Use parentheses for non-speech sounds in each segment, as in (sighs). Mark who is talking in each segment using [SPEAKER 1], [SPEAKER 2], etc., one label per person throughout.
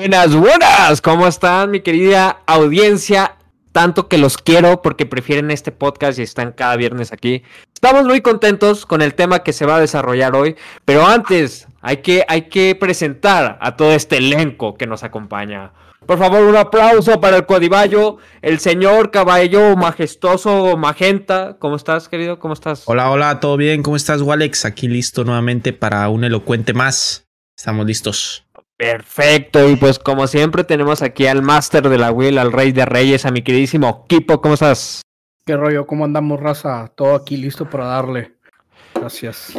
[SPEAKER 1] Buenas, buenas, ¿cómo están mi querida audiencia? Tanto que los quiero porque prefieren este podcast y están cada viernes aquí. Estamos muy contentos con el tema que se va a desarrollar hoy, pero antes hay que, hay que presentar a todo este elenco que nos acompaña. Por favor, un aplauso para el Codivallo, el señor caballo majestuoso Magenta. ¿Cómo estás, querido? ¿Cómo estás?
[SPEAKER 2] Hola, hola, ¿todo bien? ¿Cómo estás, Walex? Aquí listo nuevamente para un elocuente más. Estamos listos.
[SPEAKER 1] Perfecto, y pues como siempre tenemos aquí al máster de la Will, al rey de reyes, a mi queridísimo Kipo, ¿cómo estás?
[SPEAKER 3] ¿Qué rollo? ¿Cómo andamos, raza? Todo aquí listo para darle. Gracias.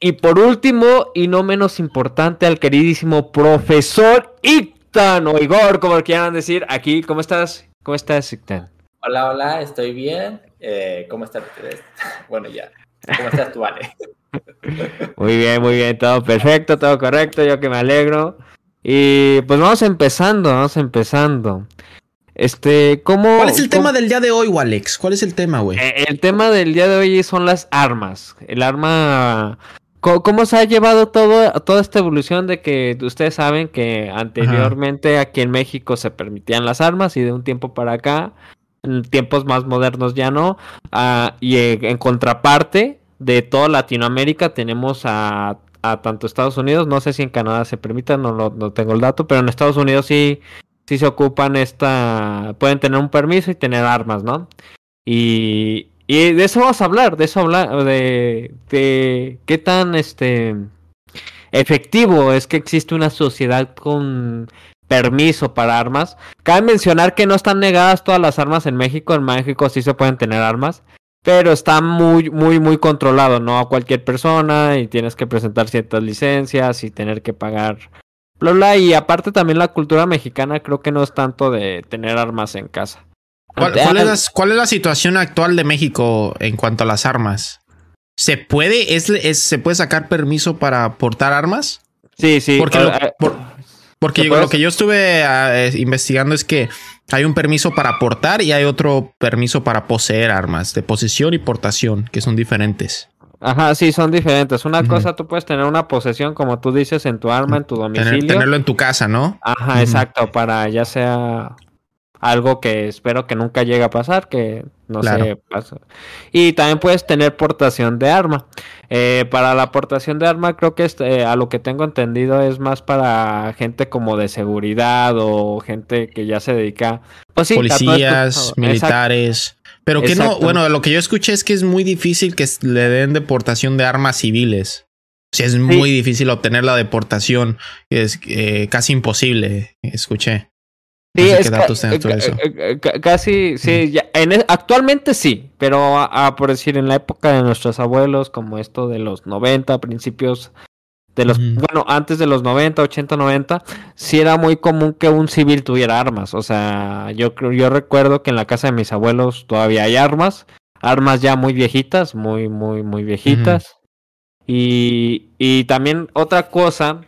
[SPEAKER 1] Y por último, y no menos importante, al queridísimo profesor Ictan, o Igor, como lo quieran decir, aquí, ¿cómo estás? ¿Cómo estás, Ictan?
[SPEAKER 4] Hola, hola, estoy bien. Eh, ¿Cómo están ustedes? (laughs) Bueno, ya. ¿Cómo estás tú, Ale? (laughs)
[SPEAKER 1] Muy bien, muy bien, todo perfecto, todo correcto, yo que me alegro. Y pues vamos empezando, vamos empezando. Este, ¿cómo.
[SPEAKER 2] ¿Cuál es el
[SPEAKER 1] cómo-
[SPEAKER 2] tema del día de hoy, Walex? ¿Cuál es el tema, güey?
[SPEAKER 1] Eh, El tema del día de hoy son las armas. El arma. ¿Cómo se ha llevado todo, toda esta evolución de que ustedes saben que anteriormente aquí en México se permitían las armas y de un tiempo para acá, en tiempos más modernos ya no? Ah, y en, en contraparte de toda Latinoamérica tenemos a, a tanto Estados Unidos, no sé si en Canadá se permita, no, lo- no tengo el dato, pero en Estados Unidos sí, sí se ocupan esta, pueden tener un permiso y tener armas, ¿no? Y, y de eso vamos a hablar, de eso hablar, de, de qué tan este efectivo es que existe una sociedad con permiso para armas. Cabe mencionar que no están negadas todas las armas en México, en México sí se pueden tener armas, pero está muy, muy, muy controlado, no a cualquier persona y tienes que presentar ciertas licencias y tener que pagar. Bla, bla, y aparte también la cultura mexicana creo que no es tanto de tener armas en casa.
[SPEAKER 2] ¿Cuál, cuál es la, cuál es la situación actual de México en cuanto a las armas? ¿Se puede, es, es- se puede sacar permiso para portar armas?
[SPEAKER 1] Sí, sí.
[SPEAKER 2] Porque,
[SPEAKER 1] eh,
[SPEAKER 2] por- porque
[SPEAKER 1] ¿se
[SPEAKER 2] yo-
[SPEAKER 1] puede
[SPEAKER 2] lo que yo estuve ah, investigando es que hay un permiso para portar y hay otro permiso para poseer armas, de posesión y portación, que son diferentes.
[SPEAKER 1] Ajá, sí, son diferentes. Una cosa, tú puedes tener una posesión, como tú dices, en tu arma, en tu
[SPEAKER 2] Tener-
[SPEAKER 1] domicilio.
[SPEAKER 2] tenerlo en tu casa, ¿no?
[SPEAKER 1] Ajá, exacto, para ya sea algo que espero que nunca llegue a pasar, que no
[SPEAKER 2] Claro.
[SPEAKER 1] sé, pasa. Y también puedes tener portación de arma. Eh, para la portación de arma, creo que este, a lo que tengo entendido es más para gente como de seguridad o gente que ya se dedica. Pues sí.
[SPEAKER 2] Policías,
[SPEAKER 1] Exacto.
[SPEAKER 2] militares. Pero que no, bueno, lo que yo escuché es que es muy difícil que le den deportación de armas civiles. O sea, es muy difícil obtener la deportación. Es eh, casi imposible, escuché. No
[SPEAKER 1] Sí,
[SPEAKER 2] sé
[SPEAKER 1] es
[SPEAKER 2] qué
[SPEAKER 1] ca-
[SPEAKER 2] datos tengas
[SPEAKER 1] eh,
[SPEAKER 2] eso.
[SPEAKER 1] eh, eh, ca- casi, sí, ya, en e- actualmente sí, pero a- a por decir, en la época de nuestros abuelos, como esto de los 90, principios de los, bueno, antes de los 90, 80, 90, sí era muy común que un civil tuviera armas, o sea, yo yo recuerdo que en la casa de mis abuelos todavía hay armas, armas ya muy viejitas, muy, muy, muy viejitas, y, y también otra cosa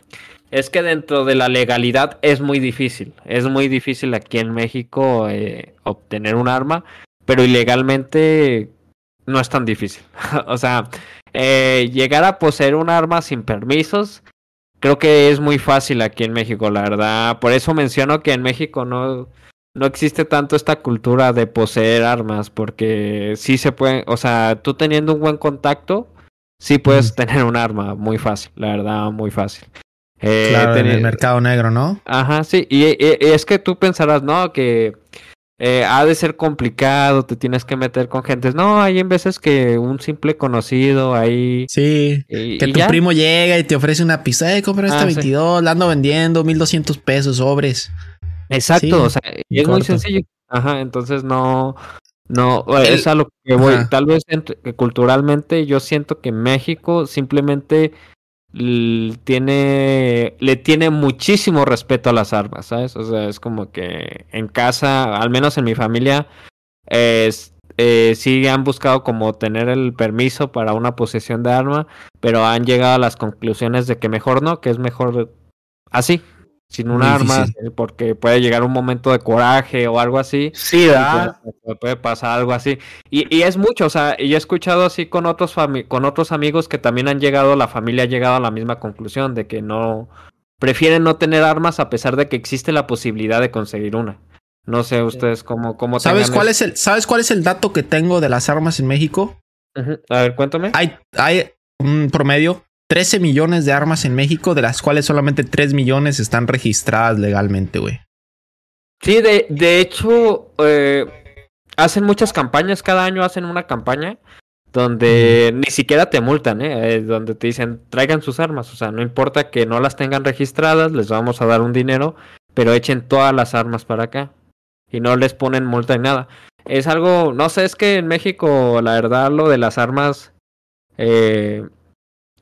[SPEAKER 1] es que dentro de la legalidad es muy difícil. Es muy difícil aquí en México eh, obtener un arma, pero ilegalmente no es tan difícil. (laughs) o sea, eh, llegar a poseer un arma sin permisos, creo que es muy fácil aquí en México, la verdad. Por eso menciono que en México no, no existe tanto esta cultura de poseer armas, porque sí se puede, o sea, tú teniendo un buen contacto, sí puedes tener un arma muy fácil, la verdad, muy fácil. Eh,
[SPEAKER 2] Claro, en el mercado negro, ¿no?
[SPEAKER 1] Ajá, sí, y, y- y es que tú pensarás, no, que eh, ha de ser complicado, te tienes que meter con gentes. No, hay en veces que un simple conocido ahí.
[SPEAKER 2] Sí.
[SPEAKER 1] y-
[SPEAKER 2] Que
[SPEAKER 1] y
[SPEAKER 2] tu
[SPEAKER 1] ya.
[SPEAKER 2] primo llega y te ofrece una pizza. Eh, compra esta
[SPEAKER 1] Ah, sí.
[SPEAKER 2] 22, la ando vendiendo, 1200 pesos sobres.
[SPEAKER 1] Exacto,
[SPEAKER 2] Sí,
[SPEAKER 1] o sea, es muy sencillo. Ajá, entonces no, no,
[SPEAKER 2] El-
[SPEAKER 1] es a lo que voy.
[SPEAKER 2] Ajá.
[SPEAKER 1] Tal vez culturalmente yo siento que México simplemente tiene, le tiene muchísimo respeto a las armas, ¿sabes? O sea, es como que en casa, al menos en mi familia, es, eh, sí han buscado como tener el permiso para una posesión de arma, pero han llegado a las conclusiones de que mejor no, que es mejor así, sin un
[SPEAKER 2] Muy
[SPEAKER 1] arma,
[SPEAKER 2] difícil.
[SPEAKER 1] eh, porque puede llegar un momento de coraje o algo así.
[SPEAKER 3] Sí, ¿verdad?
[SPEAKER 1] puede- puede pasar algo así. Y, y es mucho, o sea, y he escuchado así con otros fami- con otros amigos que también han llegado, la familia ha llegado a la misma conclusión de que no prefieren no tener armas a pesar de que existe la posibilidad de conseguir una. No sé ustedes cómo cómo
[SPEAKER 2] ¿Sabes cuál
[SPEAKER 1] es-
[SPEAKER 2] es el, ¿Sabes cuál es el dato que tengo de las armas en México?
[SPEAKER 1] A ver, cuéntame.
[SPEAKER 2] Hay, hay un promedio 13 millones de armas en México, de las cuales solamente 3 millones están registradas legalmente, güey.
[SPEAKER 1] Sí, de, de hecho, eh, hacen muchas campañas, cada año hacen una campaña donde ni siquiera te multan, ¿eh? Eh, donde te dicen traigan sus armas, o sea, no importa que no las tengan registradas, les vamos a dar un dinero, pero echen todas las armas para acá y no les ponen multa ni nada. Es algo, no sé, es que en México, la verdad, lo de las armas eh,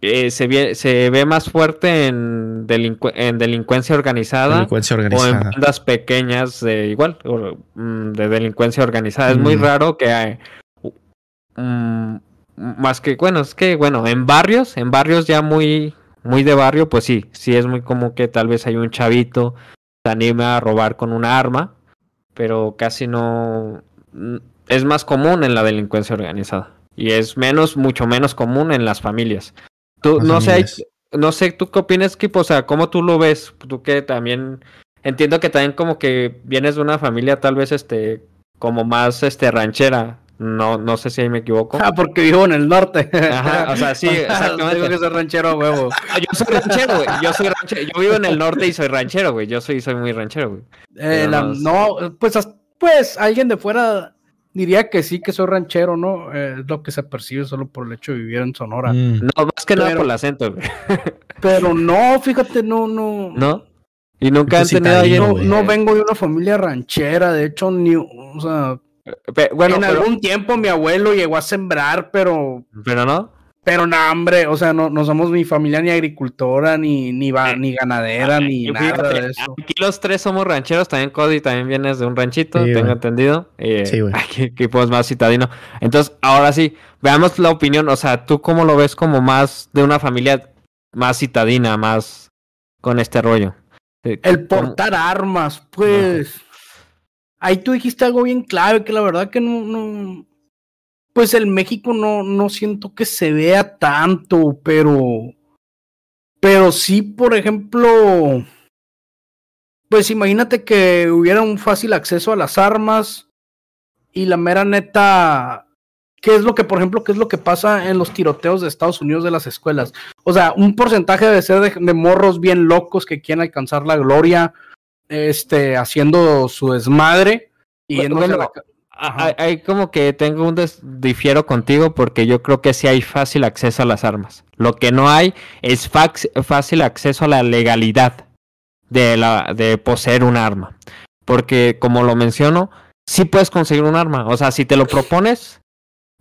[SPEAKER 1] eh, se, ve, se ve más fuerte en, delincu- en delincuencia organizada
[SPEAKER 2] Delincuencia
[SPEAKER 1] o en bandas pequeñas de igual, o, mm, de delincuencia organizada. Es muy
[SPEAKER 2] Mm.
[SPEAKER 1] raro que hay, mm, más que, bueno, es que, bueno, en barrios, en barrios ya muy, muy de barrio, pues sí, sí es muy común que tal vez hay un chavito se anime a robar con una arma, pero casi no, es más común en la delincuencia organizada. Y es menos, mucho menos común en las familias. Tú, no sé, hay- no sé, ¿tú qué opinas, Kip? O sea, ¿cómo tú lo ves? Tú que también entiendo que también como que vienes de una familia tal vez este como más este ranchera. No, no sé si ahí me equivoco.
[SPEAKER 3] Ah, porque vivo en el norte.
[SPEAKER 1] Ajá, o sea, sí, (laughs) exactamente.
[SPEAKER 3] Tengo que ser ranchero huevo.
[SPEAKER 1] Ah, Yo soy ranchero, güey. Yo soy ranchero. Yo vivo en el norte y soy ranchero, güey. Yo soy, soy muy ranchero, güey.
[SPEAKER 3] Eh, la-
[SPEAKER 1] no-
[SPEAKER 3] pues, pues alguien de fuera diría que sí, que soy ranchero, ¿no? Eh, es lo que se percibe solo por el hecho de vivir en Sonora.
[SPEAKER 2] Mm.
[SPEAKER 1] No, más que nada
[SPEAKER 3] Pero-
[SPEAKER 1] por el acento, güey. (laughs)
[SPEAKER 3] Pero no, fíjate, no, no.
[SPEAKER 1] ¿No? Y nunca han tenido ahí
[SPEAKER 3] No, vengo de una familia ranchera, de hecho, ni, o sea,
[SPEAKER 1] Bueno,
[SPEAKER 3] en
[SPEAKER 1] pero,
[SPEAKER 3] algún tiempo mi abuelo llegó a sembrar, pero,
[SPEAKER 1] pero no.
[SPEAKER 3] Pero no, hombre, o sea, no, no somos ni familia ni agricultora, ni, ni, va- ni ganadera, ni nada
[SPEAKER 1] fíjate,
[SPEAKER 3] de eso.
[SPEAKER 1] Aquí los tres somos rancheros, también Cody también vienes de un ranchito,
[SPEAKER 2] Sí,
[SPEAKER 1] tengo
[SPEAKER 2] güey.
[SPEAKER 1] entendido. Eh,
[SPEAKER 2] Sí, güey.
[SPEAKER 1] Aquí equipo es más citadino. Entonces, ahora sí, veamos la opinión, o sea, ¿tú cómo lo ves como más de una familia más citadina, más con este rollo? Eh,
[SPEAKER 3] El
[SPEAKER 1] ¿cómo-
[SPEAKER 3] portar armas, pues. Ahí tú dijiste algo bien clave, que la verdad que no, no. Pues el México no, no siento que se vea tanto, pero. Pero sí, por ejemplo. Pues imagínate que hubiera un fácil acceso a las armas. Y la mera neta. ¿Qué es lo que, por ejemplo, qué es lo que pasa en los tiroteos de Estados Unidos de las escuelas? O sea, un porcentaje debe ser de, de morros bien locos que quieren alcanzar la gloria, este, haciendo su desmadre. Y
[SPEAKER 1] Bueno, bueno,
[SPEAKER 3] la
[SPEAKER 1] Hay como que tengo un des- difiero contigo porque yo creo que sí hay fácil acceso a las armas. Lo que no hay es fácil acceso a la legalidad de, la, de poseer un arma. Porque como lo menciono, sí puedes conseguir un arma. O sea, si te lo propones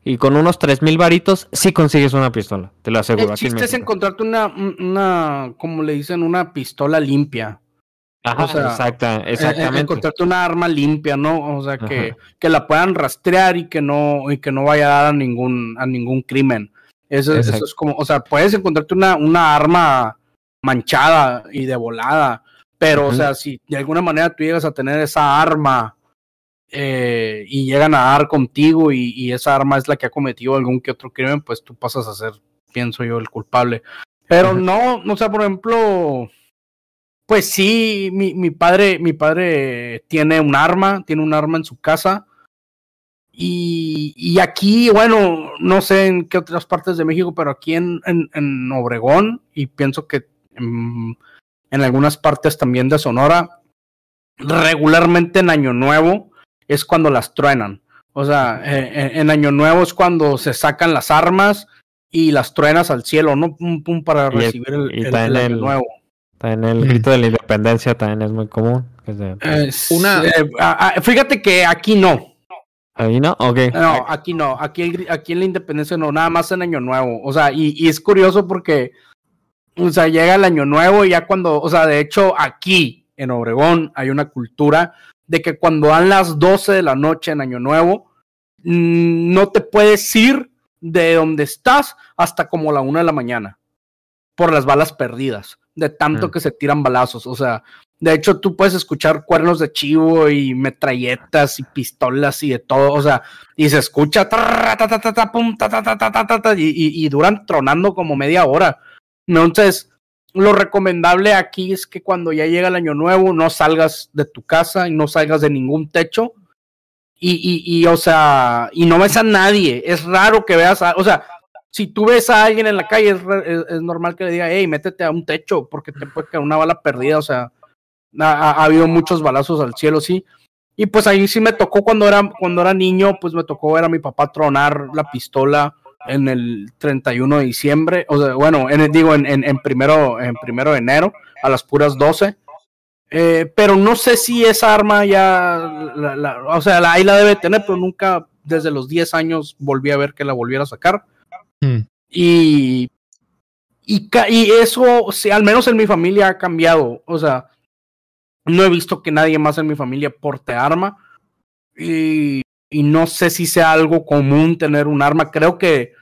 [SPEAKER 1] y con unos tres mil varitos, sí consigues una pistola. Te lo aseguro.
[SPEAKER 3] El chiste es encontrarte una, un- una, como le dicen, una pistola limpia.
[SPEAKER 1] Ajá,
[SPEAKER 3] o sea,
[SPEAKER 1] exacta-
[SPEAKER 3] Eh, eh,
[SPEAKER 1] exactamente.
[SPEAKER 3] encontrarte una arma limpia, ¿no? O sea, que, que la puedan rastrear y que no, y que no vaya a dar a ningún, a ningún crimen. Eso, eso es como, o sea, puedes encontrarte una, una arma manchada y de volada, pero, o sea, si de alguna manera tú llegas a tener esa arma eh, y llegan a dar contigo y, y esa arma es la que ha cometido algún que otro crimen, pues tú pasas a ser, pienso yo, el culpable. Pero
[SPEAKER 1] Ajá.
[SPEAKER 3] no, o sea, por ejemplo, pues sí, mi, mi padre, mi padre tiene un arma, tiene un arma en su casa. Y, y aquí, bueno, no sé en qué otras partes de México, pero aquí en, en, en Obregón, y pienso que en, en algunas partes también de Sonora, regularmente en Año Nuevo es cuando las truenan. O sea, eh, en, en Año Nuevo es cuando se sacan las armas y las truenas al cielo, ¿no? Pum, pum, para
[SPEAKER 1] Y el-
[SPEAKER 3] recibir el, el- Año Nuevo.
[SPEAKER 1] También el
[SPEAKER 2] Mm.
[SPEAKER 1] grito de la independencia también es muy común.
[SPEAKER 2] Una-
[SPEAKER 3] eh, ah, fíjate que aquí no.
[SPEAKER 1] ¿Ahí no? Ok.
[SPEAKER 3] No, aquí no. Aquí, el aquí en la independencia no, nada más en Año Nuevo. O sea, y, y es curioso porque O sea, llega el año nuevo y ya cuando, o sea, de hecho aquí en Obregón hay una cultura de que cuando dan las 12 de la noche en año nuevo, no te puedes ir de donde estás hasta como la una de la mañana por las balas perdidas, de tanto
[SPEAKER 1] Mm.
[SPEAKER 3] que se tiran balazos. O sea, de hecho tú puedes escuchar cuernos de chivo y metralletas y pistolas y de todo, o sea, y se escucha y- y duran tronando como media hora. Entonces, lo recomendable aquí es que cuando ya llega el año nuevo no salgas de tu casa y no salgas de ningún techo. Y, y, y, o sea, y no ves a nadie. Es raro que veas a, o sea, si tú ves a alguien en la calle, es, es- normal que le diga, hey, métete a un techo porque te puede caer una bala perdida. O sea, ha, ha- ha habido muchos balazos al cielo, sí. Y pues ahí sí me tocó cuando era, cuando era niño, pues me tocó ver a mi papá tronar la pistola en el 31 de diciembre, o sea, bueno, en digo, en, en, primero, en primero de enero, a las puras 12. Eh, pero no sé si esa arma ya, o sea, la, ahí la debe tener, pero nunca desde los 10 años volví a ver que la volviera a sacar.
[SPEAKER 2] Mm.
[SPEAKER 3] Y, y, y eso, al menos en mi familia ha cambiado. O sea, no he visto que nadie más en mi familia porte arma. Y, y no sé si sea algo común tener un arma. Creo que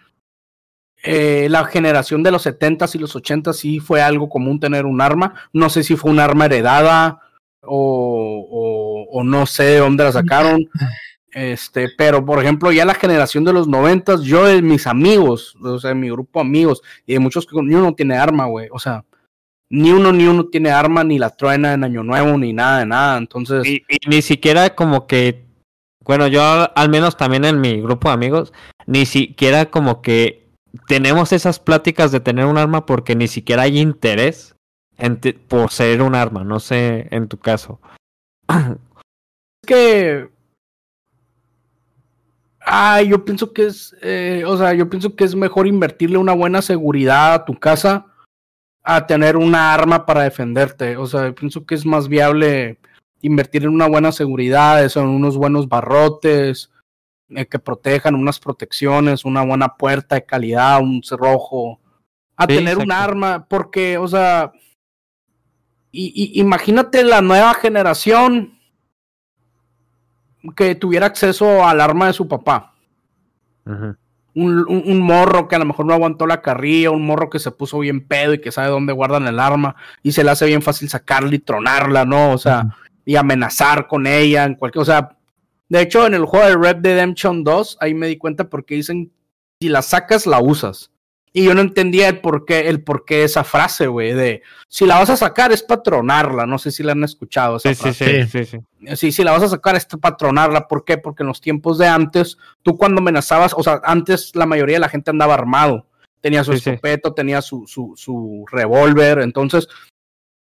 [SPEAKER 3] eh, la generación de los 70s y los 80s sí fue algo común tener un arma. No sé si fue un arma heredada o, o, o no sé de dónde la sacaron. (laughs) Este, pero por ejemplo, ya la generación de los noventas, yo de mis amigos, o sea, mi grupo de amigos, y de muchos que ni uno tiene arma, güey. O sea, ni uno ni uno tiene arma, ni la truena en Año Nuevo, ni nada de nada. Entonces,
[SPEAKER 1] Y, y ni siquiera como que, bueno, yo al menos también en mi grupo de amigos, ni siquiera como que tenemos esas pláticas de tener un arma porque ni siquiera hay interés en ser un arma, no sé en tu caso. (clears throat)
[SPEAKER 3] es que. Ay, yo pienso que es, eh, o sea, yo pienso que es mejor invertirle una buena seguridad a tu casa a tener una arma para defenderte. O sea, pienso que es más viable invertir en una buena seguridad, eso, en unos buenos barrotes eh, que protejan, unas protecciones, una buena puerta de calidad, un cerrojo, a
[SPEAKER 1] Sí,
[SPEAKER 3] tener un arma, porque, o sea, y, y- imagínate la nueva generación que tuviera acceso al arma de su papá. Un- un morro que a lo mejor no aguantó la carrilla, un morro que se puso bien pedo y que sabe dónde guardan el arma y se le hace bien fácil sacarla y tronarla, ¿no? O sea, y amenazar con ella en cualquier, o sea, de hecho en el juego de Red Dead Redemption 2 ahí me di cuenta porque dicen si la sacas la usas. Y yo no entendía el por qué, el por qué esa frase, güey, de si la vas a sacar es patronarla, no sé si la han escuchado. Esa
[SPEAKER 1] Sí, sí,
[SPEAKER 3] frase.
[SPEAKER 1] sí, sí, sí.
[SPEAKER 3] Sí, si la vas a sacar es patronarla. ¿Por qué? Porque en los tiempos de antes, tú cuando amenazabas, o sea, antes la mayoría de la gente andaba armado. Tenía su
[SPEAKER 1] Sí, sí.
[SPEAKER 3] escopeta, tenía su, su, su revólver. Entonces,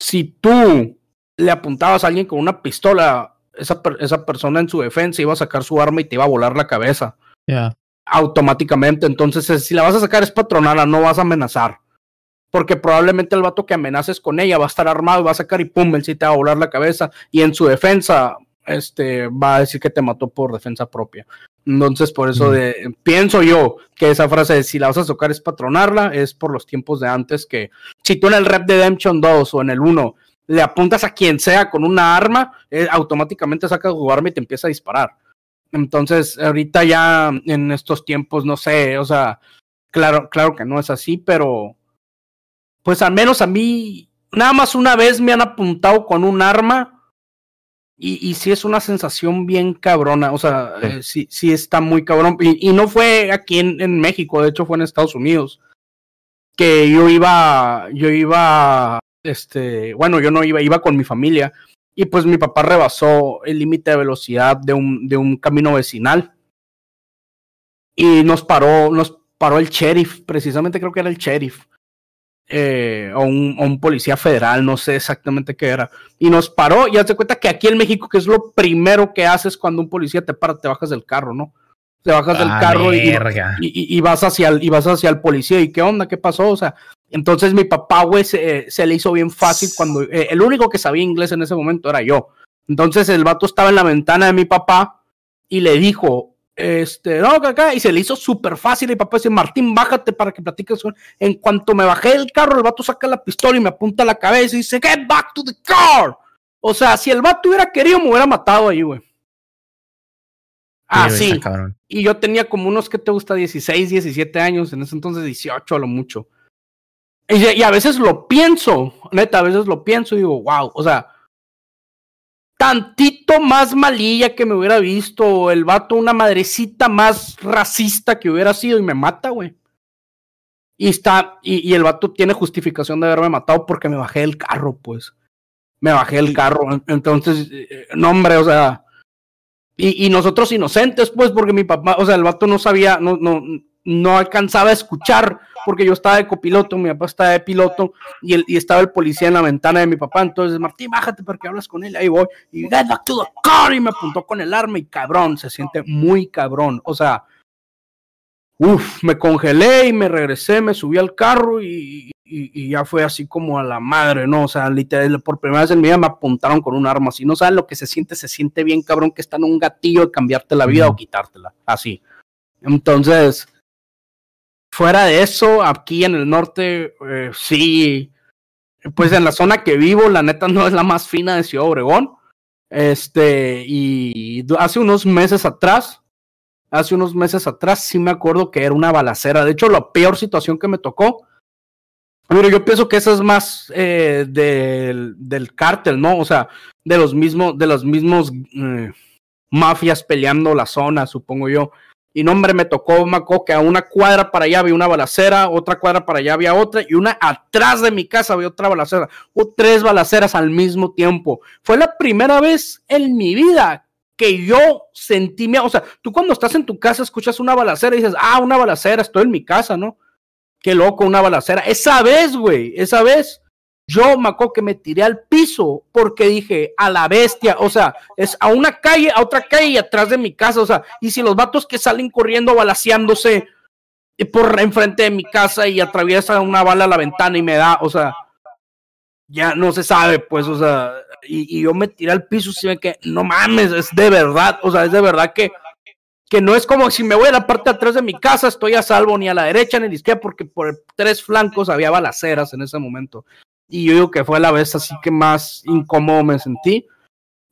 [SPEAKER 3] si tú le apuntabas a alguien con una pistola, esa, per- esa persona en su defensa iba a sacar su arma y te iba a volar la cabeza
[SPEAKER 2] Ya.
[SPEAKER 3] Automáticamente. Entonces, eh, si la vas a sacar es patronarla, no vas a amenazar. Porque probablemente el vato que amenaces con ella va a estar armado, va a sacar y pum, él sí te va a volar la cabeza. Y en su defensa, este, va a decir que te mató por defensa propia. Entonces, por eso de, pienso yo que esa frase de si la vas a tocar es patronarla, es por los tiempos de antes que si tú en el Dead Redemption 2 o en el 1 le apuntas a quien sea con una arma, eh, automáticamente sacas tu arma y te empieza a disparar. Entonces, ahorita ya en estos tiempos, no sé, o sea, claro, claro que no es así, pero pues al menos a mí, nada más una vez me han apuntado con un arma y, y sí es una sensación bien cabrona, o sea,
[SPEAKER 1] Sí.
[SPEAKER 3] eh, sí, sí está muy cabrón. Y, y no fue aquí en, en México, de hecho fue en Estados Unidos, que yo iba, yo iba, este, bueno, yo no iba, iba con mi familia y pues mi papá rebasó el límite de velocidad de un, de un camino vecinal. Y nos paró, nos paró el sheriff, precisamente creo que era el sheriff, eh, o, un, o un policía federal, no sé exactamente qué era, y nos paró y haz de cuenta que aquí en México, que es lo primero que haces cuando un policía te para, te bajas del carro, ¿no? Te bajas del
[SPEAKER 2] Ah,
[SPEAKER 3] carro y, y- y vas hacia el, y vas hacia el policía y qué onda, qué pasó, o sea, entonces mi papá, güey, se, se le hizo bien fácil cuando (sniffs) eh, el único que sabía inglés en ese momento era yo. Entonces el vato estaba en la ventana de mi papá y le dijo, este, no, acá, y se le hizo súper fácil. Y papá dice, Martín, bájate para que platiques. En cuanto me bajé del carro, el vato saca la pistola y me apunta a la cabeza y dice, get back to the car. O sea, si el vato hubiera querido, me hubiera matado ahí, güey. Ah, sí. Y yo tenía como unos que te gusta 16, 17 años, en ese entonces 18 a lo mucho. Y, y, a veces lo pienso, neta, a veces lo pienso y digo, wow, o sea, tantito más malilla que me hubiera visto, el vato una madrecita más racista que hubiera sido y me mata, güey. Y está, y, y, el vato tiene justificación de haberme matado porque me bajé del carro, pues. Me bajé del carro. Entonces, eh, no, hombre, o sea, y, nosotros inocentes, pues, porque mi papá, o sea, el vato no sabía, no, no, no alcanzaba a escuchar, porque yo estaba de copiloto, mi papá estaba de piloto, y, el, y estaba el policía en la ventana de mi papá. Entonces, Martín, bájate para que hablas con él. Ahí voy, y get back to the car, y me apuntó con el arma, y cabrón, se siente muy cabrón. O sea, uff, me congelé y me regresé, me subí al carro y, y, ya fue así como a la madre, ¿no? O sea, literal, por primera vez en mi vida me apuntaron con un arma. Si no sabes lo que se siente, se siente bien, cabrón, que está en un gatillo de cambiarte la vida o quitártela. Así. Entonces, fuera de eso, aquí en el norte, eh, sí, pues en la zona que vivo, la neta no es la más fina de Ciudad Obregón. Este, y hace unos meses atrás, hace unos meses atrás, sí me acuerdo que era una balacera. De hecho, la peor situación que me tocó pero yo pienso que eso es más eh, del, del cártel, ¿no? O sea, de los mismos, de los mismos eh, mafias peleando la zona, supongo yo. Y no, hombre, me tocó, me que a una cuadra para allá había una balacera, otra cuadra para allá había otra, y una atrás de mi casa había otra balacera, o tres balaceras al mismo tiempo. Fue la primera vez en mi vida que yo sentí, o sea, tú cuando estás en tu casa escuchas una balacera y dices, ah, una balacera, estoy en mi casa, ¿no? Qué loco, una balacera. Esa vez, güey, esa vez, yo me acuerdo que me tiré al piso porque dije, a la bestia, o sea, es a una calle, a otra calle atrás de mi casa, o sea, y si los vatos que salen corriendo balaseándose por enfrente de mi casa y atraviesa una bala a la ventana y me da, o sea, ya no se sabe, pues, o sea, y, yo me tiré al piso, y me que no mames, es de verdad, o sea, es de verdad que que no es como si me voy a la parte de atrás de mi casa, estoy a salvo ni a la derecha ni a la izquierda, porque por tres flancos había balaceras en ese momento. Y yo digo que fue la vez así que más incómodo me sentí.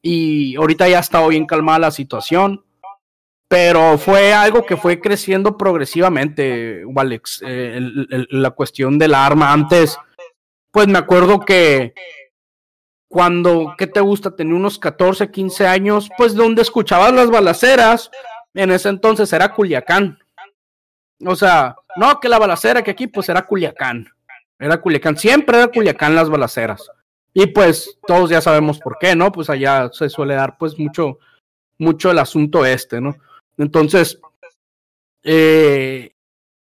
[SPEAKER 3] Y ahorita ya ha estado bien calmada la situación. Pero fue algo que fue creciendo progresivamente, Alex. Eh, la cuestión del arma. Antes, pues me acuerdo que cuando, ¿qué te gusta? Tenía unos 14, 15 años, pues donde escuchabas las balaceras, en ese entonces era Culiacán. O sea, no que la balacera que aquí, pues era Culiacán. Era Culiacán, siempre era Culiacán las balaceras. Y pues todos ya sabemos por qué, ¿no? Pues allá se suele dar pues mucho, mucho el asunto este, ¿no? Entonces, eh,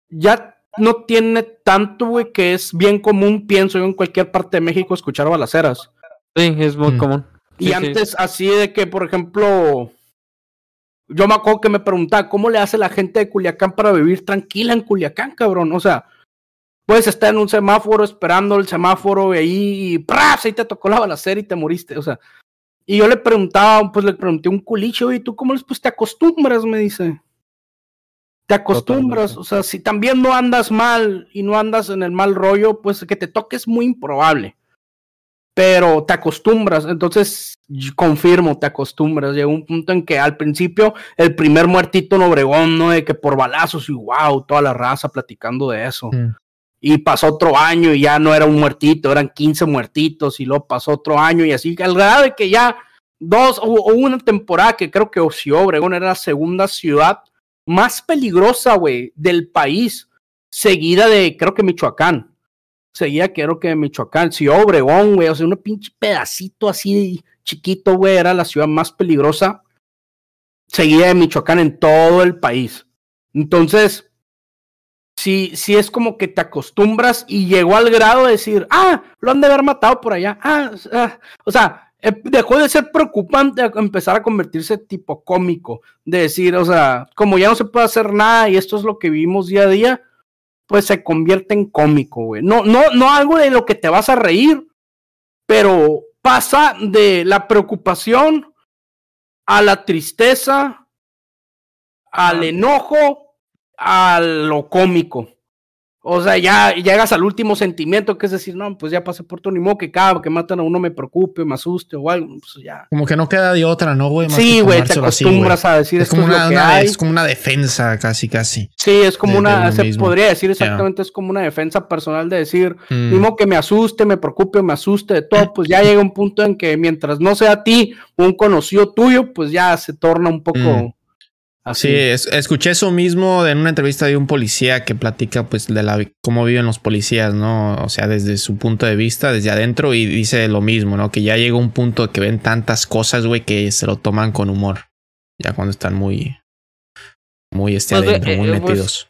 [SPEAKER 3] ya no tiene tanto, güey, que es bien común, pienso yo, en cualquier parte de México escuchar balaceras.
[SPEAKER 1] Sí, es muy mm. común.
[SPEAKER 3] Y antes, así de que, por ejemplo, yo me acuerdo que me preguntaba, ¿cómo le hace la gente de Culiacán para vivir tranquila en Culiacán, cabrón? O sea, puedes estar en un semáforo esperando el semáforo y ahí, y ¡pras! ahí te tocó la balacera y te moriste, o sea. Y yo le preguntaba, pues le pregunté un culicho, ¿y tú cómo les pues te acostumbras? Me dice. Te acostumbras, o sea, si también no andas mal y no andas en el mal rollo, pues que te toque es muy improbable pero te acostumbras, entonces confirmo, te acostumbras. Llega un punto en que al principio el primer muertito en Obregón, ¿no? De que por balazos y wow, toda la raza platicando de eso. Mm. Y pasó otro año y ya no era un muertito, eran 15 muertitos y luego pasó otro año y así, al grado de que ya dos o, una temporada que creo que Ocio Obregón era la segunda ciudad más peligrosa, güey, del país, seguida de creo que Michoacán seguía creo que Michoacán, si Obregón, güey, o sea, un pinche pedacito así chiquito, güey, era la ciudad más peligrosa, seguía de Michoacán en todo el país. Entonces, sí, sí es como que te acostumbras y llegó al grado de decir, ah, lo han de haber matado por allá, ah, ah. o sea, eh, dejó de ser preocupante a empezar a convertirse tipo cómico, de decir, o sea, como ya no se puede hacer nada y esto es lo que vivimos día a día, pues se convierte en cómico, güey. No, no, no algo de lo que te vas a reír, pero pasa de la preocupación a la tristeza, al enojo, a lo cómico. O sea, ya llegas al último sentimiento, que es decir, no, pues ya pasé por todo, ni modo que cada que matan a uno me preocupe, me asuste o algo, pues ya.
[SPEAKER 2] Como que no queda de otra, ¿no, güey?
[SPEAKER 3] Sí, güey, te acostumbras a decir
[SPEAKER 2] es como una, es, como una defensa, casi, casi.
[SPEAKER 3] Sí, es como una, se podría decir exactamente, es como una defensa personal de decir, mm. ni modo que me asuste, me preocupe, me asuste de todo, pues ya llega un punto en que mientras no sea a ti un conocido tuyo, pues ya se torna un poco... Mm.
[SPEAKER 2] Sí, escuché eso mismo en una entrevista de un policía que platica pues de la cómo viven los policías, ¿no? O sea, desde su punto de vista, desde adentro y dice lo mismo, ¿no? Que ya llega un punto que ven tantas cosas, güey, que se lo toman con humor. Ya cuando están muy muy este pues, adentro, muy eh, pues, metidos.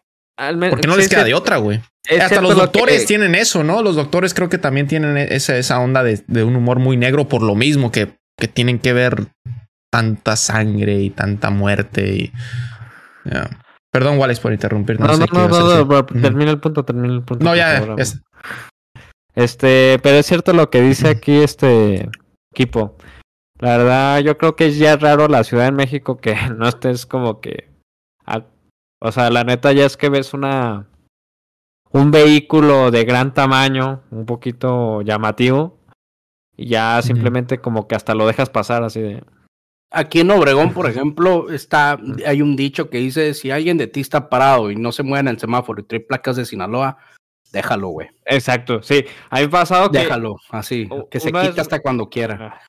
[SPEAKER 2] Porque no les queda de otra, güey. Hasta los doctores tienen eso, ¿no? Los doctores creo que también tienen esa, esa onda de, de un humor muy negro por lo mismo que, que tienen que ver tanta sangre y tanta muerte. Y, Perdón, Wallace, por interrumpir.
[SPEAKER 1] No, no, no, no, termina el punto, termina el punto.
[SPEAKER 2] No, ya,
[SPEAKER 1] Este, pero es cierto lo que dice aquí este equipo. La verdad, yo creo que es ya raro la Ciudad de México que (laughs) no estés como que. o sea, la neta ya es que ves una. Un vehículo de gran tamaño, un poquito llamativo, y ya simplemente como que hasta lo dejas pasar así de.
[SPEAKER 3] Aquí en Obregón, por ejemplo, está, hay un dicho que dice, si alguien de ti está parado y no se mueve en el semáforo y trae placas de Sinaloa, déjalo, güey.
[SPEAKER 1] Exacto, sí. Ha pasado
[SPEAKER 3] que... Déjalo, así, que se quita hasta cuando quiera.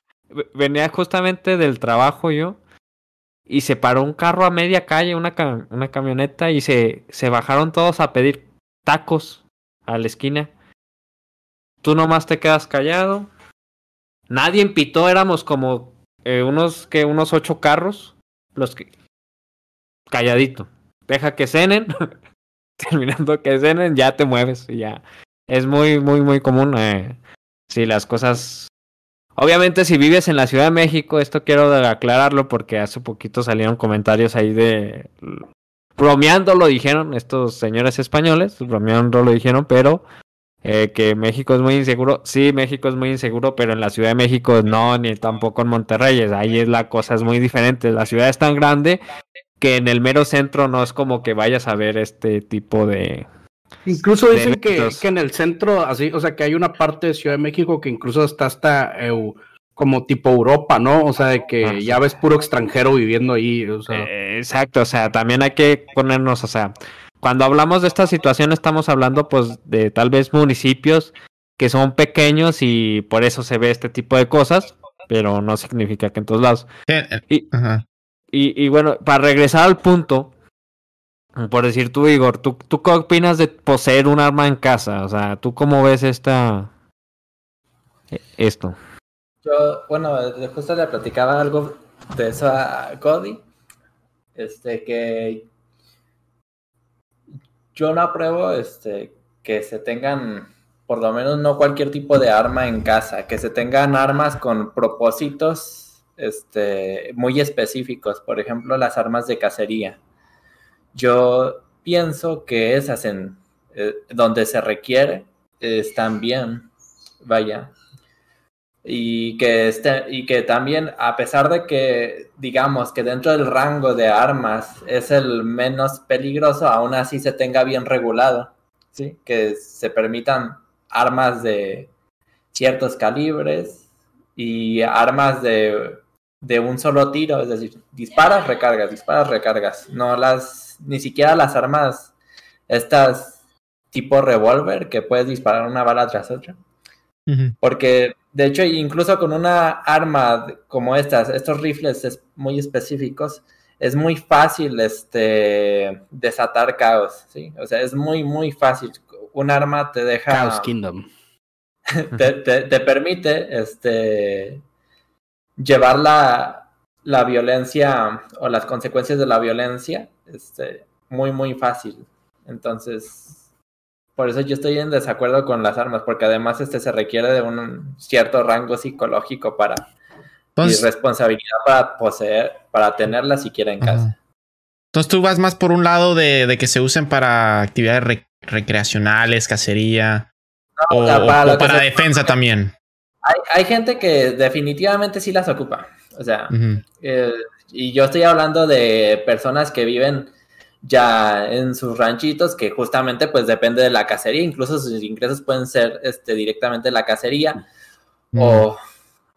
[SPEAKER 1] Venía justamente del trabajo yo y se paró un carro a media calle, una, una camioneta y se, se bajaron todos a pedir tacos a la esquina. Tú nomás te quedas callado. Nadie pitó, éramos como eh, unos que unos ocho carros, los que calladito, deja que cenen, (laughs) terminando que cenen ya te mueves y ya. Es muy muy muy común eh, si las cosas Obviamente si vives en la Ciudad de México, esto quiero aclararlo porque hace poquito salieron comentarios ahí de bromeando lo dijeron estos señores españoles, bromeando lo dijeron, pero eh, que México es muy inseguro. Sí, México es muy inseguro, pero en la Ciudad de México no, ni tampoco en Monterrey. Ahí es la cosa es muy diferente. La ciudad es tan grande que en el mero centro no es como que vayas a ver este tipo de.
[SPEAKER 3] Incluso dicen que, que, en el centro, así, o sea, que hay una parte de Ciudad de México que incluso está hasta como tipo Europa, ¿no? O sea, de que ah, ya ves puro extranjero viviendo ahí. O sea.
[SPEAKER 1] Eh, exacto, o sea, también hay que ponernos, o sea, cuando hablamos de esta situación estamos hablando pues de tal vez municipios que son pequeños y por eso se ve este tipo de cosas, pero no significa que en todos lados. Eh, y, y, bueno, para regresar al punto, por decir tú, Igor, ¿tú, ¿tú qué opinas de poseer un arma en casa? O sea, ¿tú cómo ves esta e, esto?
[SPEAKER 4] Yo, bueno, justo le platicaba algo de eso a Cody, este, que yo no apruebo este, que se tengan, por lo menos no cualquier tipo de arma en casa, que se tengan armas con propósitos este, muy específicos, por ejemplo, las armas de cacería. Yo pienso que esas en eh, donde se requiere están bien, vaya, y que, este, y que también, a pesar de que, digamos, que dentro del rango de armas es el menos peligroso, aún así se tenga bien regulado, ¿sí? Que se permitan armas de ciertos calibres y armas de, de un solo tiro, es decir, disparas, recargas, disparas, recargas, no las, ni siquiera las armas, estas tipo revólver que puedes disparar una bala tras otra. Porque de hecho, incluso con una arma como estas, estos rifles muy específicos, es muy fácil este, desatar caos, ¿sí? O sea, es muy, muy fácil. Un arma te deja...
[SPEAKER 3] Chaos Kingdom. (laughs)
[SPEAKER 4] te, permite este, llevar la, la, violencia o las consecuencias de la violencia este, muy, muy fácil. Entonces, por eso yo estoy en desacuerdo con las armas, porque además este se requiere de un cierto rango psicológico para y responsabilidad para poseer, para tenerla siquiera en casa.
[SPEAKER 2] Entonces tú vas más por un lado de, que se usen para actividades recreacionales, cacería, o, para, defensa también.
[SPEAKER 4] Hay, hay, gente que definitivamente sí las ocupa. O sea, Y yo estoy hablando de personas que viven ya en sus ranchitos, que justamente pues depende de la cacería, incluso sus ingresos pueden ser este, directamente la cacería o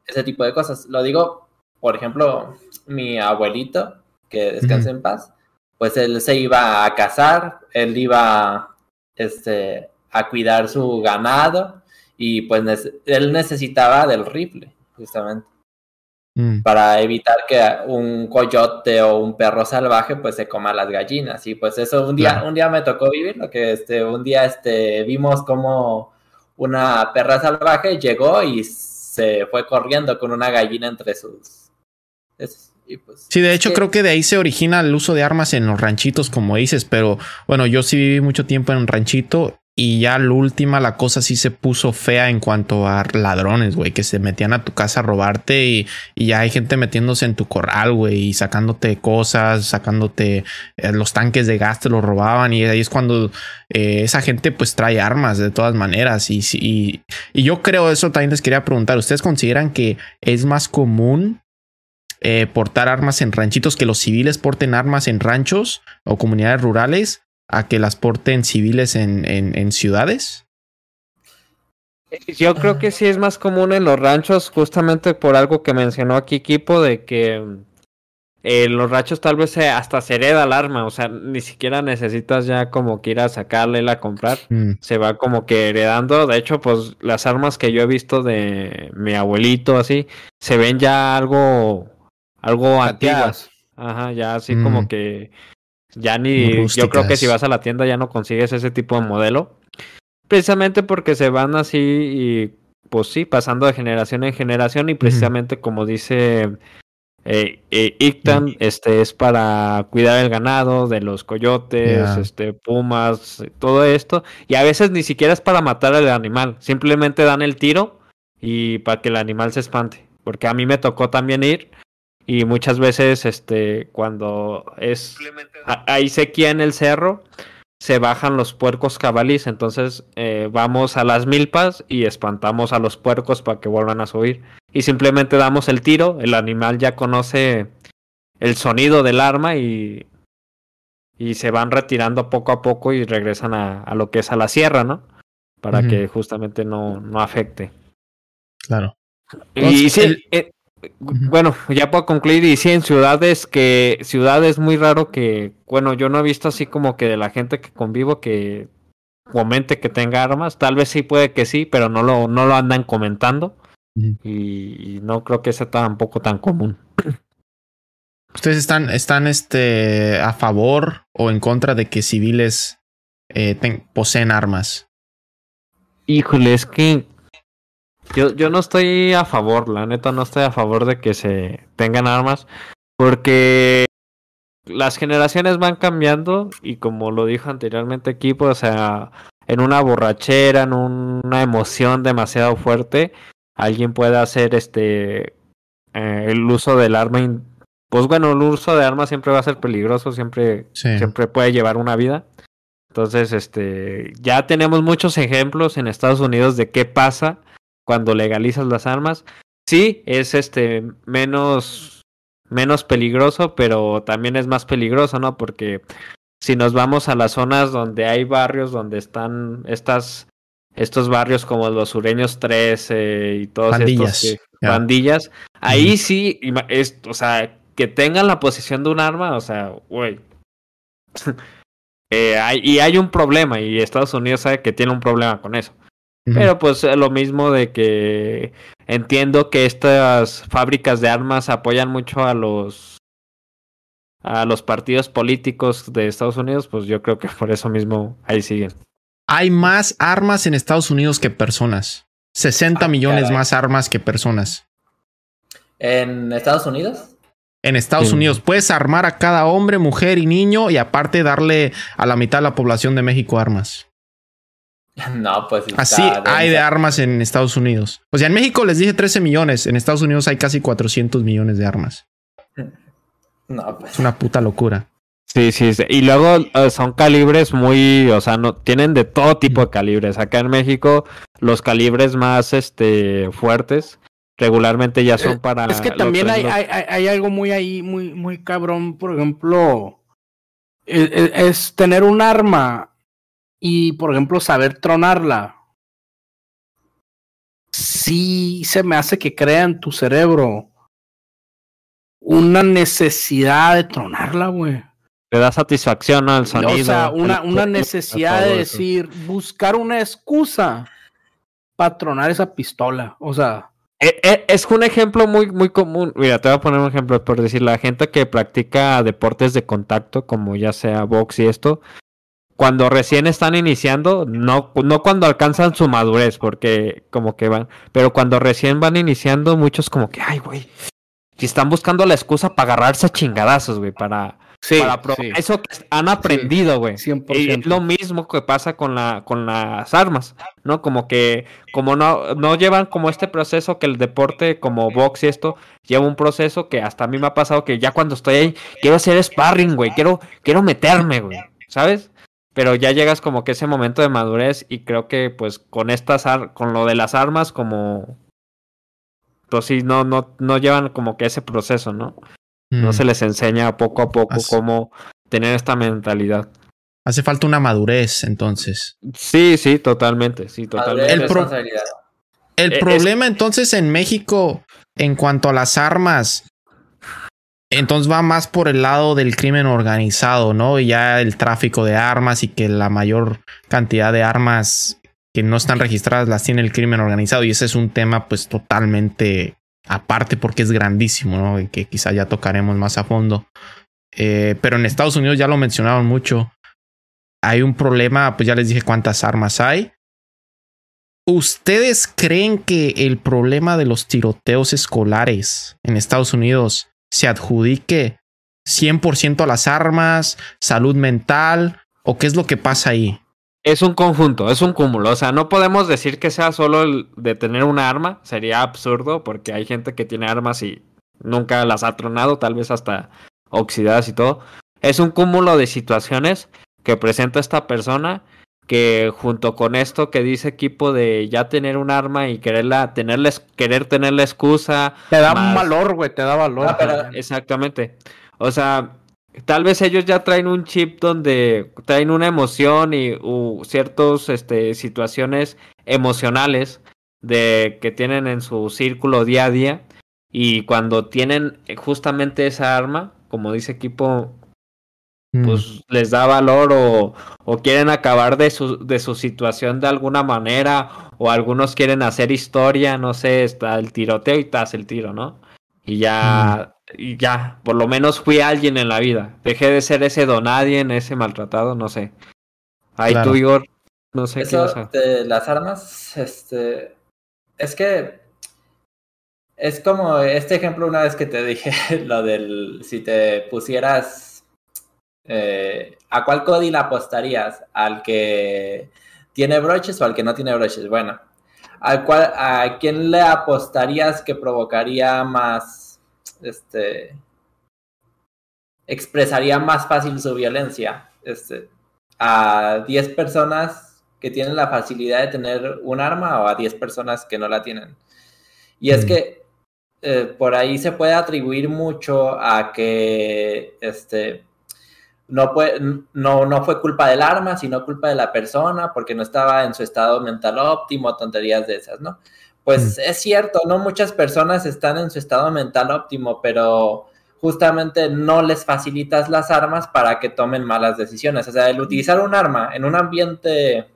[SPEAKER 4] ese tipo de cosas. Lo digo, por ejemplo, mi abuelito, que descanse en paz, pues él se iba a cazar, él iba este, a cuidar su ganado y pues él necesitaba del rifle, justamente. Mm. Para evitar que un coyote o un perro salvaje pues se coma las gallinas. Y pues eso un día, un día me tocó vivir, lo que este, un día este, vimos como una perra salvaje llegó y se fue corriendo con una gallina entre sus.
[SPEAKER 2] Pues, sí, de hecho creo que de ahí se origina el uso de armas en los ranchitos, como dices, pero bueno, yo sí viví mucho tiempo en un ranchito y ya la última, la cosa sí se puso fea en cuanto a ladrones, güey, que se metían a tu casa a robarte y, ya hay gente metiéndose en tu corral, güey, y sacándote cosas, sacándote eh, los tanques de gas, te los robaban y ahí es cuando eh, esa gente pues trae armas de todas maneras. Y, y, y yo creo, eso también les quería preguntar, ¿ustedes consideran que es más común eh, portar armas en ranchitos que los civiles porten armas en ranchos o comunidades rurales? A que las porten civiles en, en, ciudades?
[SPEAKER 1] Yo creo que sí es más común en los ranchos, justamente por algo que mencionó aquí Kipo, de que en eh, los ranchos tal vez hasta se hereda el arma, o sea, ni siquiera necesitas ya como que ir a sacarle a comprar, mm. se va como que heredando. De hecho, pues las armas que yo he visto de mi abuelito, así, se ven ya algo, algo antiguas. Ajá, ya así como mm. que ya ni, yo creo que si vas a la tienda ya no consigues ese tipo de modelo. Precisamente porque se van así y pues sí, pasando de generación en generación y precisamente como dice eh, eh Ictan, este es para cuidar el ganado de los coyotes, este pumas, todo esto. Y a veces ni siquiera es para matar al animal, simplemente dan el tiro y para que el animal se espante, porque a mí me tocó también ir y muchas veces, este, cuando es hay sequía en el cerro, se bajan los puercos cabalís. Entonces eh, vamos a las milpas y espantamos a los puercos para que vuelvan a subir. Y simplemente damos el tiro. El animal ya conoce el sonido del arma y, y se van retirando poco a poco y regresan a, a lo que es a la sierra, ¿no? Para que justamente no, no afecte.
[SPEAKER 2] Claro.
[SPEAKER 1] Y sí, eh, bueno, ya puedo concluir y sí, en ciudades que, ciudades muy raro que, bueno, yo no he visto así como que de la gente que convivo que comente que tenga armas, tal vez sí puede que sí, pero no lo, no lo andan comentando y, no creo que sea tampoco tan común.
[SPEAKER 2] ¿Ustedes están, están este, a favor o en contra de que civiles eh, poseen armas?
[SPEAKER 1] Híjole, es que yo, yo no estoy a favor, la neta no estoy a favor de que se tengan armas, porque las generaciones van cambiando y como lo dijo anteriormente Equipo, o sea, en una borrachera, en una emoción demasiado fuerte, alguien puede hacer este eh, el uso del arma. Pues bueno, el uso de armas siempre va a ser peligroso, siempre, siempre puede llevar una vida. Entonces, este, ya tenemos muchos ejemplos en Estados Unidos de qué pasa cuando legalizas las armas. Sí, es este menos menos peligroso, pero también es más peligroso, ¿no? Porque si nos vamos a las zonas donde hay barrios donde están estas estos barrios como los sureños 13 y todos estos bandillas, ahí sí es, o sea, que tengan la posición de un arma, o sea, güey. (laughs) eh, y hay un problema y Estados Unidos sabe que tiene un problema con eso. Pero pues lo mismo de que entiendo que estas fábricas de armas apoyan mucho a los a los partidos políticos de Estados Unidos, pues yo creo que por eso mismo ahí siguen.
[SPEAKER 2] Hay más armas en Estados Unidos que personas. 60 ah, millones más armas que personas.
[SPEAKER 4] ¿En Estados Unidos?
[SPEAKER 2] En Estados Unidos puedes armar a cada hombre, mujer y niño y aparte darle a la mitad de la población de México armas. (laughs)
[SPEAKER 4] No, pues.
[SPEAKER 2] Así hay de armas en Estados Unidos. O sea, en México les dije 13 millones. En Estados Unidos hay casi 400 millones de armas. (laughs)
[SPEAKER 4] No, pues.
[SPEAKER 2] Es una puta locura.
[SPEAKER 1] Sí, sí, sí. Y luego eh, son calibres muy, o sea, no tienen de todo tipo de calibres. Acá en México, los calibres más este fuertes regularmente ya son
[SPEAKER 3] Eh,
[SPEAKER 1] para...
[SPEAKER 3] Es que también hay,
[SPEAKER 1] dueños.
[SPEAKER 3] hay, hay- hay algo muy ahí, muy, muy cabrón, por ejemplo, e- e- es, tener un arma y, por ejemplo, saber tronarla. Sí se me hace que crea en tu cerebro una necesidad de tronarla, güey.
[SPEAKER 1] Te da satisfacción el sonido.
[SPEAKER 3] O sea, una,
[SPEAKER 1] el-
[SPEAKER 3] una necesidad de decir, buscar una excusa para tronar esa pistola. O sea,
[SPEAKER 1] Eh, eh, Es un ejemplo muy, muy común. Mira, te voy a poner un ejemplo por decir, la gente que practica deportes de contacto, como ya sea box y esto, cuando recién están iniciando, no, no cuando alcanzan su madurez, porque como que van, pero cuando recién van iniciando, muchos como que, ay, güey, si están buscando la excusa para agarrarse a chingadazos, güey, para,
[SPEAKER 3] sí,
[SPEAKER 1] para probar
[SPEAKER 3] sí,
[SPEAKER 1] eso que han aprendido, güey.
[SPEAKER 3] 100%.
[SPEAKER 1] Y es lo mismo que pasa con la con las armas, ¿no? Como que como no no llevan como este proceso que el deporte como box y esto lleva un proceso que hasta a mí me ha pasado que ya cuando estoy ahí quiero hacer sparring, güey, quiero quiero meterme, güey, ¿sabes? Pero ya llegas como que ese momento de madurez y creo que pues con estas ar- con lo de las armas como pues sí no no no llevan como que ese proceso, ¿no? No
[SPEAKER 2] Mm.
[SPEAKER 1] se les enseña poco a poco
[SPEAKER 2] Así-
[SPEAKER 1] cómo tener esta mentalidad.
[SPEAKER 2] Hace falta una madurez, entonces.
[SPEAKER 1] Sí, sí, totalmente, sí, totalmente.
[SPEAKER 2] El pro-
[SPEAKER 4] responsabilidad.
[SPEAKER 2] El
[SPEAKER 1] es-
[SPEAKER 2] problema entonces en México, en cuanto a las armas, entonces va más por el lado del crimen organizado, ¿no? Y ya el tráfico de armas y que la mayor cantidad de armas que no están registradas las tiene el crimen organizado. Y ese es un tema pues totalmente aparte porque es grandísimo, ¿no? Y que quizá ya tocaremos más a fondo. Eh, pero en Estados Unidos ya lo mencionaron mucho. Hay un problema, pues ya les dije cuántas armas hay. ¿Ustedes creen que el problema de los tiroteos escolares en Estados Unidos se adjudique 100% a las armas, salud mental o qué es lo que pasa ahí?
[SPEAKER 1] Es un conjunto, es un cúmulo. O sea, no podemos decir que sea solo el de tener una arma. Sería absurdo porque hay gente que tiene armas y nunca las ha tronado, tal vez hasta oxidadas y todo. Es un cúmulo de situaciones que presenta esta persona que junto con esto que dice equipo de ya tener un arma y quererla, tenerles, querer tener la excusa,
[SPEAKER 3] Te da
[SPEAKER 1] más-
[SPEAKER 3] valor, güey, te da valor.
[SPEAKER 4] Ah, pero-.
[SPEAKER 1] Exactamente. O sea, tal vez ellos ya traen un chip donde traen una emoción y u, ciertas este, situaciones emocionales de que tienen en su círculo día a día y cuando tienen justamente esa arma, como dice equipo,
[SPEAKER 2] Mm,
[SPEAKER 1] pues les da valor o, o quieren acabar de su, de su situación de alguna manera o algunos quieren hacer historia, no sé, está el tiroteo y tas el tiro, ¿no? Y ya, y ya, por lo menos fui alguien en la vida. Dejé de ser ese donadien, ese maltratado, no sé. Ahí
[SPEAKER 2] Claro.
[SPEAKER 1] tú, Igor, no sé qué
[SPEAKER 4] Eso
[SPEAKER 1] vas a-
[SPEAKER 4] de las armas, este, es que es como este ejemplo una vez que te dije (laughs) lo del si te pusieras eh, a cuál Cody la apostarías, al que tiene broches o al que no tiene broches. Bueno, al cual a quién le apostarías que provocaría más, este, expresaría más fácil su violencia, este, a 10 personas que tienen la facilidad de tener un arma o a 10 personas que no la tienen. Y es
[SPEAKER 2] Mm.
[SPEAKER 4] que eh, por ahí se puede atribuir mucho a que este, no, fue, no, no fue culpa del arma, sino culpa de la persona, porque no estaba en su estado mental óptimo, tonterías de esas, ¿no? Pues es cierto, no muchas personas están en su estado mental óptimo, pero justamente no les facilitas las armas para que tomen malas decisiones. O sea, el utilizar un arma en un ambiente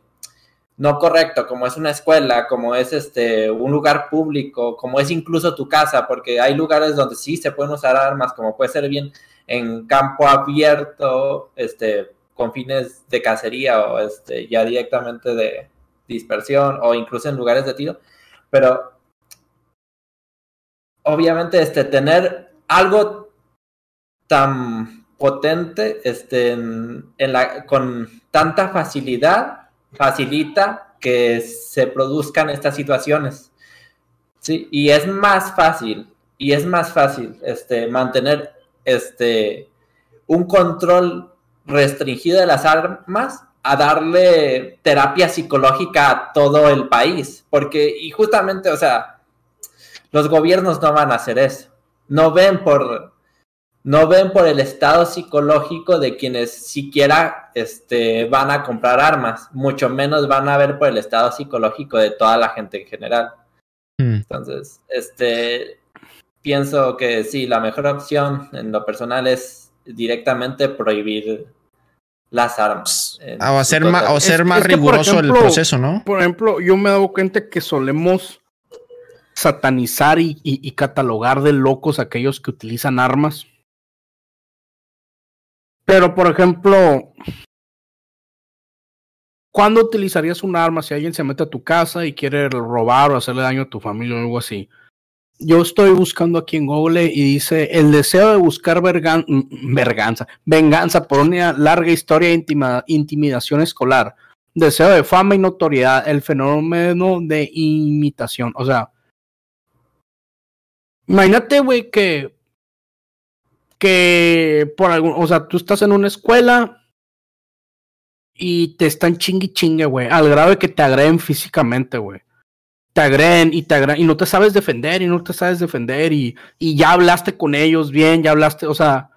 [SPEAKER 4] no correcto, como es una escuela, como es este un lugar público, como es incluso tu casa, porque hay lugares donde sí se pueden usar armas, como puede ser bien en campo abierto, este, con fines de cacería o este, ya directamente de dispersión o incluso en lugares de tiro, pero obviamente este, tener algo tan potente este, en, la, con tanta facilidad facilita que se produzcan estas situaciones. Sí, y es más fácil, y es más fácil este, mantener este, un control restringido de las armas a darle terapia psicológica a todo el país. Porque, y justamente, o sea, los gobiernos no van a hacer eso. No ven por, no ven por el estado psicológico de quienes siquiera este, van a comprar armas, mucho menos van a ver por el estado psicológico de toda la gente en general. Hmm. Entonces, este, pienso que sí, la mejor opción en lo personal es directamente prohibir las armas.
[SPEAKER 2] Ah, o hacer más, o ser más riguroso el proceso, ¿no?
[SPEAKER 3] Por ejemplo, yo me he dado cuenta que solemos satanizar y, catalogar de locos aquellos que utilizan armas. Pero, por ejemplo, ¿cuándo utilizarías un arma si alguien se mete a tu casa y quiere robar o hacerle daño a tu familia o algo así? Yo estoy buscando aquí en Google y dice el deseo de buscar mm, verganza, venganza por una larga historia de intimidación escolar, deseo de fama y notoriedad, el fenómeno de imitación. O sea, imagínate, güey, que que por algún, o sea, tú estás en una escuela y te están chingui chingue, güey, al grado de que te agreden físicamente, güey te agreden y te y no te sabes defender y no te sabes defender y, y ya hablaste con ellos bien, ya hablaste, o sea,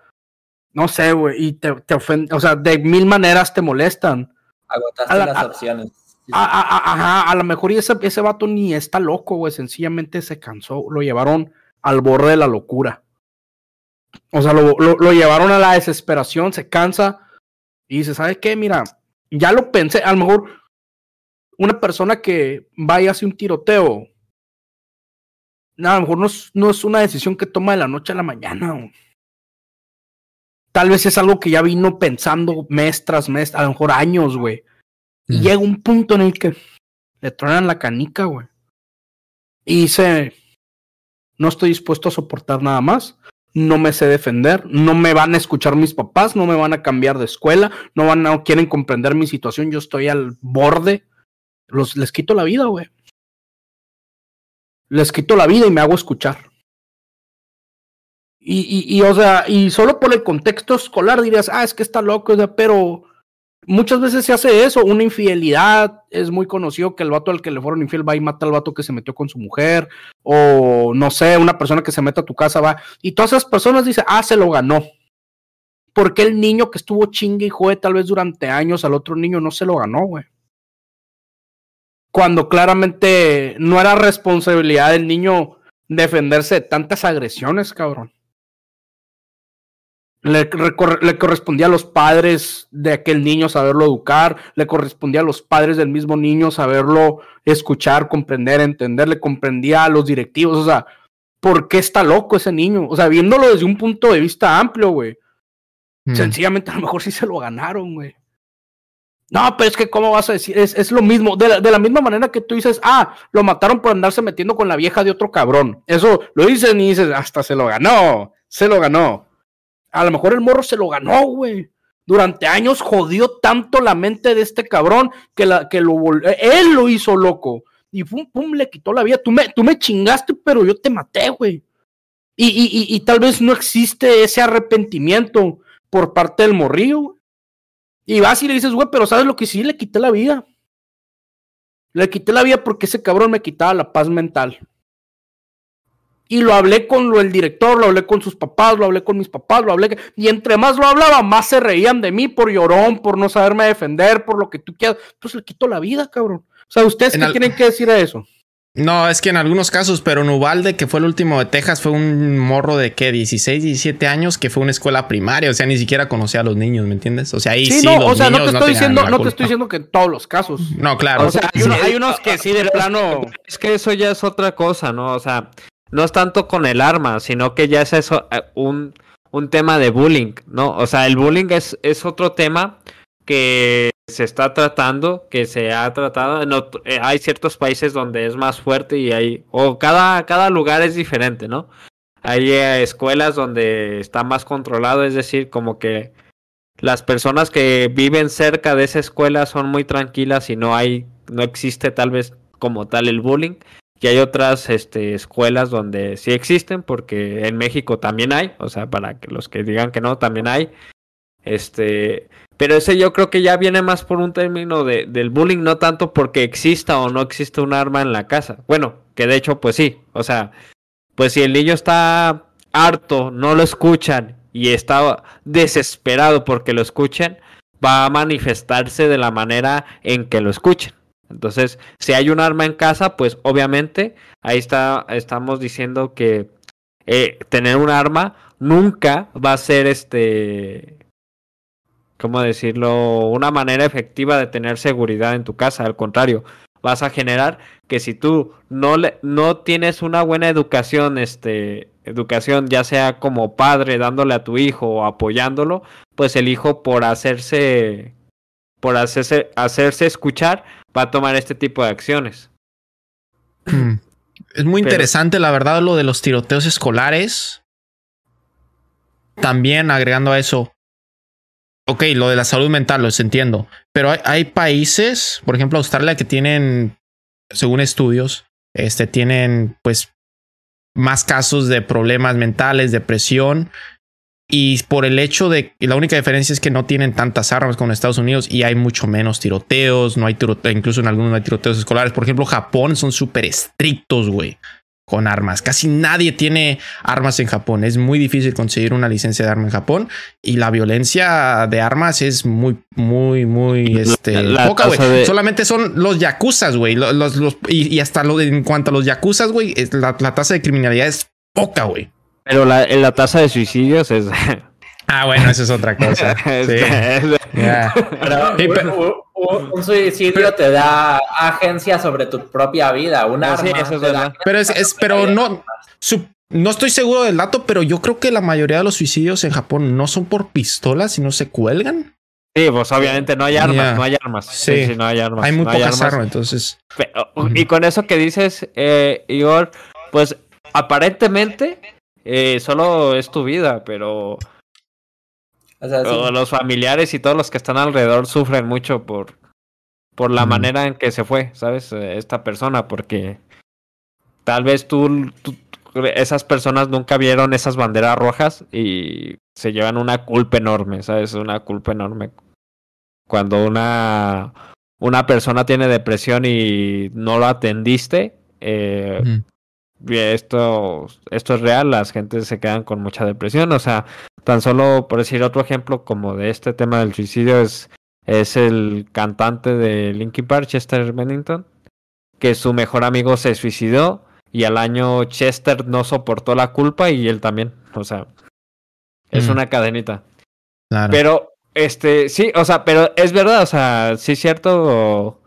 [SPEAKER 3] no sé, güey, y te, te ofenden, o sea, de mil maneras te molestan.
[SPEAKER 4] Agotaste las opciones.
[SPEAKER 3] Ajá, a, lo mejor ese, ese vato ni está loco, güey, sencillamente se cansó, lo llevaron al borde de la locura. O sea, lo, lo, lo llevaron a la desesperación, se cansa y dice, ¿sabes qué? Mira, ya lo pensé, a lo mejor una persona que vaya hacia un tiroteo, a lo mejor no es, una decisión que toma de la noche a la mañana. Tal vez es algo que ya vino pensando mes tras mes, a lo mejor años, güey. Y llega un punto en el que le tronan la canica, güey. Y dice, no estoy dispuesto a soportar nada más, no me sé defender, no me van a escuchar mis papás, no me van a cambiar de escuela, no van no quieren comprender mi situación, yo estoy al borde los, les quito la vida, güey. Les quito la vida y me hago escuchar. Y, y, o sea, y solo por el contexto escolar dirías, ah, es que está loco, pero muchas veces se hace eso, una infidelidad, es muy conocido que el vato al que le fueron infiel va y mata al vato que se metió con su mujer, o no sé, una persona que se mete a tu casa va, y todas esas personas dicen, ah, se lo ganó. Porque el niño que estuvo chingue y juegue tal vez durante años al otro niño no se lo ganó, güey? Cuando claramente no era responsabilidad del niño defenderse de tantas agresiones, cabrón. Le, le, correspondía a los padres de aquel niño saberlo educar, le correspondía a los padres del mismo niño saberlo escuchar, comprender, entender, le comprendía a los directivos, o sea, ¿por qué está loco ese niño? O sea, viéndolo desde un punto de vista amplio, güey. Mm. Sencillamente a lo mejor sí se lo ganaron, güey. No, pero es que, ¿cómo vas a decir? Es, lo mismo. De la, de la, misma manera que tú dices, ah, lo mataron por andarse metiendo con la vieja de otro cabrón. Eso lo dicen y dices, hasta se lo ganó. Se lo ganó. A lo mejor el morro se lo ganó, güey. Durante años jodió tanto la mente de este cabrón que, la, que lo él lo hizo loco. Y pum, pum, le quitó la vida. Tú me, tú me chingaste, pero yo te maté, güey. Y, y, y, tal vez no existe ese arrepentimiento por parte del morrillo, y vas y le dices, güey, pero ¿sabes lo que sí? Le quité la vida. Le quité la vida porque ese cabrón me quitaba la paz mental. Y lo hablé con el director, lo hablé con sus papás, lo hablé con mis papás, lo hablé. Y entre más lo hablaba, más se reían de mí por llorón, por no saberme defender, por lo que tú quieras. Pues le quito la vida, cabrón. O sea, ¿ustedes qué tienen que decir a eso?
[SPEAKER 2] No, es que en algunos casos, pero en que fue el último de Texas, fue un morro de qué, 16, 17 años, que fue una escuela primaria, o sea, ni siquiera conocía a los niños, ¿me entiendes? O sea, ahí sí,
[SPEAKER 3] no, o sea, no te estoy diciendo, no te estoy diciendo que en todos los casos.
[SPEAKER 2] No, claro.
[SPEAKER 3] O sea, hay, unos que sí de plano.
[SPEAKER 1] Es que eso ya es otra cosa, ¿no? O sea, no es tanto con el arma, sino que ya es eso, eh, un, un tema de bullying, ¿no? O sea, el bullying es, es otro tema que se está tratando, que se ha tratado. Eh, hay ciertos países donde es más fuerte y hay, o cada, cada lugar es diferente, ¿no? Hay eh, escuelas donde está más controlado, es decir, como que las personas que viven cerca de esa escuela son muy tranquilas y no hay, no existe tal vez como tal el bullying. Y hay otras este, escuelas donde sí existen, porque en México también hay, o sea, para que los que digan que no, también hay. Este, pero ese yo creo que ya viene más por un término de, del bullying, no tanto porque exista o no existe un arma en la casa. Bueno, que de hecho, pues sí. O sea, pues si el niño está harto, no lo escuchan y está desesperado porque lo escuchen, va a manifestarse de la manera en que lo escuchen. Entonces, si hay un arma en casa, pues obviamente ahí está, estamos diciendo que eh, tener un arma nunca va a ser este, ¿cómo decirlo? Una manera efectiva de tener seguridad en tu casa. Al contrario, vas a generar que si tú no le, no tienes una buena educación, este, educación ya sea como padre dándole a tu hijo o apoyándolo, pues el hijo por hacerse, por hacerse, hacerse escuchar va a tomar este tipo de acciones. (clears throat)
[SPEAKER 2] Es muy interesante, la verdad, lo de los tiroteos escolares. También agregando a eso, ok, lo de la salud mental, lo entiendo, pero hay, países, por ejemplo Australia, que tienen, según estudios, este, tienen pues más casos de problemas mentales, depresión, y por el hecho de la única diferencia es que no tienen tantas armas como en Estados Unidos y hay mucho menos tiroteos, no hay tiroteos, incluso en algunos no hay tiroteos escolares. Por ejemplo, Japón son súper estrictos, güey con armas. Casi nadie tiene armas en Japón. Es muy difícil conseguir una licencia de arma en Japón y la violencia de armas es muy, muy, muy este, poca, güey. Solamente son los yakuzas, güey. Los, y, hasta lo en cuanto a los yakuzas, güey, la, la tasa de criminalidad es poca, güey.
[SPEAKER 1] Pero la, la tasa de suicidios es
[SPEAKER 2] Ah, bueno, eso es otra cosa. (laughs) (laughs)
[SPEAKER 4] un, suicidio te da agencia sobre tu propia vida, una arma.
[SPEAKER 2] pero es, pero no, no estoy seguro del dato, pero yo creo que la mayoría de los suicidios en Japón no son por pistolas, sino se cuelgan.
[SPEAKER 1] Sí, pues obviamente no hay armas, no hay armas. Sí. no hay armas.
[SPEAKER 2] Hay muy pocas armas. entonces.
[SPEAKER 1] y con eso que dices, eh, Igor, pues aparentemente eh, solo es tu vida, pero los familiares y todos los que están alrededor sufren mucho por, por la manera en que se fue, ¿sabes? Eh, esta persona, porque tal vez tú, esas personas nunca vieron esas banderas rojas y se llevan una culpa enorme, ¿sabes? Una culpa enorme. Cuando una, una persona tiene depresión y no lo atendiste, eh, esto, esto es real, las gentes se quedan con mucha depresión. O sea, tan solo por decir otro ejemplo como de este tema del suicidio es, es el cantante de Linkin Park, Chester Bennington, que su mejor amigo se suicidó y al año Chester no soportó la culpa y él también. O sea, es mm. una cadenita. Pero, este, sí, o sea, pero es verdad, o sea, sí es cierto.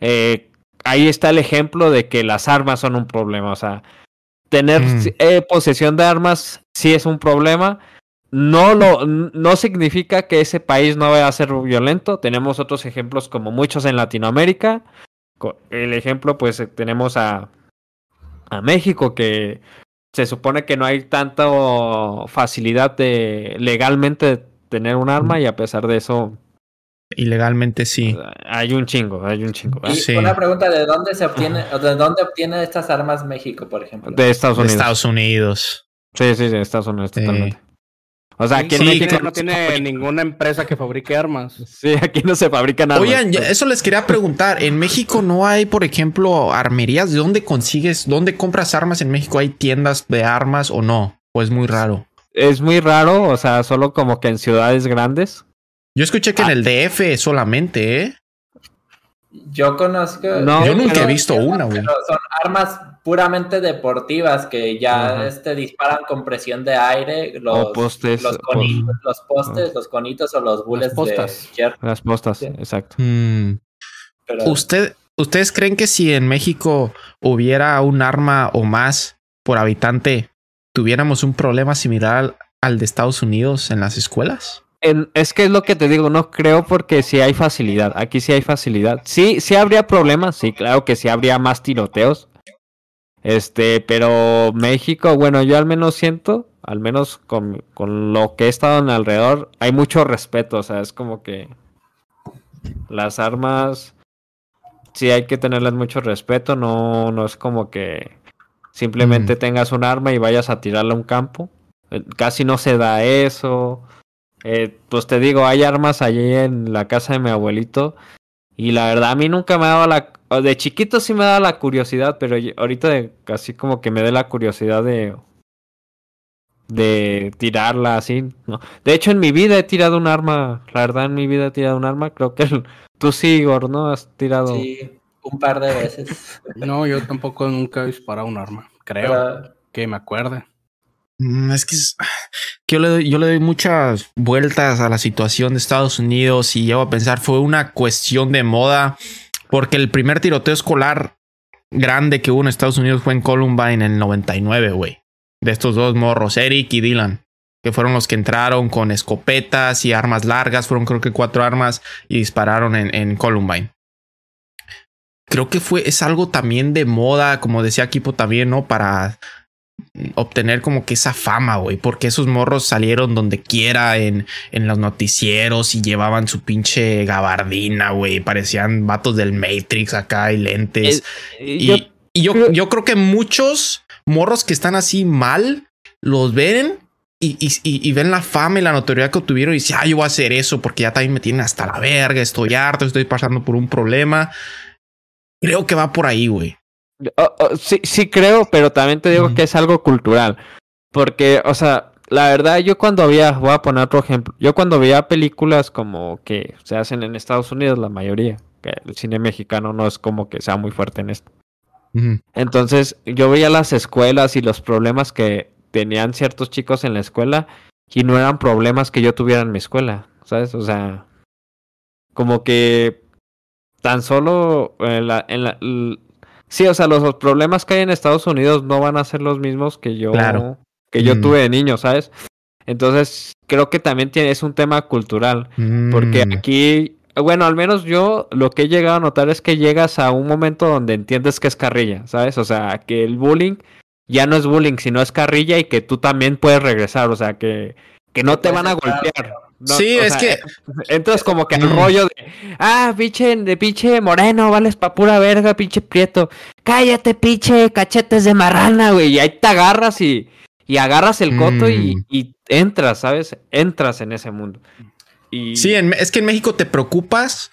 [SPEAKER 1] Eh, ahí está el ejemplo de que las armas son un problema. O sea, tener mm. eh, posesión de armas sí es un problema. No, lo, no significa que ese país no vaya a ser violento. Tenemos otros ejemplos como muchos en Latinoamérica. El ejemplo, pues eh, tenemos a, a México, que se supone que no hay tanta facilidad de legalmente tener un arma y a pesar de eso
[SPEAKER 2] Ilegalmente sí.
[SPEAKER 1] Hay un chingo, hay un chingo.
[SPEAKER 4] Y una pregunta, ¿de dónde se obtiene, de dónde obtiene estas armas México, por ejemplo?
[SPEAKER 1] De Estados Unidos.
[SPEAKER 2] De Estados Unidos.
[SPEAKER 1] Sí, sí, de Estados Unidos, totalmente.
[SPEAKER 3] O sea, aquí en México no tiene ninguna empresa que fabrique armas.
[SPEAKER 1] Sí, aquí no se fabrican armas.
[SPEAKER 2] Oigan, eso les quería preguntar. En México no hay, por ejemplo, armerías. ¿De dónde consigues, dónde compras armas en México? ¿Hay tiendas de armas o no? ¿O es muy raro?
[SPEAKER 1] Es muy raro, o sea, solo como que en ciudades grandes.
[SPEAKER 2] Yo escuché que en ah. el DF solamente, ¿eh?
[SPEAKER 4] Yo conozco.
[SPEAKER 2] No, yo nunca he visto una, güey.
[SPEAKER 4] Son armas puramente deportivas que ya este, disparan con presión de aire. Los postes. Los, conitos, los postes, los conitos o los bullets de
[SPEAKER 1] Las postas, exacto.
[SPEAKER 2] Mm. ¿Usted, ¿Ustedes creen que si en México hubiera un arma o más por habitante, tuviéramos un problema similar al de Estados Unidos en las escuelas?
[SPEAKER 1] Es que es lo que te digo, no creo porque sí hay facilidad, aquí sí hay facilidad. Sí, sí habría problemas, sí, claro que sí habría más tiroteos. Este, pero México, bueno, yo al menos siento, al menos con, con lo que he estado en alrededor, hay mucho respeto, o sea, es como que las armas sí hay que tenerles mucho respeto, no, no es como que simplemente mm. tengas un arma y vayas a tirarle a un campo. Eh, casi no se da eso. Eh, pues te digo, hay armas allí en la casa de mi abuelito. Y la verdad, a mí nunca me ha dado la de chiquito sí me da la curiosidad, pero ahorita de, así como que me dé la curiosidad de de tirarla así, ¿no? De hecho, en mi vida he tirado un arma, la verdad, en mi vida he tirado un arma, creo que tú sí, Igor, ¿no? Has tirado...
[SPEAKER 4] Sí, un par de veces. (laughs)
[SPEAKER 3] no, yo tampoco nunca he disparado un arma, creo que me acuerde.
[SPEAKER 2] Mm, es que, (sighs) yo, le doy, muchas vueltas a la situación de Estados Unidos y llevo a pensar, fue una cuestión de moda, porque el primer tiroteo escolar grande que hubo en Estados Unidos fue en Columbine en el 99, güey de estos dos morros, Eric y Dylan, que fueron los que entraron con escopetas y armas largas, fueron creo que cuatro armas y dispararon en, Columbine. Creo que fue, es algo también de moda, como decía Equipo también, ¿no? Para obtener como que esa fama, güey, porque esos morros salieron donde quiera en, en los noticieros y llevaban su pinche gabardina, güey, parecían vatos del Matrix acá y lentes. y, y yo, yo creo que muchos morros que están así mal, los ven y, y, ven la fama y la notoriedad que obtuvieron y dicen, ah, yo voy a hacer eso porque ya también me tienen hasta la verga, estoy harto, estoy pasando por un problema. Creo que va por ahí, güey.
[SPEAKER 1] Oh, oh, sí, sí creo, pero también te digo que es algo cultural. Porque, o sea, la verdad, yo cuando había, voy a poner otro ejemplo, yo cuando veía películas como que se hacen en Estados Unidos, la mayoría, que el cine mexicano no es como que sea muy fuerte en esto. Entonces yo veía las escuelas y los problemas que tenían ciertos chicos en la escuela y no eran problemas que yo tuviera en mi escuela, ¿sabes? O sea, como que tan solo en la, en la sí, o sea, los, problemas que hay en Estados Unidos no van a ser los mismos que yo que yo tuve de niño, ¿sabes? Entonces, creo que también tiene, es un tema cultural, porque mm. aquí bueno, al menos yo lo que he llegado a notar es que llegas a un momento donde entiendes que es carrilla, ¿sabes? O sea, que el bullying ya no es bullying, sino es carrilla y que tú también puedes regresar, o sea, que, que no te van a golpear.
[SPEAKER 2] Sí, es que.
[SPEAKER 1] Entonces, como que el mm. rollo de. Ah, pinche, de pinche moreno, vales pa' pura verga, pinche prieto. Cállate, pinche cachetes de marrana, güey. Y ahí te agarras y, y agarras el coto y, mm. y entras, ¿sabes? Entras en ese mundo.
[SPEAKER 2] Sí, es que en México te preocupas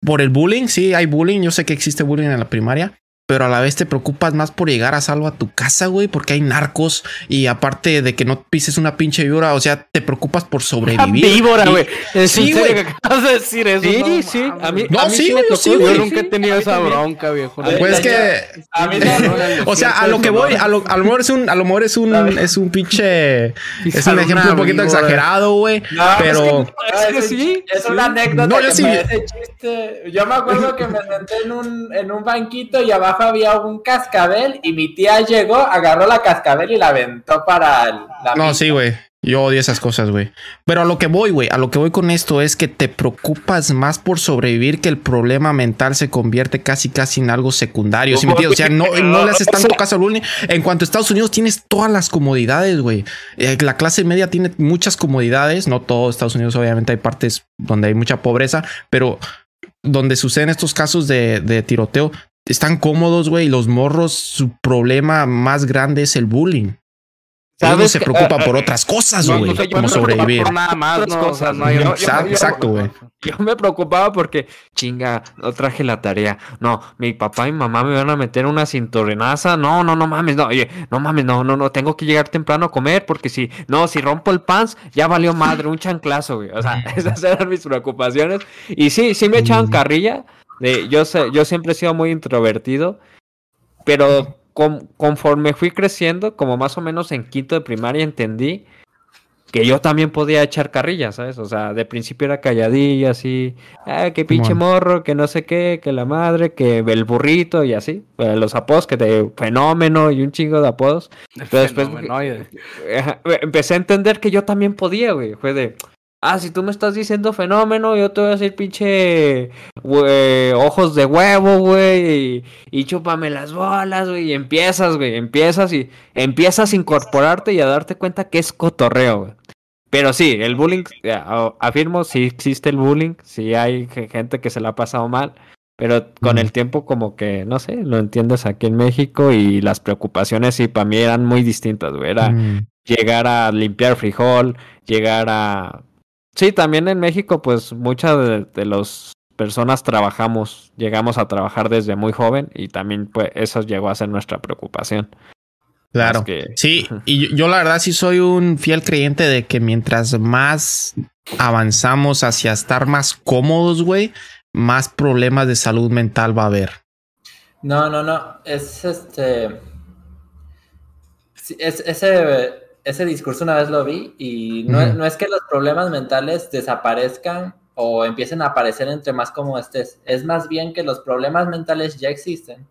[SPEAKER 2] por el bullying. Sí, hay bullying. Yo sé que existe bullying en la primaria pero a la vez te preocupas más por llegar a salvo a tu casa, güey, porque hay narcos y aparte de que no pises una pinche víbora, o sea, te preocupas por sobrevivir. (laughs)
[SPEAKER 3] víbora, güey.
[SPEAKER 2] Sí, güey.
[SPEAKER 3] acabas de decir eso?
[SPEAKER 1] Sí, sí.
[SPEAKER 2] A mí, no, sí, sí,
[SPEAKER 3] Yo nunca he tenido esa bronca, viejo.
[SPEAKER 2] Pues es que, o sea, a lo que voy, a lo, a lo mejor es un, a lo mejor es un, es un pinche, es un ejemplo un poquito exagerado, güey, pero
[SPEAKER 4] es que sí, es una anécdota. No, yo sí. chiste. Yo me acuerdo que me senté en un, en un banquito y abajo había un cascabel y mi tía llegó, agarró la cascabel y la aventó para la.
[SPEAKER 2] No, sí, güey. Yo odio esas cosas, güey. Pero a lo que voy, güey, a lo que voy con esto es que te preocupas más por sobrevivir que el problema mental se convierte casi casi en algo secundario. ¿Sí me O sea, no, no le haces tanto caso al bullying. En cuanto a Estados Unidos, tienes todas las comodidades, güey. Eh, la clase media tiene muchas comodidades. No todo Estados Unidos, obviamente, hay partes donde hay mucha pobreza, pero donde suceden estos casos de, de tiroteo, están cómodos, güey. Los morros, su problema más grande es el bullying. Uno se preocupa por otras cosas, güey, como sobrevivir.
[SPEAKER 3] nada más,
[SPEAKER 2] exacto, güey. (laughs)
[SPEAKER 1] Yo me preocupaba porque, chinga, no traje la tarea. No, mi papá y mamá me van a meter una cinturenaza. No, no, no mames, no, oye, no mames, no, no, no, tengo que llegar temprano a comer porque si, no, si rompo el pants, ya valió madre, un chanclazo, güey. O sea, (laughs) esas eran mis preocupaciones. Y sí, sí me echaban carrilla yo, sé, yo siempre he sido muy introvertido, pero conforme fui creciendo, como más o menos en quinto de primaria, entendí que yo también podía echar carrillas, ¿sabes? O sea, de principio era calladilla, así, ah, que pinche morro, que no sé qué, que la madre, que el burrito y así, los apodos, que te fenómeno y un chingo de apodos. Pero después empecé a entender que yo también podía, güey. Fue de, Ah, si tú me estás diciendo fenómeno, yo te voy a decir pinche ojos de huevo, güey. Y, chúpame las bolas, güey. Y empiezas, güey. Empiezas y empiezas a incorporarte y a darte cuenta que es cotorreo, güey. Pero sí, el bullying, afirmo, sí existe el bullying. Sí hay gente que se la ha pasado mal. Pero con el tiempo como que, no sé, lo entiendes aquí en México y las preocupaciones sí para mí eran muy distintas, güey. Era mm. llegar a limpiar frijol, llegar a Sí, también en México, pues muchas de, los personas trabajamos, llegamos a trabajar desde muy joven y también pues eso llegó a ser nuestra preocupación.
[SPEAKER 2] Claro. Sí, y yo, la verdad sí soy un fiel creyente de que mientras más avanzamos hacia estar más cómodos, güey, más problemas de salud mental va a haber.
[SPEAKER 4] No, no, no. Es este. ese, ese discurso una vez lo vi y no, no es que los problemas mentales desaparezcan o empiecen a aparecer entre más como estés. Es más bien que los problemas mentales ya existen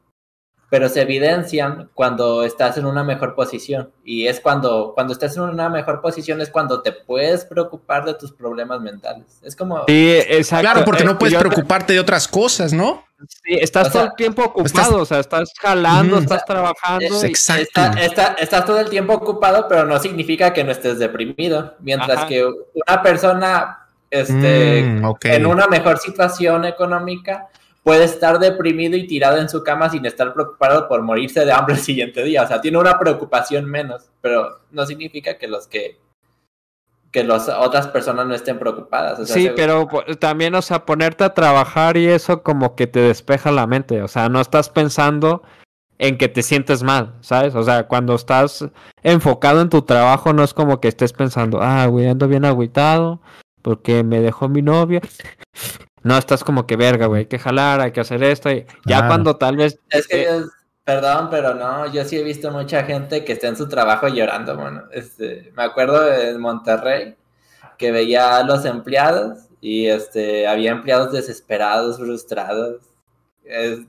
[SPEAKER 4] pero se evidencian cuando estás en una mejor posición. Y es cuando, cuando estás en una mejor posición es cuando te puedes preocupar de tus problemas mentales. Es como...
[SPEAKER 2] Sí, exacto. Claro, porque no eh, puedes preocuparte de otras cosas, ¿no?
[SPEAKER 1] Sí, estás todo el tiempo ocupado, o sea, estás jalando, estás trabajando.
[SPEAKER 4] exacto. estás todo el tiempo ocupado, pero no significa que no estés deprimido. Mientras que una persona este, mm, en una mejor situación económica puede estar deprimido y tirado en su cama sin estar preocupado por morirse de hambre el siguiente día. O sea, tiene una preocupación menos, pero no significa que los que que las otras personas no estén preocupadas.
[SPEAKER 1] sí, pero también, o sea, ponerte a trabajar y eso como que te despeja la mente. O sea, no estás pensando en que te sientes mal, ¿sabes? O sea, cuando estás enfocado en tu trabajo, no es como que estés pensando, ah, güey, ando bien agüitado porque me dejó mi novia no estás como que verga, güey, hay que jalar, hay que hacer esto. Y ya cuando tal vez.
[SPEAKER 4] Es que, perdón, pero no, yo sí he visto mucha gente que está en su trabajo llorando, bueno. Este, me acuerdo en Monterrey que veía a los empleados y este, había empleados desesperados, frustrados.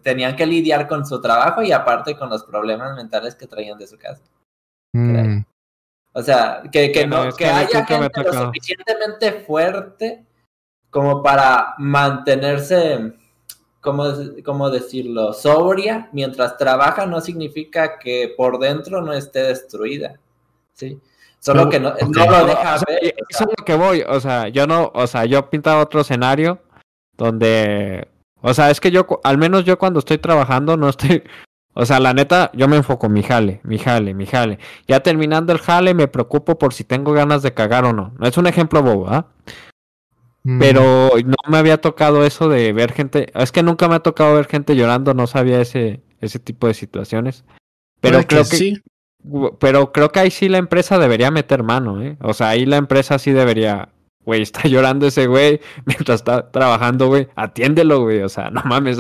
[SPEAKER 4] tenían que lidiar con su trabajo y aparte con los problemas mentales que traían de su casa. Mm. O sea, que, que no, que, haya gente lo suficientemente fuerte como para mantenerse, ¿cómo, decirlo? Sobria mientras trabaja no significa que por dentro no esté destruida, ¿sí? Solo que no, lo deja ver.
[SPEAKER 1] Eso es lo que voy, o sea, yo no, o sea, yo pintaba otro escenario donde, o sea, es que yo, al menos yo cuando estoy trabajando no estoy, (laughs) o sea, la neta, yo me enfoco mi jale, mi jale, mi jale. Ya terminando el jale, me preocupo por si tengo ganas de cagar o no. No es un ejemplo bobo, ¿ah? Mm. Pero no me había tocado eso de ver gente. Es que nunca me ha tocado ver gente llorando, no sabía ese, ese tipo de situaciones. Pero creo que, sí. Pero creo que ahí sí la empresa debería meter mano, ¿eh? O sea, ahí la empresa sí debería. Güey, (laughs) está llorando ese güey mientras está trabajando, güey. Atiéndelo, güey. O sea, (laughs) no mames,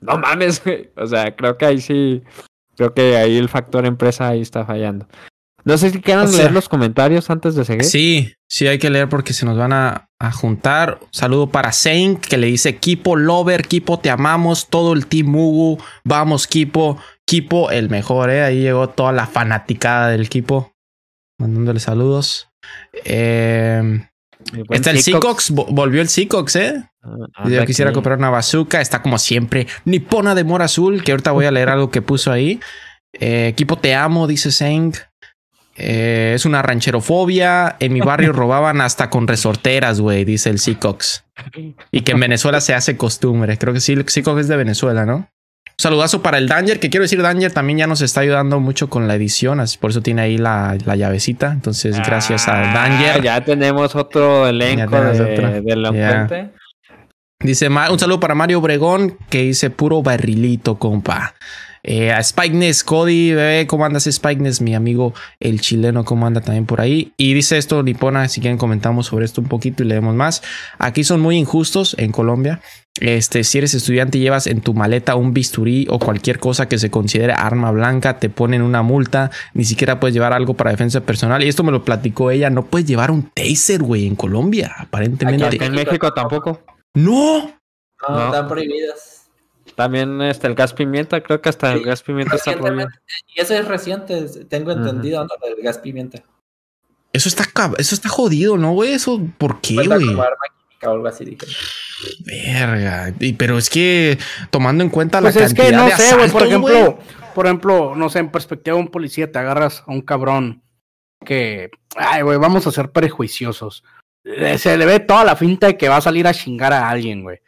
[SPEAKER 1] no mames, güey. O sea, creo que ahí sí. Creo que ahí el factor empresa ahí está fallando. No sé si quieran leer los comentarios antes de seguir.
[SPEAKER 2] Sí, sí hay que leer porque se nos van a, juntar. saludo para Saint que le dice Kipo Lover, Kipo te amamos, todo el team Mugu, vamos Kipo, Kipo el mejor, eh. Ahí llegó toda la fanaticada del Kipo. Mandándole saludos. Eh, está el Seacox, volvió el Seacox, eh. Ah, Yo quisiera comprar una bazooka, está como siempre. Nipona de Mora Azul, que ahorita voy a leer algo que puso ahí. Eh, Kipo te amo, dice Saint eh, es una rancherofobia. En mi barrio (laughs) robaban hasta con resorteras, güey, dice el Seacox. Y que en Venezuela se hace costumbre. Creo que sí, el Seacox es de Venezuela, ¿no? Un saludazo para el Danger, que quiero decir, Danger también ya nos está ayudando mucho con la edición, así por eso tiene ahí la, llavecita. Entonces, gracias al Danger.
[SPEAKER 1] Ah, ya tenemos otro elenco de, la
[SPEAKER 2] Dice, un saludo para Mario Obregón, que dice puro barrilito, compa. Eh, a Spikeness, Cody, bebé, ¿cómo andas Spikeness? Mi amigo el chileno, ¿cómo anda también por ahí? Y dice esto, Nipona, si quieren comentamos sobre esto un poquito y leemos más. Aquí son muy injustos en Colombia. Este, si eres estudiante y llevas en tu maleta un bisturí o cualquier cosa que se considere arma blanca, te ponen una multa, ni siquiera puedes llevar algo para defensa personal. Y esto me lo platicó ella, no puedes llevar un taser, güey, en Colombia, aparentemente.
[SPEAKER 1] en México tampoco.
[SPEAKER 2] No.
[SPEAKER 4] No, están prohibidas.
[SPEAKER 1] También está el gas pimienta, creo que hasta el gas pimienta está prohibido.
[SPEAKER 4] Y eso es reciente, tengo entendido, ¿no? El gas pimienta.
[SPEAKER 2] Eso está, eso está jodido, ¿no, güey? Eso, ¿por qué, güey? o algo así, dije. Verga. pero es que tomando en cuenta la cantidad pues es que, no sé, güey,
[SPEAKER 3] por ejemplo, por ejemplo, no sé, en perspectiva de un policía te agarras a un cabrón que, ay, güey, vamos a ser prejuiciosos. Se le ve toda la finta de que va a salir a chingar a alguien, güey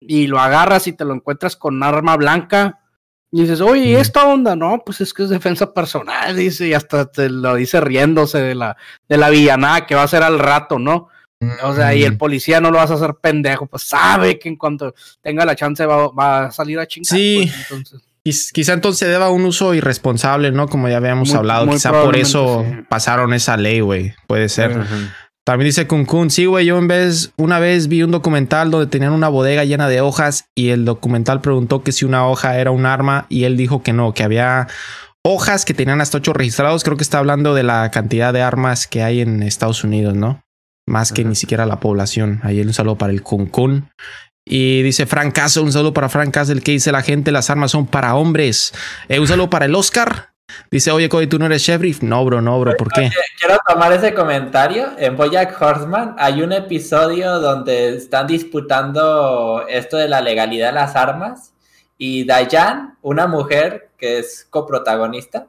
[SPEAKER 3] y lo agarras y te lo encuentras con arma blanca y dices, oye, ¿y esta onda? No, pues es que es defensa personal, dice, y hasta te lo dice riéndose de la, de la villanada que va a ser al rato, ¿no? O sea, y el policía no lo vas a hacer pendejo, pues sabe que en cuanto tenga la chance va, a salir a chingar.
[SPEAKER 2] Sí. Pues, quizá entonces deba un uso irresponsable, ¿no? Como ya habíamos hablado. quizá por eso pasaron esa ley, güey. Puede ser. También dice Kun Kun, sí, güey, yo en vez, una vez vi un documental donde tenían una bodega llena de hojas y el documental preguntó que si una hoja era un arma y él dijo que no, que había hojas que tenían hasta ocho registrados. Creo que está hablando de la cantidad de armas que hay en Estados Unidos, ¿no? Más que ni siquiera la población. Ahí un saludo para el Kun Kun. Y dice Frank Castle, un saludo para Frank Castle, que dice la gente, las armas son para hombres. Eh, un saludo para el Oscar. Dice, oye, Cody, ¿tú no eres sheriff? No, bro, no, bro, ¿por qué?
[SPEAKER 4] Quiero tomar ese comentario. En Boyack Horseman hay un episodio donde están disputando esto de la legalidad de las armas y Dayan, una mujer que es coprotagonista,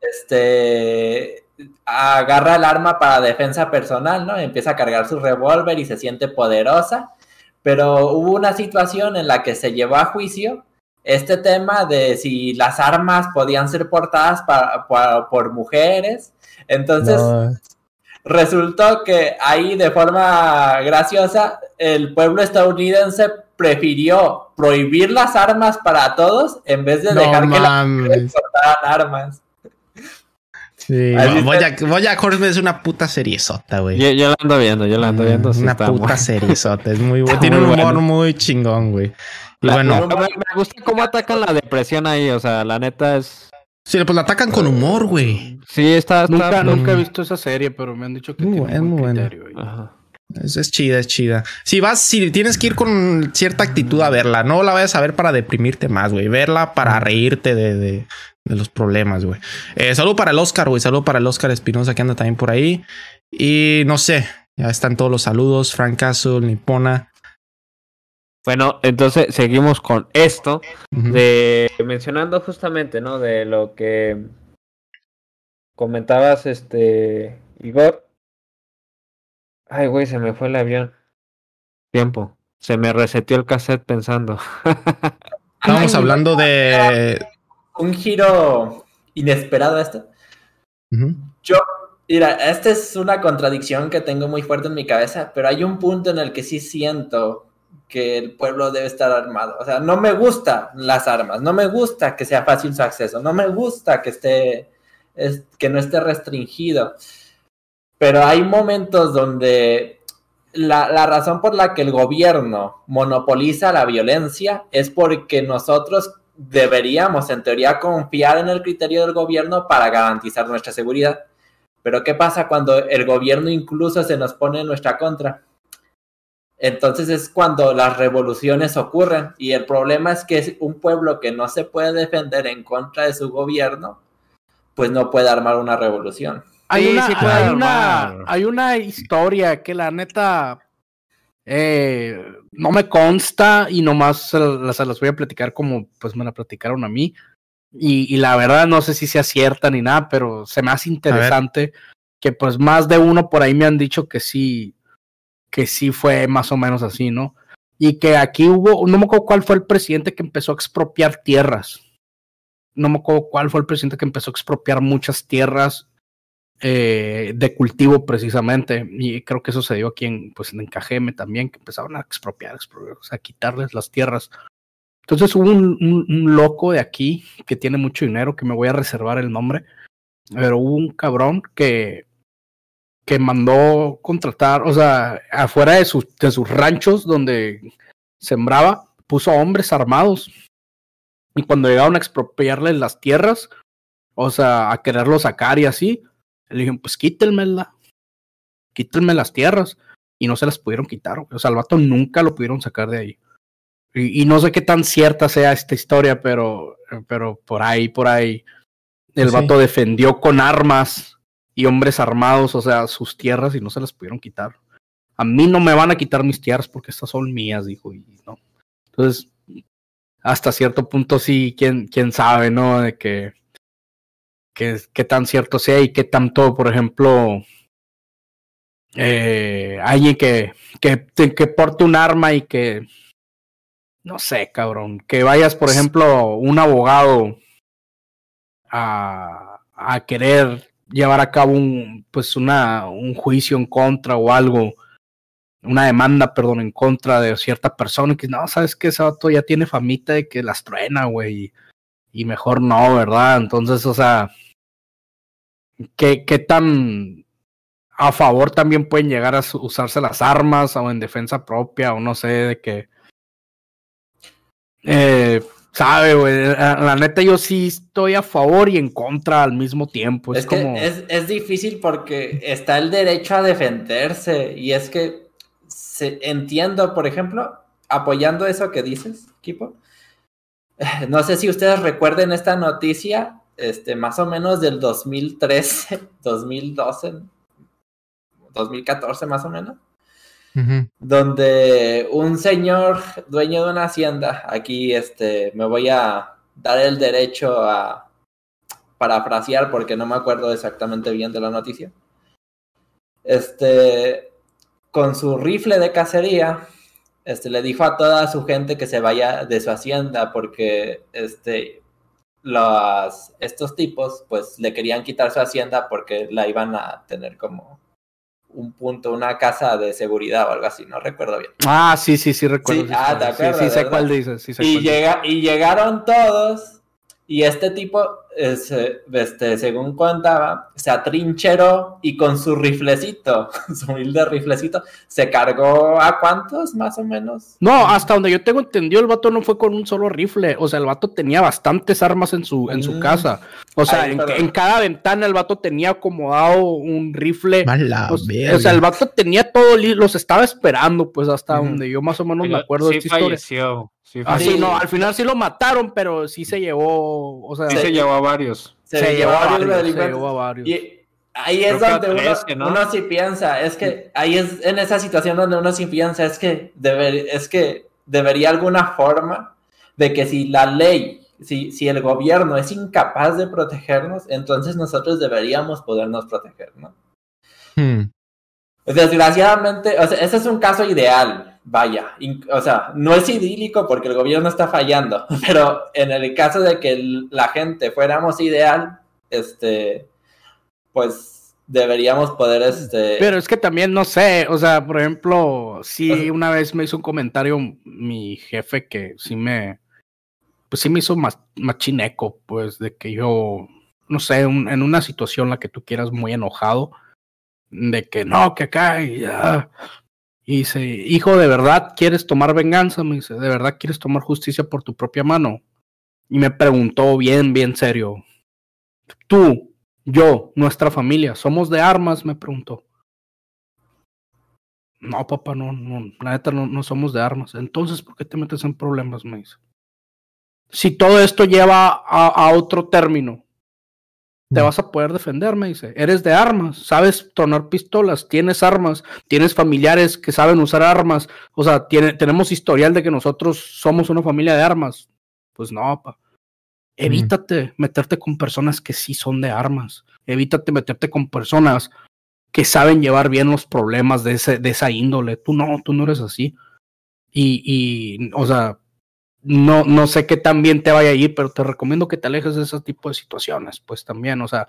[SPEAKER 4] este agarra el arma para defensa personal, ¿no? Empieza a cargar su revólver y se siente poderosa, pero hubo una situación en la que se llevó a juicio este tema de si las armas podían ser portadas por mujeres. Entonces, resultó que ahí de forma graciosa el pueblo estadounidense prefirió prohibir las armas para todos en vez de dejar que las mujeres portaran armas.
[SPEAKER 2] Sí, Boya, Horseman es una puta seriesota, güey.
[SPEAKER 1] Yo, yo, la ando viendo, yo la ando viendo.
[SPEAKER 2] una puta seriesota, es muy bueno. Tiene un humor muy chingón, güey.
[SPEAKER 1] Y bueno. Me, gusta cómo atacan la depresión ahí, o sea, la neta es.
[SPEAKER 2] Sí, pues la atacan con humor, güey.
[SPEAKER 1] Sí, está.
[SPEAKER 3] Nunca, nunca he visto esa serie, pero me han dicho que muy tiene muy criterio,
[SPEAKER 2] Ajá. Es, es, chida, es chida. Si vas, si tienes que ir con cierta actitud a verla, no la vayas a ver para deprimirte más, güey. Verla para reírte de, de, de los problemas, güey. Eh, saludo para el Oscar, güey. Saludo para el Oscar Espinosa que anda también por ahí. Y no sé, ya están todos los saludos. Frank Castle, Nipona.
[SPEAKER 1] Bueno, entonces seguimos con esto. De mencionando justamente, ¿no? De lo que comentabas, este, Igor. Ay, güey, se me fue el avión. Tiempo. Se me reseteó el cassette pensando. (laughs)
[SPEAKER 2] Estamos hablando de
[SPEAKER 4] un giro inesperado a esto. Yo, mira, esta es una contradicción que tengo muy fuerte en mi cabeza, pero hay un punto en el que sí siento que el pueblo debe estar armado. O sea, no me gustan las armas, no me gusta que sea fácil su acceso, no me gusta que esté, que no esté restringido. Pero hay momentos donde la, razón por la que el gobierno monopoliza la violencia es porque nosotros deberíamos, en teoría, confiar en el criterio del gobierno para garantizar nuestra seguridad. Pero ¿qué pasa cuando el gobierno incluso se nos pone en nuestra contra? Entonces es cuando las revoluciones ocurren y el problema es que un pueblo que no se puede defender en contra de su gobierno, pues no puede armar una revolución.
[SPEAKER 3] Hay, una, hay una historia que la neta eh, no me consta y nomás se las, voy a platicar como pues me la platicaron a mí. Y, la verdad no sé si sea cierta ni nada, pero se me hace interesante que pues más de uno por ahí me han dicho que sí, que sí fue más o menos así, ¿no? Y que aquí hubo, no me acuerdo cuál fue el presidente que empezó a expropiar tierras. No me acuerdo cuál fue el presidente que empezó a expropiar muchas tierras eh, de cultivo precisamente. Y creo que eso se dio aquí en, pues, en Cajeme también, que empezaron a expropiar, a quitarles las tierras. Entonces hubo un, un, loco de aquí que tiene mucho dinero, que me voy a reservar el nombre, pero hubo un cabrón que, que mandó contratar, o sea, afuera de sus, de sus ranchos donde sembraba, puso hombres armados. Y cuando llegaron a expropiarles las tierras, o sea, a quererlo sacar y así, le dijeron, pues quítenmela, quítenme las tierras. Y no se las pudieron quitar. O sea, al vato nunca lo pudieron sacar de ahí. Y, no sé qué tan cierta sea esta historia, pero, pero por ahí, por ahí, el vato defendió con armas y hombres armados, o sea, sus tierras y no se las pudieron quitar. A mí no me van a quitar mis tierras porque estas son mías, dijo, y no. Entonces, hasta cierto punto sí, quién, quién sabe, ¿no? De que qué, tan cierto sea y qué tanto, por ejemplo, eh, alguien que, que, que porte un arma y que, no sé, cabrón, que vayas, por ejemplo, un abogado a, a querer llevar a cabo un, pues una, un juicio en contra o algo una demanda, perdón, en contra de cierta persona que no, sabes que ese vato ya tiene famita de que las truena, güey, y, mejor no, ¿verdad? Entonces, o sea, ¿qué, ¿qué tan a favor también pueden llegar a usarse las armas o en defensa propia o no sé, de que... Eh, sabe, güey, la, neta yo sí estoy a favor y en contra al mismo tiempo. Es, como...
[SPEAKER 4] es, es difícil porque está el derecho a defenderse y es que entiendo, por ejemplo, apoyando eso que dices, equipo. (laughs) No sé si ustedes recuerden esta noticia, este, más o menos del 2013, 2012, 2014 más o menos, donde un señor dueño de una hacienda, aquí este, me voy a dar el derecho a parafrasear porque no me acuerdo exactamente bien de la noticia. Este, con su rifle de cacería, este, le dijo a toda su gente que se vaya de su hacienda porque este, los, estos tipos pues le querían quitar su hacienda porque la iban a tener como un punto, una casa de seguridad o algo así, no recuerdo bien.
[SPEAKER 3] Ah, sí, sí, sí recuerdo. Sí, ah,
[SPEAKER 4] sí, sé cuál dices. y, llega, y llegaron todos y este tipo este, según contaba, se atrincheró y con su riflecito, (laughs) su humilde riflecito, se cargó a cuántos más o menos.
[SPEAKER 3] No, hasta donde yo tengo entendido, el vato no fue con un solo rifle, o sea, el vato tenía bastantes armas en su, en su mm. casa. O sea, en, cada ventana el vato tenía acomodado un rifle. o, sea, el vato tenía todo, los estaba esperando, pues hasta donde yo más o menos me acuerdo de esta historia. Sí, ah, no, al final sí lo mataron, pero sí se llevó, o sea,
[SPEAKER 1] sí se llevó a varios.
[SPEAKER 4] Se, llevó, a varios, se llevó a varios. Y ahí es donde uno, sí piensa, es que ahí es en esa situación donde uno sí piensa, es que, deber, es que debería alguna forma de que si la ley, si, si el gobierno es incapaz de protegernos, entonces nosotros deberíamos podernos proteger, ¿no? Hmm. Desgraciadamente, o sea, ese es un caso ideal, vaya, o sea, no es idílico porque el gobierno está fallando, (laughs) pero en el caso de que la gente fuéramos ideal, este, pues deberíamos poder, este...
[SPEAKER 3] Pero es que también, no sé, o sea, por ejemplo, sí, una vez me hizo un comentario mi jefe que sí me, pues sí me hizo más, más chineco, pues, de que yo, no sé, en una situación en la que tú quieras muy enojado, de que no, que acá y ya. Y dice, hijo, ¿de verdad quieres tomar venganza? Me dice, ¿de verdad quieres tomar justicia por tu propia mano? Y me preguntó bien, bien serio. Tú, yo, nuestra familia, ¿somos de armas? Me preguntó. No, papá, no, no, la neta no, no somos de armas. Entonces, ¿por qué te metes en problemas? Me dice. Si todo esto lleva a, a otro término, te vas a poder defender, me dice. Eres de armas, sabes tornar pistolas, tienes armas, tienes familiares que saben usar armas. O sea, tiene, tenemos historial de que nosotros somos una familia de armas. Pues no, pa. Evítate meterte con personas que sí son de armas. Evítate meterte con personas que saben llevar bien los problemas de, ese, de esa índole. Tú no, tú no eres así. Y, y, o sea, no, no sé qué tan bien te vaya a ir, pero te recomiendo que te alejes de ese tipo de situaciones, pues también, o sea,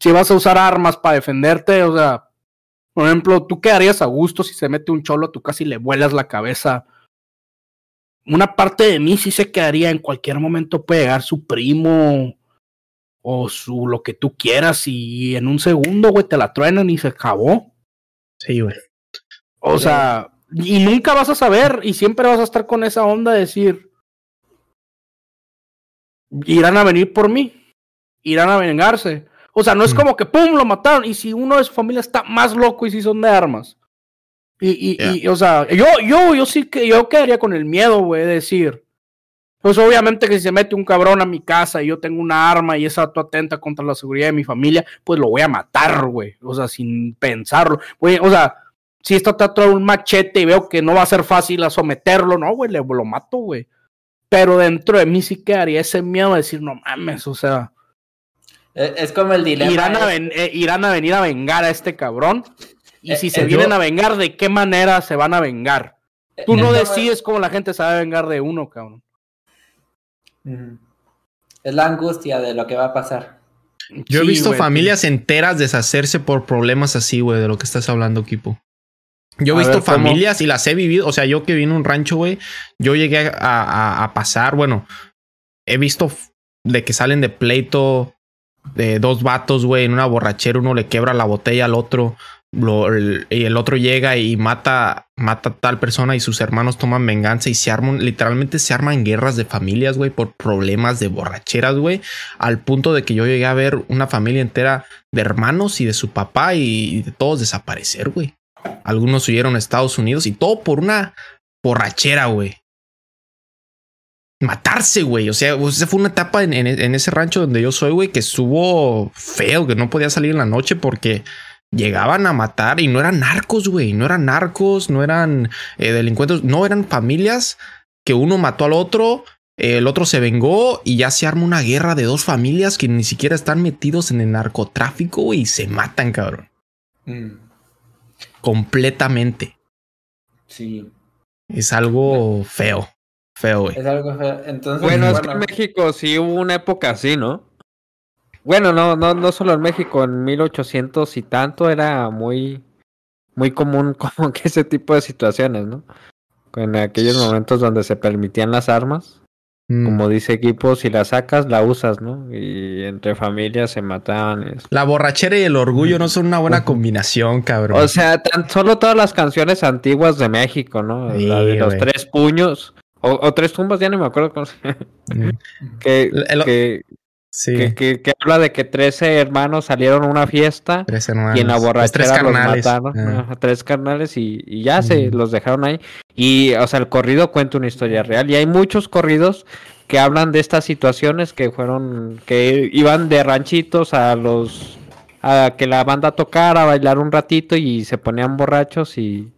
[SPEAKER 3] si vas a usar armas para defenderte, o sea, por ejemplo, tú quedarías a gusto si se mete un cholo a tu casa y le vuelas la cabeza. Una parte de mí sí se quedaría en cualquier momento puede llegar su primo o su lo que tú quieras y en un segundo, güey, te la truenan y se acabó.
[SPEAKER 2] Sí, güey.
[SPEAKER 3] O sea, y nunca vas a saber y siempre vas a estar con esa onda de decir, irán a venir por mí, irán a vengarse. O sea, no es mm. como que ¡pum! lo mataron. Y si uno de su familia está más loco y si son de armas. Y, y, o sea, yo, yo, yo sí que yo quedaría con el miedo, güey, de decir. Pues obviamente que si se mete un cabrón a mi casa y yo tengo una arma y esa atenta contra la seguridad de mi familia, pues lo voy a matar, güey. O sea, sin pensarlo. o sea, si está tratando un machete y veo que no va a ser fácil a someterlo, no, güey, le, lo mato, güey. Pero dentro de mí sí quedaría ese miedo de decir, no mames, o sea.
[SPEAKER 4] E, es como el dilema.
[SPEAKER 3] Irán a, eh, irán a venir a vengar a este cabrón. Y eh, si se vienen a vengar, ¿de qué manera se van a vengar? Eh, Tú no decides cómo la gente se va a vengar de uno, cabrón.
[SPEAKER 4] Es la angustia de lo que va a pasar.
[SPEAKER 2] Yo he visto familias enteras deshacerse por problemas así, güey, de lo que estás hablando, equipo. Yo he visto familias y las he vivido. O sea, yo que vine en un rancho, güey, yo llegué a, pasar, bueno, he visto de que salen de pleito de dos vatos, güey, en una borrachera, uno le quebra la botella al otro. y el otro llega y mata, mata a tal persona y sus hermanos toman venganza y se arman, literalmente se arman guerras de familias, güey, por problemas de borracheras, güey, al punto de que yo llegué a ver una familia entera de hermanos y de su papá y de todos desaparecer, güey. Algunos huyeron a Estados Unidos y todo por una borrachera, güey. Matarse, güey. O sea, esa fue una etapa en, ese rancho donde yo soy, güey, que estuvo feo, que no podía salir en la noche porque llegaban a matar y no eran narcos, güey. No eran narcos, no eran eh, delincuentes, no eran familias que uno mató al otro, el otro se vengó y ya se arma una guerra de dos familias que ni siquiera están metidos en el narcotráfico y se matan, cabrón. Mm completamente.
[SPEAKER 4] Sí.
[SPEAKER 2] Es algo feo. Feo, güey.
[SPEAKER 4] Es algo feo. Entonces,
[SPEAKER 1] bueno, es que en México sí hubo una época así, ¿no? Bueno, no, no, no solo en México, en 1800 y tanto era muy, muy común (laughs) como que ese tipo de situaciones, ¿no? En aquellos momentos donde se permitían las armas. Mm. Como dice equipo, si la sacas, la usas, ¿no? Y entre familias se mataban.
[SPEAKER 2] La borrachera y el orgullo no son una buena combinación, cabrón.
[SPEAKER 1] O sea, tan solo todas las canciones antiguas de México, ¿no? la de los tres puños. O, tres tumbas, ya no me acuerdo cómo se... Mm. (laughs) que, Sí. Que, que, habla de que 13 hermanos salieron a una fiesta y en la borrachera los mataron. Ah. tres carnales y, ya se los dejaron ahí. Y, o sea, el corrido cuenta una historia real. Y hay muchos corridos que hablan de estas situaciones que fueron, que iban de ranchitos a los, a que la banda tocara, a bailar un ratito y se ponían borrachos y...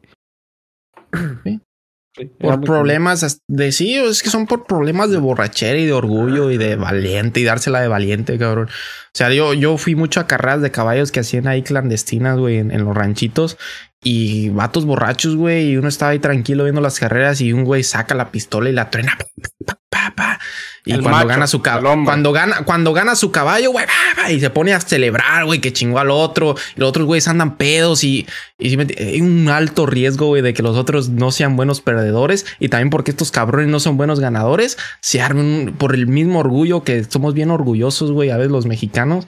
[SPEAKER 2] por problemas de sí, es que son por problemas de borrachera y de orgullo y de valiente y dársela de valiente, cabrón. O sea, yo, yo fui mucho a carreras de caballos que hacían ahí clandestinas, güey, en, en, los ranchitos y vatos borrachos, güey, y uno estaba ahí tranquilo viendo las carreras y un güey saca la pistola y la truena. Y cuando gana su caballo, cuando gana, cuando gana su caballo, güey, y se pone a celebrar, güey, que chingó al otro. Y los otros güeyes andan pedos y, y hay un alto riesgo, güey, de que los otros no sean buenos perdedores. Y también porque estos cabrones no son buenos ganadores, se armen por el mismo orgullo que somos bien orgullosos, güey, a veces los mexicanos.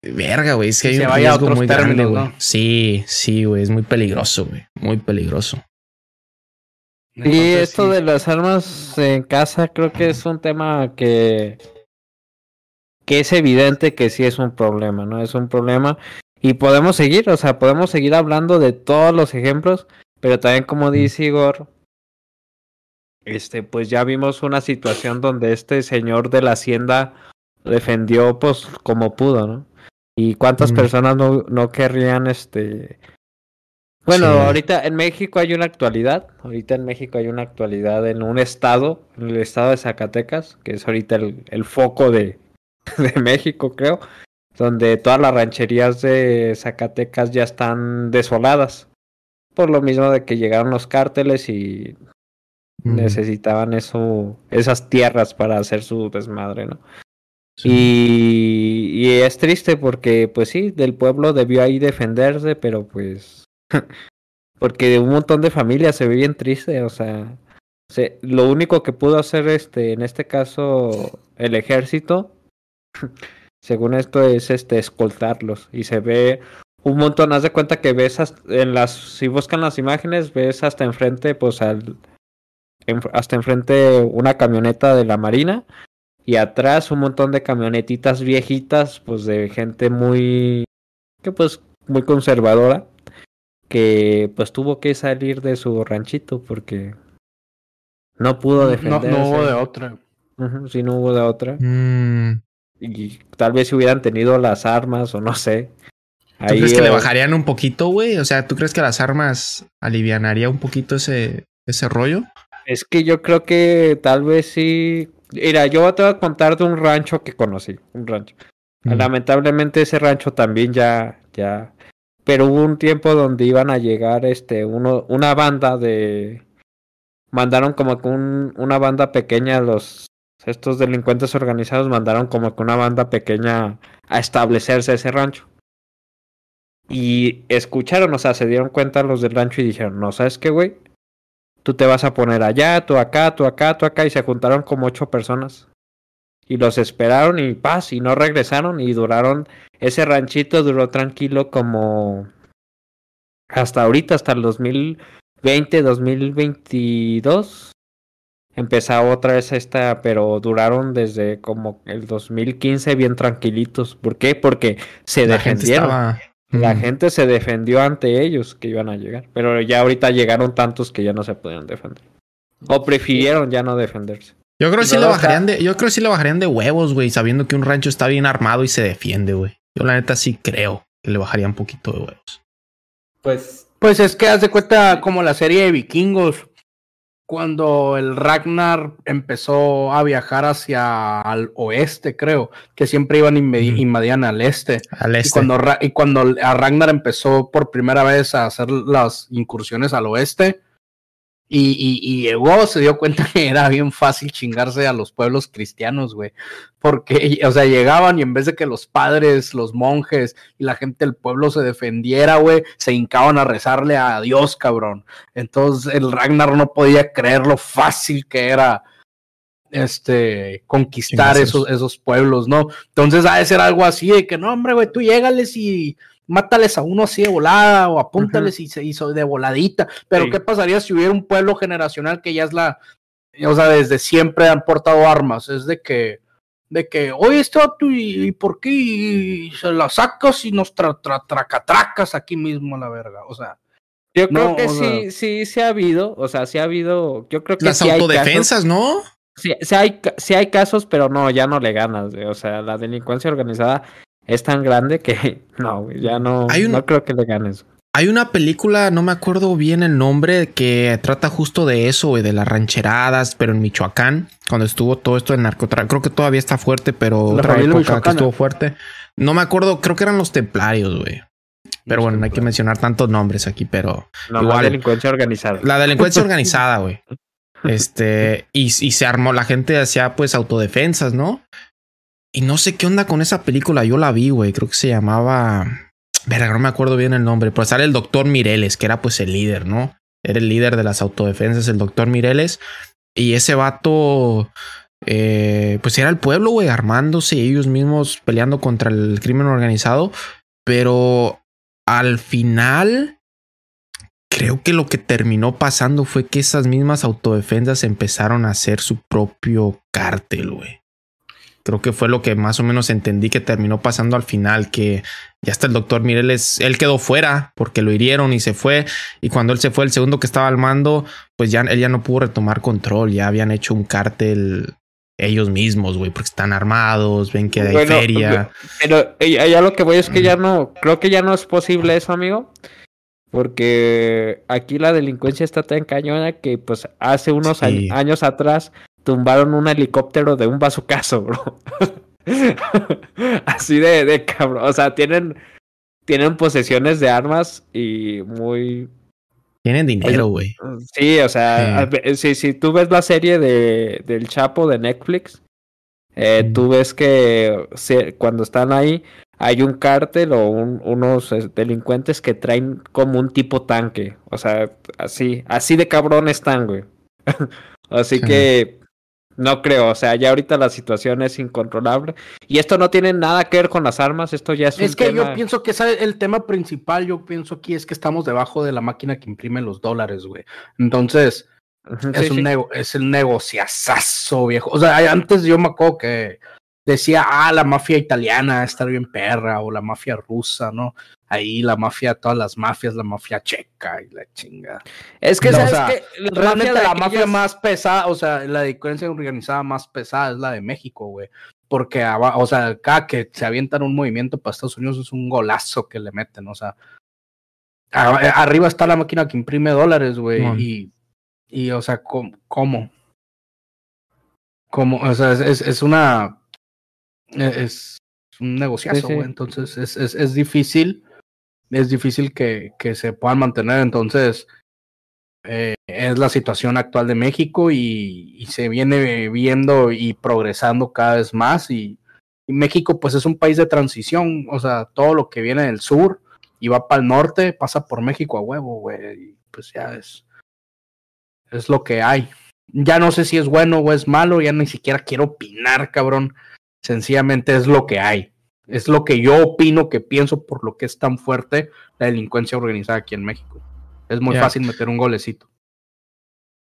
[SPEAKER 2] Verga, güey, es que hay un riesgo muy grande, güey. Sí, sí, güey, es muy peligroso, güey, muy peligroso.
[SPEAKER 1] Y esto de las armas en casa creo que es un tema que que es evidente que sí es un problema, ¿no? Es un problema. Y podemos seguir, o sea, podemos seguir hablando de todos los ejemplos, pero también como dice Igor, este, pues ya vimos una situación donde este señor de la hacienda defendió pues como pudo, ¿no? Y cuántas personas no, no querrían este bueno, ahorita en México hay una actualidad, ahorita en México hay una actualidad en un estado, en el estado de Zacatecas, que es ahorita el, el foco de, (laughs) de México, creo, donde todas las rancherías de Zacatecas ya están desoladas, por lo mismo de que llegaron los cárteles y necesitaban eso, esas tierras para hacer su desmadre, ¿no? Y, y, es triste porque, pues sí, del pueblo debió ahí defenderse, pero pues. Porque un montón de familias se ve bien triste, o sea. lo único que pudo hacer este, en este caso, el ejército, (laughs) según esto, es este escoltarlos. Y se ve un montón, haz de cuenta que ves en las, si buscan las imágenes, ves hasta enfrente, pues al, hasta enfrente una camioneta de la marina y atrás un montón de camionetitas viejitas, pues de gente muy, que pues muy conservadora, que pues tuvo que salir de su ranchito porque no pudo defenderse.
[SPEAKER 3] No, hubo de otra.
[SPEAKER 1] sí, no hubo de otra.
[SPEAKER 2] Mm.
[SPEAKER 1] Y tal vez si hubieran tenido las armas o no sé.
[SPEAKER 2] ¿Tú crees que le bajarían un poquito, güey? O sea, ¿tú crees que las armas alivianaría un poquito ese, ese rollo?
[SPEAKER 1] Es que yo creo que tal vez sí Mira, yo te voy a contar de un rancho que conocí, un rancho. Lamentablemente ese rancho también ya, ya, pero hubo un tiempo donde iban a llegar, este, uno, una banda de, mandaron como que un, una banda pequeña, los, estos delincuentes organizados mandaron como que una banda pequeña a establecerse ese rancho. Y escucharon, o sea, se dieron cuenta los del rancho y dijeron, no, ¿sabes qué, güey? Tú te vas a poner allá, tú acá, tú acá, tú acá, y se juntaron como ocho personas. Y los esperaron y paz, y no regresaron y duraron, ese ranchito duró tranquilo como hasta ahorita, hasta el 2020, 2022. Empezaba otra vez esta, pero duraron desde como el 2015 bien tranquilitos. ¿Por qué? Porque se
[SPEAKER 2] La
[SPEAKER 1] defendieron.
[SPEAKER 2] gente estaba.
[SPEAKER 1] La
[SPEAKER 2] Mm.
[SPEAKER 1] gente se defendió ante ellos que iban a llegar, pero ya ahorita llegaron tantos que ya no se podían defender. O prefirieron ya no defenderse.
[SPEAKER 2] Yo creo que
[SPEAKER 4] Y
[SPEAKER 2] sí
[SPEAKER 4] lo
[SPEAKER 2] bajarían de, yo creo que sí le bajarían de huevos, güey, sabiendo que un rancho está bien armado y se defiende, güey. Yo la neta sí creo que le bajaría un poquito de huevos.
[SPEAKER 4] Pues
[SPEAKER 3] Pues es que haz de cuenta como la serie de vikingos. Cuando el Ragnar empezó a viajar hacia el oeste, creo, que siempre iban
[SPEAKER 2] Ujú.
[SPEAKER 3] invadían al este.
[SPEAKER 2] Al
[SPEAKER 3] Y
[SPEAKER 2] este.
[SPEAKER 3] cuando, Ra- y cuando a Ragnar empezó por primera vez a hacer las incursiones al oeste y, y- y llegó, se dio cuenta (laughs) que era bien fácil chingarse a los pueblos cristianos, güey. Porque, (laughs) o sea, llegaban y en vez de que los padres, los monjes y la gente del pueblo se defendiera, güey, se hincaban a rezarle a Dios, cabrón. Entonces el Ragnar no podía creer lo fácil que era este conquistar esos, esos pueblos, ¿no? Entonces ha de ser algo así de que no, hombre, güey, tú llégales y mátales a uno así de volada o apúntales y se hizo de voladita. Pero
[SPEAKER 1] Sí.
[SPEAKER 3] ¿qué pasaría si hubiera un pueblo generacional que ya es la, o sea, desde siempre han portado armas? Es de que, de que, oye, este vato, ¿y, y por qué Y se la sacas y nos tra, tra- tracatracas aquí mismo a la verga? O sea,
[SPEAKER 1] Yo creo
[SPEAKER 3] No,
[SPEAKER 1] que
[SPEAKER 3] sea-
[SPEAKER 1] sí, sí, sí ha habido, o sea, sí ha habido, yo creo que
[SPEAKER 2] Las
[SPEAKER 1] sí hay casos-
[SPEAKER 2] autodefensas, ¿no?
[SPEAKER 1] Sí, sí hay, sí hay casos, pero no, ya no le ganas. O sea, la delincuencia organizada es tan grande que (laughs) no, ya no,
[SPEAKER 2] un-
[SPEAKER 1] no creo que le ganes.
[SPEAKER 2] Hay una película, no me acuerdo bien el nombre, que trata justo de eso, de las rancheradas, pero en Michoacán, cuando estuvo todo esto del narcotráfico. Creo que todavía está fuerte, pero
[SPEAKER 3] La
[SPEAKER 2] otra época que estuvo fuerte. No me acuerdo, creo que eran los templarios, güey. Pero bueno, no hay que mencionar tantos nombres aquí, pero
[SPEAKER 1] No,
[SPEAKER 2] Igual.
[SPEAKER 1] más delincuencia organizada.
[SPEAKER 2] la delincuencia (laughs) organizada, güey. Este, y, y se armó, la gente hacía pues autodefensas, ¿no? Y no sé qué onda con esa película, yo la vi, güey, creo que se llamaba... Verga, no me acuerdo bien el nombre, pero sale el doctor Mireles, que era pues el líder, ¿no? Era el líder de las autodefensas, el doctor Mireles. Y ese vato, eh, pues era el pueblo, güey, armándose ellos mismos peleando contra el crimen organizado. Pero al final, creo que lo que terminó pasando fue que esas mismas autodefensas empezaron a hacer su propio cártel, güey. Creo que fue lo que más o menos entendí que terminó pasando al final, que ya hasta el doctor Mireles, él quedó fuera porque lo hirieron y se fue. Y cuando él se fue, el segundo que estaba al mando, pues ya él ya no pudo retomar control, ya habían hecho un cártel ellos mismos, güey, porque están armados, ven que hay
[SPEAKER 1] Bueno,
[SPEAKER 2] feria.
[SPEAKER 1] Pero allá lo que voy es que ya no, creo que ya no es posible eso, amigo. Porque aquí la delincuencia está tan cañona que pues hace unos
[SPEAKER 2] Sí.
[SPEAKER 1] años atrás tumbaron un helicóptero de un bazucazo, bro. (laughs) Así de, de cabrón. O sea, tienen, tienen posesiones de armas y muy...
[SPEAKER 2] Tienen dinero, güey.
[SPEAKER 1] Sí, o sea,
[SPEAKER 2] Sí.
[SPEAKER 1] ve- si, si tú ves la serie de, del Chapo de Netflix, eh,
[SPEAKER 2] Mm.
[SPEAKER 1] tú ves que se- cuando están ahí hay un cártel o un- unos eh, delincuentes que traen como un tipo tanque. O sea, así, así de cabrón están, güey. (laughs) así
[SPEAKER 2] Sí.
[SPEAKER 1] que no creo, o sea, ya ahorita la situación es incontrolable. Y esto no tiene nada que ver con las armas, esto ya es,
[SPEAKER 3] Es
[SPEAKER 1] un
[SPEAKER 3] que
[SPEAKER 1] tema-
[SPEAKER 3] yo pienso que esa- el tema principal, yo pienso aquí es que estamos debajo de la máquina que imprime los dólares, güey. Entonces, es,
[SPEAKER 1] sí,
[SPEAKER 3] un
[SPEAKER 1] sí.
[SPEAKER 3] nego- es el negociazazo, viejo. O sea, antes yo me acuerdo que decía, ah, la mafia italiana está bien perra, o la mafia rusa, ¿no? Ahí la mafia, todas las mafias, la mafia checa y la chinga.
[SPEAKER 1] Es que,
[SPEAKER 3] No, o
[SPEAKER 1] ¿sabes
[SPEAKER 3] sea,
[SPEAKER 1] qué? La
[SPEAKER 3] Realmente
[SPEAKER 1] mafia
[SPEAKER 3] la más pesada, o sea, la delincuencia organizada más pesada es la de México, güey. Porque, o sea, cada que se avientan un movimiento para Estados Unidos es un golazo que le meten, o sea. a- arriba está la máquina que imprime dólares, güey. Y, y, o sea, ¿cómo? ¿Cómo? ¿Cómo? O sea, es, es una. Es un negociazo,
[SPEAKER 1] Sí, sí.
[SPEAKER 3] güey. Entonces, es, es, es difícil. Es difícil que, que se puedan mantener. Entonces, eh, es la situación actual de México y, y se viene viendo y progresando cada vez más y, y México pues es un país de transición, o sea, todo lo que viene del sur y va para el norte, pasa por México a huevo, güey. Y pues ya es, es lo que hay. Ya no sé si es bueno o es malo, ya ni siquiera quiero opinar, cabrón. Sencillamente es lo que hay. Es lo que yo opino, que pienso por lo que es tan fuerte la delincuencia organizada aquí en México. Es muy fácil meter un golecito.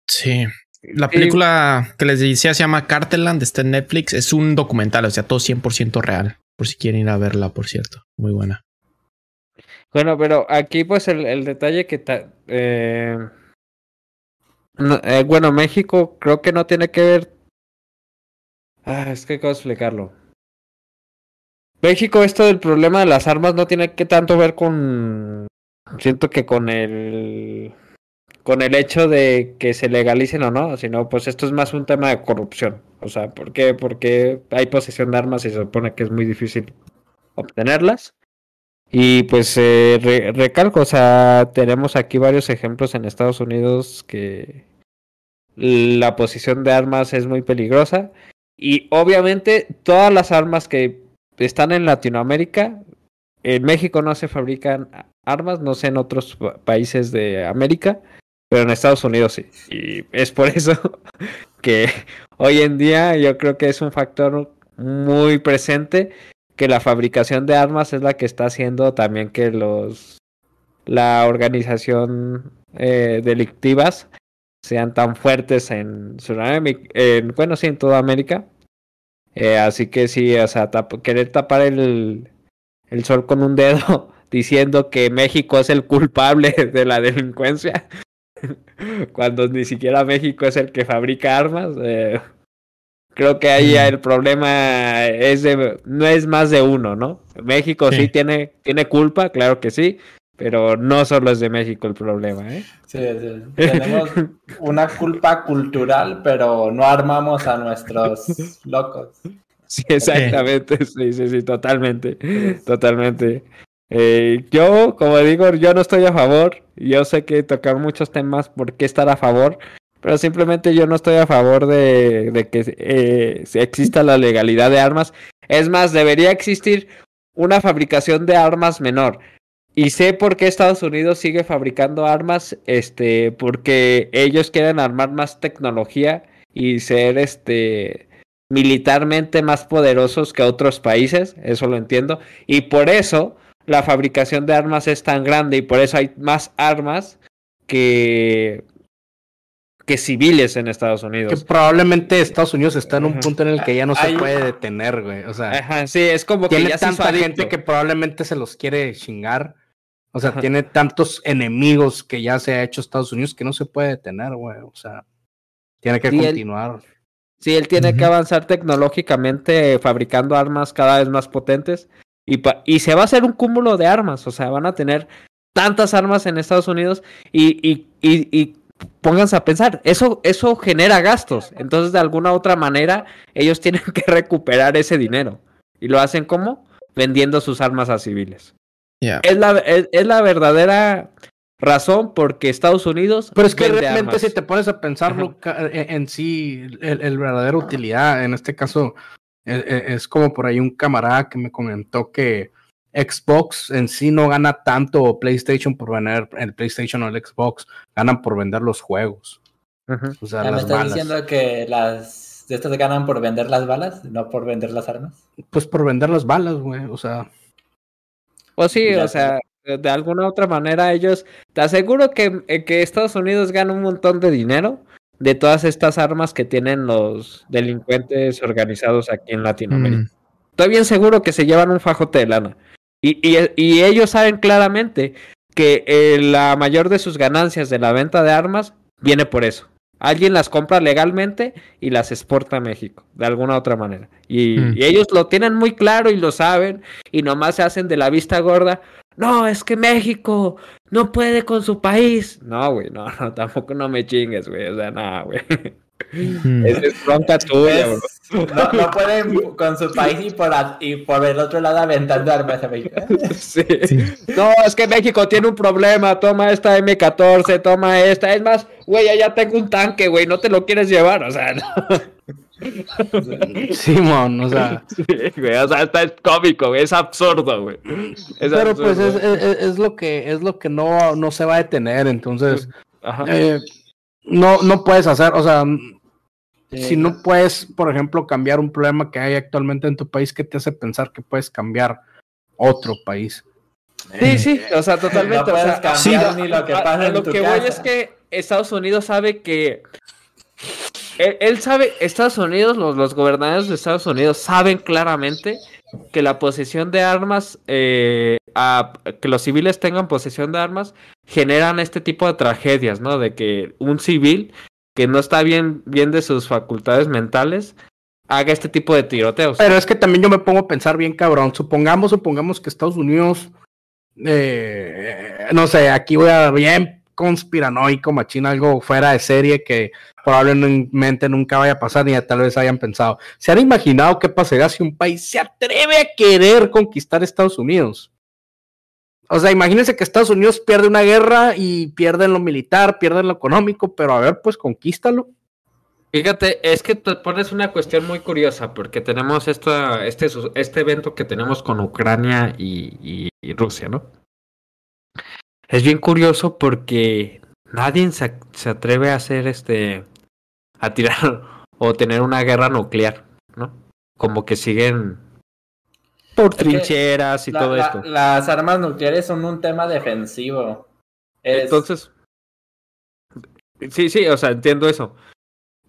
[SPEAKER 2] Sí. La película que les decía se llama Carteland, está en Netflix. Es un documental, o sea, todo 100% real. Por si quieren ir a verla, por cierto. Muy buena.
[SPEAKER 1] Bueno, pero aquí pues el, el detalle que ta- eh, no, eh, bueno, México creo que no tiene que ver. Ah, es que cómo explicarlo. México, esto del problema de las armas no tiene que tanto ver con. Siento que con el. Con el hecho de que se legalicen o no, sino pues esto es más un tema de corrupción. O sea, ¿por qué? Porque hay posesión de armas y se supone que es muy difícil obtenerlas. Y pues eh, re- recalco, o sea, tenemos aquí varios ejemplos en Estados Unidos que la posición de armas es muy peligrosa. Y obviamente todas las armas que están en Latinoamérica, en México no se fabrican armas, no sé en otros pa- países de América, pero en Estados Unidos sí. Y es por eso (laughs) que hoy en día yo creo que es un factor muy presente que la fabricación de armas es la que está haciendo también que los la organización eh, delictivas sean tan fuertes en Sudamérica, en, bueno sí en toda América Eh, así que sí o sea tap- querer tapar el, el sol con un dedo (laughs) diciendo que México es el culpable (laughs) de la delincuencia (laughs) cuando ni siquiera México es el que fabrica armas eh, Creo que ahí el problema es de, no es más de uno, ¿no? México sí,
[SPEAKER 2] Sí.
[SPEAKER 1] tiene, tiene culpa, claro que sí, pero no solo es de México el problema, ¿eh?
[SPEAKER 4] Sí, sí. Tenemos (laughs) una culpa cultural, pero no armamos a nuestros locos.
[SPEAKER 1] Sí, exactamente, sí, sí, sí, totalmente, totalmente. Eh, yo, como digo, yo no estoy a favor, yo sé que tocar muchos temas por qué estar a favor, pero simplemente yo no estoy a favor de, de que eh, se exista la legalidad de armas. Es más, debería existir una fabricación de armas menor. Y sé por qué Estados Unidos sigue fabricando armas, este, porque ellos quieren armar más tecnología y ser, este, militarmente más poderosos que otros países, eso lo entiendo, y por eso la fabricación de armas es tan grande y por eso hay más armas que que civiles en Estados
[SPEAKER 3] Que
[SPEAKER 1] Unidos.
[SPEAKER 3] probablemente Estados Unidos está en un punto en el que ya no se puede detener, güey. O sea,
[SPEAKER 1] Ajá, sí, es como que
[SPEAKER 3] tiene
[SPEAKER 1] ya
[SPEAKER 3] tanta gente que probablemente se los quiere chingar. O sea,
[SPEAKER 1] Ajá.
[SPEAKER 3] tiene tantos enemigos que ya se ha hecho Estados Unidos que no se puede detener, güey. O sea, tiene que
[SPEAKER 1] Sí, él-
[SPEAKER 3] continuar.
[SPEAKER 1] Sí, él tiene que avanzar tecnológicamente fabricando armas cada vez más potentes y, pa- y se va a hacer un cúmulo de armas, o sea, van a tener tantas armas en Estados Unidos y, y, y, y pónganse a pensar, eso, eso genera gastos, entonces de alguna otra manera ellos (laughs) tienen que recuperar ese dinero y lo hacen como vendiendo sus armas a civiles. Es la, es, es la verdadera razón porque Estados Unidos
[SPEAKER 3] Pero es que realmente
[SPEAKER 1] armas.
[SPEAKER 3] si te pones a pensarlo ca- en, en sí, el, el verdadera utilidad, en este caso, e- e- es, como por ahí un camarada que me comentó que Xbox en sí no gana tanto o PlayStation por vender el PlayStation o el Xbox, ganan por vender los juegos.
[SPEAKER 1] Ujú.
[SPEAKER 3] O sea,
[SPEAKER 4] Ya me
[SPEAKER 3] las
[SPEAKER 4] estás
[SPEAKER 3] balas.
[SPEAKER 4] diciendo que las de estas ganan por vender las balas, no por vender las armas.
[SPEAKER 3] Pues por vender las balas, güey. O sea,
[SPEAKER 1] Pues sí,
[SPEAKER 4] Ya
[SPEAKER 1] o sea, de alguna otra manera ellos, te aseguro que, eh, que Estados Unidos gana un montón de dinero de todas estas armas que tienen los delincuentes organizados aquí en Latinoamérica.
[SPEAKER 2] Mm,
[SPEAKER 1] Estoy bien seguro que se llevan un fajote de lana. Y, y, y ellos saben claramente que eh, la mayor de sus ganancias de la venta de armas viene por eso. Alguien las compra legalmente y las exporta a México, de alguna otra manera. Y,
[SPEAKER 2] Mm.
[SPEAKER 1] y ellos lo tienen muy claro y lo saben, y nomás se hacen de la vista gorda. No, es que México no puede con su país. No, güey, no, (laughs) no, tampoco no me chingues, güey. O sea, no, güey. (laughs)
[SPEAKER 2] mm.
[SPEAKER 1] Esa es bronca (laughs) tuya, bro.
[SPEAKER 4] Es- (laughs) no, no pueden con su país y por, a- y por el otro lado aventando armas a México. (laughs)
[SPEAKER 1] Sí.
[SPEAKER 2] Sí.
[SPEAKER 1] No, es que México tiene un problema. Toma esta M14, toma esta. Es más, güey, ya tengo un tanque, güey. No te lo quieres llevar. O sea, no.
[SPEAKER 3] Simón, o sea.
[SPEAKER 1] Sí, güey, o sea, está es cómico, güey, es absurdo, güey. Es
[SPEAKER 3] pero pues es, es- es lo que es lo que no, no se va a detener, entonces
[SPEAKER 1] Ajá.
[SPEAKER 3] eh, no, no puedes hacer, o sea,
[SPEAKER 4] Sí.
[SPEAKER 3] si no puedes, por ejemplo, cambiar un problema que hay actualmente en tu país, ¿qué te hace pensar que puedes cambiar otro país?
[SPEAKER 1] Sí, sí, o sea, totalmente.
[SPEAKER 4] No
[SPEAKER 1] o sea,
[SPEAKER 4] cambiar ni lo que pasa
[SPEAKER 1] a
[SPEAKER 4] en
[SPEAKER 1] lo
[SPEAKER 4] tu
[SPEAKER 1] que voy es que Estados Unidos sabe que. Él, él sabe, Estados Unidos, los, los gobernadores de Estados Unidos saben claramente que la posesión de armas, eh, que los civiles tengan posesión de armas, generan este tipo de tragedias, ¿no? De que un civil que no está bien, bien de sus facultades mentales haga este tipo de tiroteos.
[SPEAKER 3] Pero es que también yo me pongo a pensar bien cabrón. Supongamos, supongamos que Estados Unidos, eh, no sé, aquí voy a bien conspiranoico, machina, algo fuera de serie que probablemente nunca vaya a pasar ni tal vez hayan pensado. ¿Se han imaginado qué pasaría si un país se atreve a querer conquistar Estados Unidos? O sea, imagínense que Estados Unidos pierde una guerra y pierde en lo militar, pierde en lo económico, pero a ver, pues conquístalo.
[SPEAKER 1] Fíjate, es que te pones una cuestión muy curiosa porque tenemos este, este evento que tenemos con Ucrania y Rusia, ¿no? Es bien curioso porque nadie se, se atreve a hacer este, a tirar (laughs) o tener una guerra nuclear, ¿no? Como que siguen por trincheras y
[SPEAKER 4] La-
[SPEAKER 1] todo
[SPEAKER 4] la-
[SPEAKER 1] esto.
[SPEAKER 4] Las armas nucleares son un tema defensivo. Es-
[SPEAKER 1] Entonces, sí, sí, o sea, entiendo eso.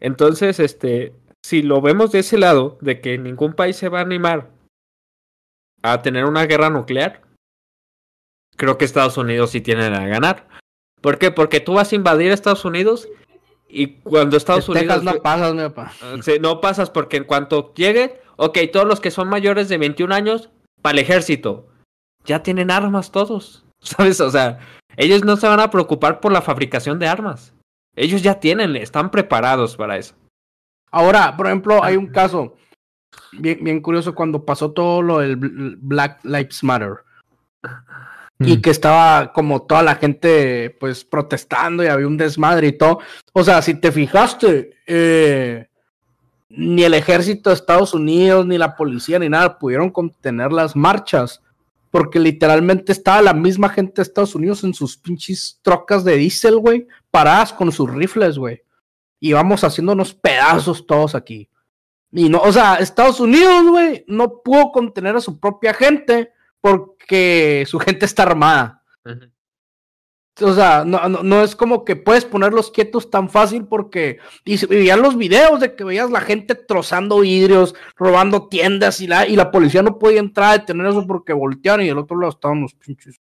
[SPEAKER 1] Entonces, este, si lo vemos de ese lado, de que ningún país se va a animar a tener una guerra nuclear, creo que Estados Unidos sí tiene a ganar. ¿Por qué? Porque tú vas a invadir Estados Unidos y cuando Estados
[SPEAKER 3] Texas
[SPEAKER 1] Unidos...
[SPEAKER 3] no pasas, mi papá.
[SPEAKER 1] Sí, no pasas porque en cuanto llegue, ok, todos los que son mayores de 21 años, para el ejército, ya tienen armas todos, (laughs) ¿sabes? O sea, ellos no se van a preocupar por la fabricación de armas. Ellos ya tienen, están preparados para eso.
[SPEAKER 3] Ahora, por ejemplo, hay un caso bien, bien curioso cuando pasó todo lo del Bl- Black Lives Matter y
[SPEAKER 2] Mm.
[SPEAKER 3] que estaba como toda la gente pues protestando y había un desmadre y todo. O sea, si te fijaste, eh, ni el ejército de Estados Unidos, ni la policía, ni nada pudieron contener las marchas. Porque literalmente estaba la misma gente de Estados Unidos en sus pinches trocas de diésel, güey, paradas con sus rifles, güey. Y vamos haciéndonos pedazos todos aquí. Y no, o sea, Estados Unidos, güey, no pudo contener a su propia gente porque su gente está armada. O sea, no, no, no es como que puedes ponerlos quietos tan fácil porque y veían los videos de que veías la gente trozando vidrios, robando tiendas y la, y la policía no podía entrar a detener eso porque voltearon y del otro lado estaban los pinches.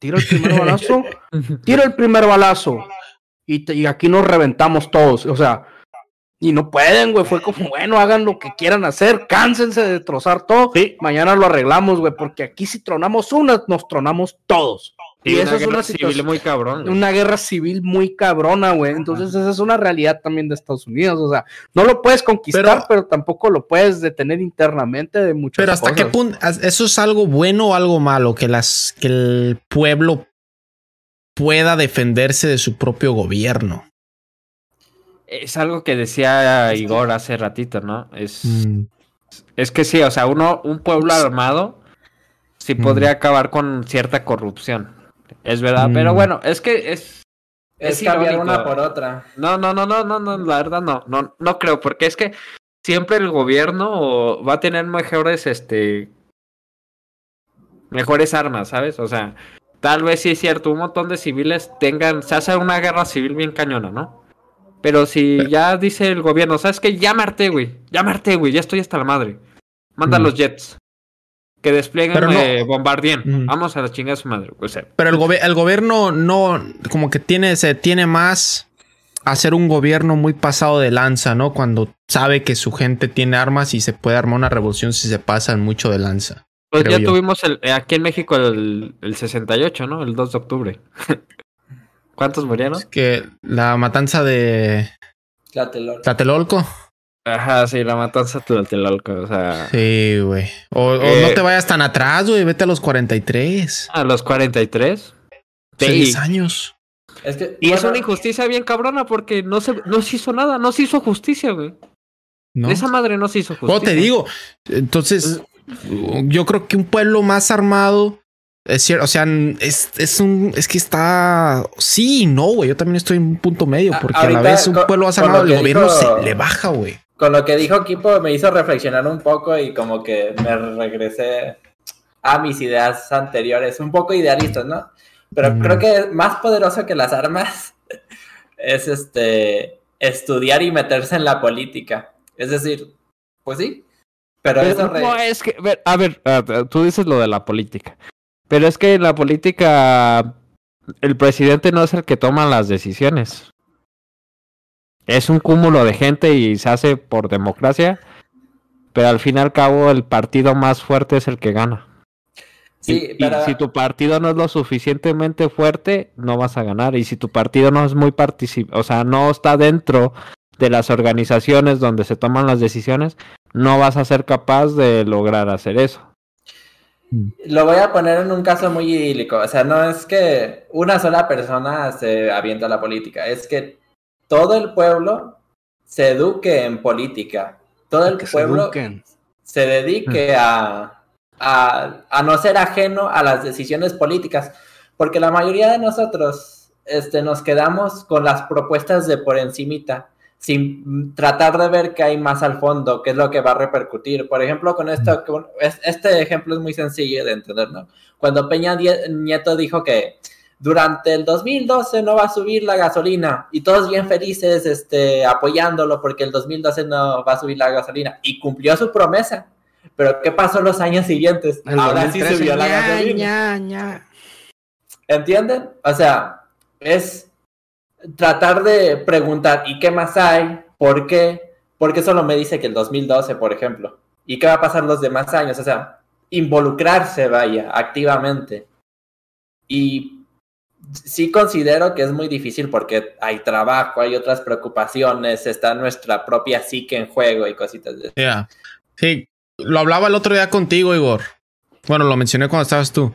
[SPEAKER 3] Tira el primer balazo, (laughs) tira el primer balazo y, te- y aquí nos reventamos todos. O sea, y no pueden, güey. Fue como, bueno, hagan lo que quieran hacer, cánsense de trozar todo. Mañana lo arreglamos, güey, porque aquí si tronamos una, nos tronamos todos.
[SPEAKER 1] Sí,
[SPEAKER 3] y eso es una
[SPEAKER 1] civil
[SPEAKER 3] situación,
[SPEAKER 1] muy cabrón.
[SPEAKER 3] una guerra civil muy cabrona, güey. Entonces, esa es una realidad también de Estados Unidos. O sea, no lo puedes conquistar,
[SPEAKER 2] Pero-
[SPEAKER 3] pero, tampoco lo puedes detener internamente de muchas
[SPEAKER 2] Pero hasta
[SPEAKER 3] cosas.
[SPEAKER 2] qué punto, ¿eso es algo bueno o algo malo? Que las, que el pueblo pueda defenderse de su propio gobierno.
[SPEAKER 1] Es algo que decía Igor hace ratito, ¿no? Es,
[SPEAKER 2] Mm.
[SPEAKER 1] es que sí, o sea, uno, un pueblo armado sí
[SPEAKER 2] Mm.
[SPEAKER 1] podría acabar con cierta corrupción. Es verdad,
[SPEAKER 2] Mm.
[SPEAKER 1] pero bueno, es que es,
[SPEAKER 4] es,
[SPEAKER 1] es
[SPEAKER 4] cambiar
[SPEAKER 1] irónico.
[SPEAKER 4] una por otra.
[SPEAKER 1] No, no, no, no, no, no, la verdad no, no, no creo, porque es que siempre el gobierno va a tener mejores, este, mejores armas, ¿sabes? O sea, tal vez sí es cierto, un montón de civiles tengan, se hace una guerra civil bien cañona, ¿no? Pero si ya dice el gobierno, ¿sabes qué? Harté, güey, harté, güey, ya estoy hasta la madre. Manda
[SPEAKER 2] Mm.
[SPEAKER 1] los jets. Que desplieguen
[SPEAKER 2] Pero no-
[SPEAKER 1] eh, bombardien.
[SPEAKER 2] Mm.
[SPEAKER 1] Vamos a la chingada de su madre. O sea,
[SPEAKER 2] Pero el, gobe- el gobierno no, como que tiene, se tiene más a ser un gobierno muy pasado de lanza, ¿no? Cuando sabe que su gente tiene armas y se puede armar una revolución si se pasan mucho de lanza.
[SPEAKER 1] Pues ya
[SPEAKER 2] yo.
[SPEAKER 1] tuvimos el, eh, aquí en México el, el 68, ¿no? El 2 de octubre. (laughs) ¿Cuántos murieron?
[SPEAKER 2] Es que la matanza de
[SPEAKER 4] Tlatelolco.
[SPEAKER 2] Tlatelolco.
[SPEAKER 1] Ajá, sí, la matanza de Tlatelolco, o sea,
[SPEAKER 2] Sí, güey. O, o
[SPEAKER 1] Eh.
[SPEAKER 2] no te vayas tan atrás, güey. Vete a los 43.
[SPEAKER 1] a los 43.
[SPEAKER 2] Hace
[SPEAKER 1] Sí,
[SPEAKER 2] 10 años.
[SPEAKER 4] Es que,
[SPEAKER 1] Y es una injusticia bien cabrona porque no se, no se hizo nada, no se hizo justicia, güey.
[SPEAKER 2] ¿no?
[SPEAKER 1] Esa madre no se hizo justicia.
[SPEAKER 2] ¿Cómo te digo? Entonces, yo creo que un pueblo más armado es cierto, o sea, es, es un, es que está, sí, y no, güey. Yo también estoy en un punto medio
[SPEAKER 4] A-
[SPEAKER 2] porque a la vez un
[SPEAKER 4] con-
[SPEAKER 2] pueblo
[SPEAKER 4] lo
[SPEAKER 2] armado, el gobierno
[SPEAKER 4] dijo-
[SPEAKER 2] se le baja, güey.
[SPEAKER 4] con lo que dijo Kipo me hizo reflexionar un poco y como que me regresé a mis ideas anteriores, un poco idealistas, ¿no? Pero creo que más poderoso que las armas (laughs) es este estudiar y meterse en la política. Es decir, pues sí, pero
[SPEAKER 1] Pero
[SPEAKER 4] eso re-
[SPEAKER 1] no, es que, ver, a ver, ah, tú dices lo de la política. Pero es que en la política el presidente no es el que toma las decisiones. Es un cúmulo de gente y se hace por democracia. Pero al fin y al cabo el partido más fuerte es el que gana.
[SPEAKER 4] sí,
[SPEAKER 1] y, si tu partido no es lo suficientemente fuerte, no vas a ganar. Y si tu partido no es muy particip o sea, no está dentro de las organizaciones donde se toman las decisiones, no vas a ser capaz de lograr hacer eso.
[SPEAKER 4] Lo voy a poner en un caso muy idílico. O sea, no es que una sola persona se avienta a la política, es que todo el pueblo se eduque en política. Todo el
[SPEAKER 3] Que
[SPEAKER 4] pueblo se dedique a, a, a no ser ajeno a las decisiones políticas. Porque la mayoría de nosotros este, nos quedamos con las propuestas de por encimita, sin tratar de ver qué hay más al fondo, qué es lo que va a repercutir. Por ejemplo, con esto, este ejemplo es muy sencillo de entender, ¿no? Cuando Peña Nieto dijo que durante el 2012 no va a subir la gasolina y todos bien felices este, apoyándolo porque el 2012 no va a subir la gasolina y cumplió su promesa. Pero ¿qué pasó los años siguientes?
[SPEAKER 3] El
[SPEAKER 4] Ahora
[SPEAKER 3] 2013,
[SPEAKER 4] sí subió la
[SPEAKER 3] ña,
[SPEAKER 4] gasolina.
[SPEAKER 3] ña, ña.
[SPEAKER 4] ¿Entienden? O sea, es tratar de preguntar, ¿y qué más hay? ¿Por qué? Porque solo me dice que el 2012, por ejemplo. ¿Y qué va a pasar los demás años? O sea, involucrarse, vaya, activamente. Y sí considero que es muy difícil porque hay trabajo, hay otras preocupaciones, está nuestra propia psique en juego y cositas de
[SPEAKER 2] Ya. Sí, lo hablaba el otro día contigo, Igor. Bueno, lo mencioné cuando estabas tú.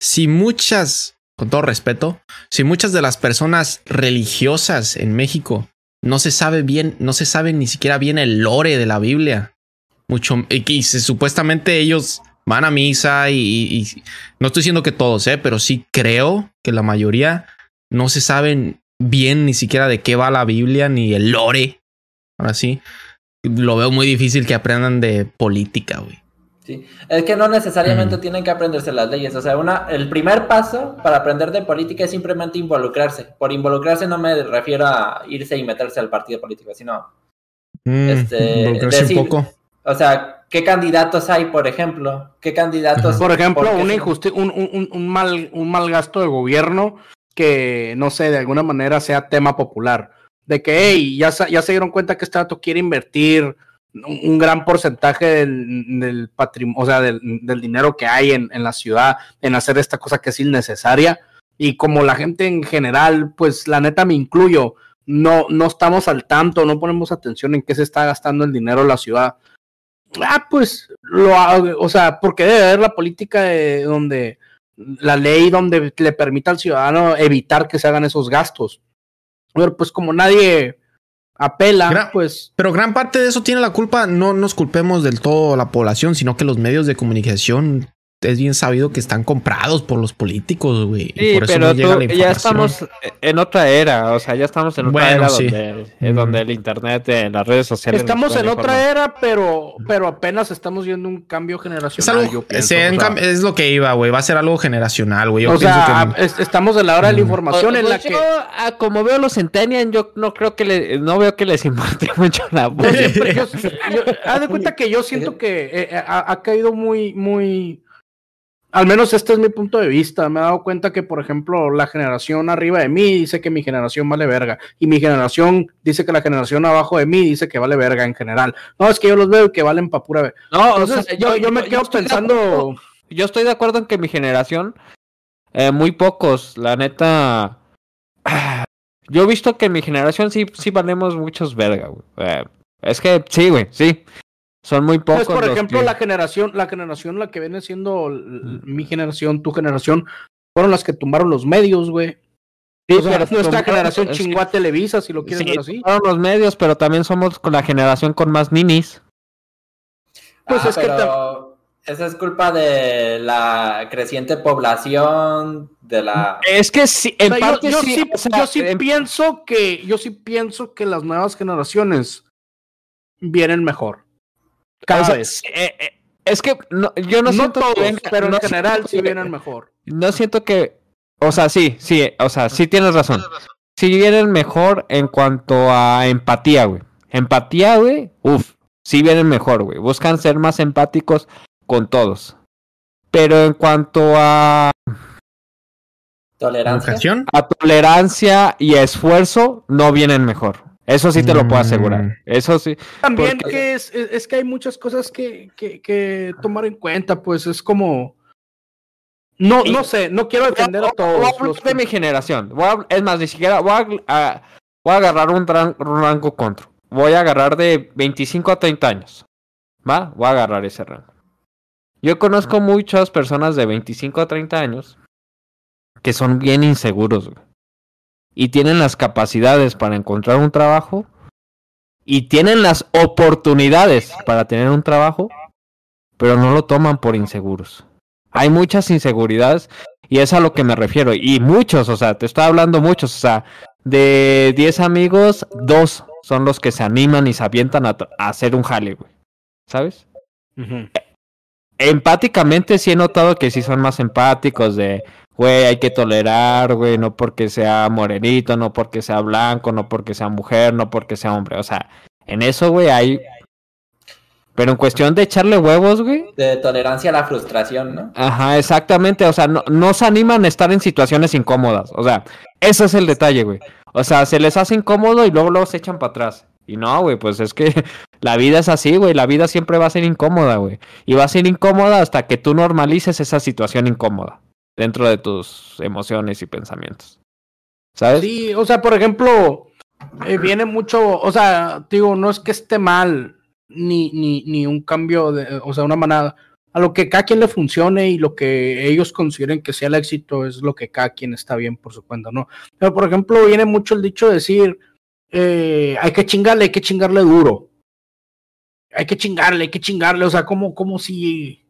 [SPEAKER 2] Si muchas, con todo respeto, si muchas de las personas religiosas en México no se sabe bien, no se sabe ni siquiera bien el lore de la Biblia, mucho, y supuestamente ellos van a misa y- no estoy diciendo que todos, eh, pero sí creo que la mayoría no se saben bien ni siquiera de qué va la Biblia ni el lore. Ahora sí, lo veo muy difícil que aprendan de política, güey.
[SPEAKER 4] Sí, es que no necesariamente
[SPEAKER 2] Mm.
[SPEAKER 4] tienen que aprenderse las leyes. O sea, una, el primer paso para aprender de política es simplemente involucrarse. Por involucrarse no me refiero a irse y meterse al partido político, sino,
[SPEAKER 2] Mm,
[SPEAKER 4] Este,
[SPEAKER 2] involucrarse
[SPEAKER 4] decir-
[SPEAKER 2] un poco.
[SPEAKER 4] o sea, ¿qué candidatos hay, por ejemplo? ¿Qué candidatos?
[SPEAKER 3] Por ejemplo, una injusti- un, un- un- un mal, un mal gasto de gobierno que, no sé, de alguna manera sea tema popular. De que, hey, ya, se- ya se dieron cuenta que este dato quiere invertir un, gran porcentaje del, patrimonio, o sea, del, del dinero que hay en, en la ciudad en hacer esta cosa que es innecesaria. Y como la gente en general, pues la neta me incluyo, no, no estamos al tanto, no ponemos atención en qué se está gastando el dinero en la ciudad. Ah, pues, lo hago, o sea, porque debe haber la política de donde la ley donde le permita al ciudadano evitar que se hagan esos gastos. Pero pues como nadie apela, pues.
[SPEAKER 2] Pero gran parte de eso tiene la culpa, no nos culpemos del todo la población, sino que los medios de comunicación es bien sabido que están comprados por los políticos, güey. y
[SPEAKER 1] Sí,
[SPEAKER 2] por eso
[SPEAKER 1] pero
[SPEAKER 2] no llega
[SPEAKER 1] tú-
[SPEAKER 2] la
[SPEAKER 1] ya estamos en otra era, o sea, ya estamos en otra
[SPEAKER 2] Bueno,
[SPEAKER 1] era
[SPEAKER 2] sí.
[SPEAKER 1] donde, en
[SPEAKER 2] Mm.
[SPEAKER 1] donde el internet, en las redes sociales.
[SPEAKER 3] estamos en otra era, pero, pero apenas estamos viendo un cambio generacional.
[SPEAKER 2] Es, algo,
[SPEAKER 3] yo pienso,
[SPEAKER 2] se-
[SPEAKER 3] o
[SPEAKER 2] en
[SPEAKER 3] sea.
[SPEAKER 2] cam- es lo que iba, güey. Va a ser algo generacional, güey.
[SPEAKER 3] O sea,
[SPEAKER 2] que.
[SPEAKER 3] es- estamos en la hora de la información en
[SPEAKER 1] Pues
[SPEAKER 3] la que
[SPEAKER 1] yo, ah, como veo los Centennial, yo no creo que le, no veo que les importe (laughs) mucho la voz.
[SPEAKER 3] Haz de cuenta que yo siento que eh, eh, ha, ha caído muy, muy. Al menos este es mi punto de vista. Me he dado cuenta que, por ejemplo, la generación arriba de mí dice que mi generación vale verga. Y mi generación dice que la generación abajo de mí dice que vale verga en general. No, es que yo los veo que valen pa' pura. ve-
[SPEAKER 1] No, o
[SPEAKER 3] Entonces,
[SPEAKER 1] sea,
[SPEAKER 3] yo, yo me quedo
[SPEAKER 1] de
[SPEAKER 3] pensando.
[SPEAKER 1] acuerdo- yo estoy de acuerdo en que mi generación, eh, muy pocos, la neta. Yo he visto que mi generación sí, sí valemos muchos verga, güey. Eh, es que sí, güey, sí. Son muy pocos.
[SPEAKER 3] Pues, por
[SPEAKER 1] los
[SPEAKER 3] ejemplo,
[SPEAKER 1] que-
[SPEAKER 3] la generación, la generación, la que viene siendo mi generación, tu generación, fueron las que tumbaron los medios, güey. Sí, pero nuestra generación chingó a Televisa, si lo quieres
[SPEAKER 1] sí,
[SPEAKER 3] ver así.
[SPEAKER 1] Los medios, pero también somos con la generación con más ninis.
[SPEAKER 4] Pues es que esa es culpa de la creciente población, de la.
[SPEAKER 1] Es que sí, en parte
[SPEAKER 3] yo,
[SPEAKER 1] sí,
[SPEAKER 3] sí, yo sí pienso que, yo sí pienso que las nuevas generaciones vienen mejor. Cada vez.
[SPEAKER 1] Eh, eh, es que no, yo no,
[SPEAKER 3] no
[SPEAKER 1] siento
[SPEAKER 3] todos,
[SPEAKER 1] que
[SPEAKER 3] pero en general sí
[SPEAKER 1] que-
[SPEAKER 3] vienen mejor.
[SPEAKER 1] No siento que. O sea, sí, sí, o sea, sí tienes razón. Sí vienen mejor en cuanto a empatía, güey. Empatía, güey, uff, sí vienen mejor, güey. Buscan ser más empáticos con todos. Pero en cuanto a,
[SPEAKER 4] tolerancia.
[SPEAKER 1] A tolerancia y esfuerzo, no vienen mejor. Eso sí te lo puedo
[SPEAKER 2] Mm.
[SPEAKER 1] asegurar. Eso sí.
[SPEAKER 3] También
[SPEAKER 1] Porque-
[SPEAKER 3] que es, es, es que hay muchas cosas que, que, que tomar en cuenta, pues es como... No,
[SPEAKER 1] Y-
[SPEAKER 3] no sé, no quiero defender a
[SPEAKER 1] Voy a
[SPEAKER 3] todos.
[SPEAKER 1] hablar
[SPEAKER 3] los
[SPEAKER 1] de mi generación. Voy a- es más, ni siquiera voy a, a- voy a agarrar un, ran- un rango contra. Voy a agarrar de 25 a 30 años. ¿Va? Voy a agarrar ese rango. Yo conozco muchas personas de 25 a 30 años que son bien inseguros güey. Y tienen las capacidades para encontrar un trabajo y tienen las oportunidades para tener un trabajo, pero no lo toman por inseguros. Hay muchas inseguridades y es a lo que me refiero. Y muchos, o sea, te estoy hablando muchos, o sea, de 10 amigos, dos son los que se animan y se avientan a, hacer un jale, güey. ¿Sabes? Empáticamente sí he notado que sí son más empáticos de, güey, hay que tolerar, güey, no porque sea morenito, no porque sea blanco, no porque sea mujer, no porque sea hombre. O sea, en eso, güey, hay... Pero en cuestión de echarle huevos, güey,
[SPEAKER 4] De tolerancia a la frustración, ¿no?
[SPEAKER 1] Ajá, exactamente. O sea, no, no se animan a estar en situaciones incómodas. O sea, ese es el detalle, güey. O sea, se les hace incómodo y luego, luego se echan para atrás. Y no, güey, pues es que (laughs) la vida es así, güey. La vida siempre va a ser incómoda, güey. Y va a ser incómoda hasta que tú normalices esa situación incómoda dentro de tus emociones y pensamientos. ¿Sabes?
[SPEAKER 3] Sí, o sea, por ejemplo, eh, viene mucho, o sea, digo, no es que esté mal ni, ni, ni un cambio de, o sea, una manada. A lo que cada quien le funcione y lo que ellos consideren que sea el éxito es lo que cada quien está bien por su cuenta, ¿no? Pero, por ejemplo, viene mucho el dicho de decir, eh, hay que chingarle, hay que chingarle duro. Hay que chingarle, hay que chingarle, o sea, como, como si,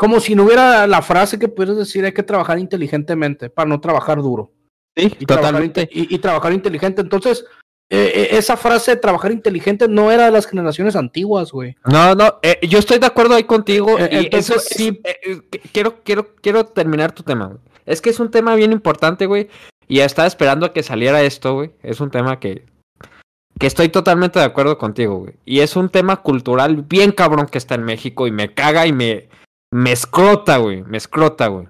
[SPEAKER 3] como si no hubiera la frase que pudieras decir, hay que trabajar inteligentemente para no trabajar duro
[SPEAKER 1] Sí,
[SPEAKER 3] y Trabajar, inte- y, y trabajar inteligente. Entonces, eh, eh, esa frase de trabajar inteligente no era de las generaciones antiguas, güey.
[SPEAKER 1] No, no, eh, yo estoy de acuerdo ahí contigo.
[SPEAKER 3] Eh,
[SPEAKER 1] y
[SPEAKER 3] entonces,
[SPEAKER 1] eso es-
[SPEAKER 3] sí.
[SPEAKER 1] quiero, quiero, quiero terminar tu tema, güey. Es que es un tema bien importante, güey. Y ya estaba esperando a que saliera esto, güey. Es un tema que, que estoy totalmente de acuerdo contigo, güey. Y es un tema cultural bien cabrón que está en México y me caga y me, me escrota, güey. Me escrota, güey.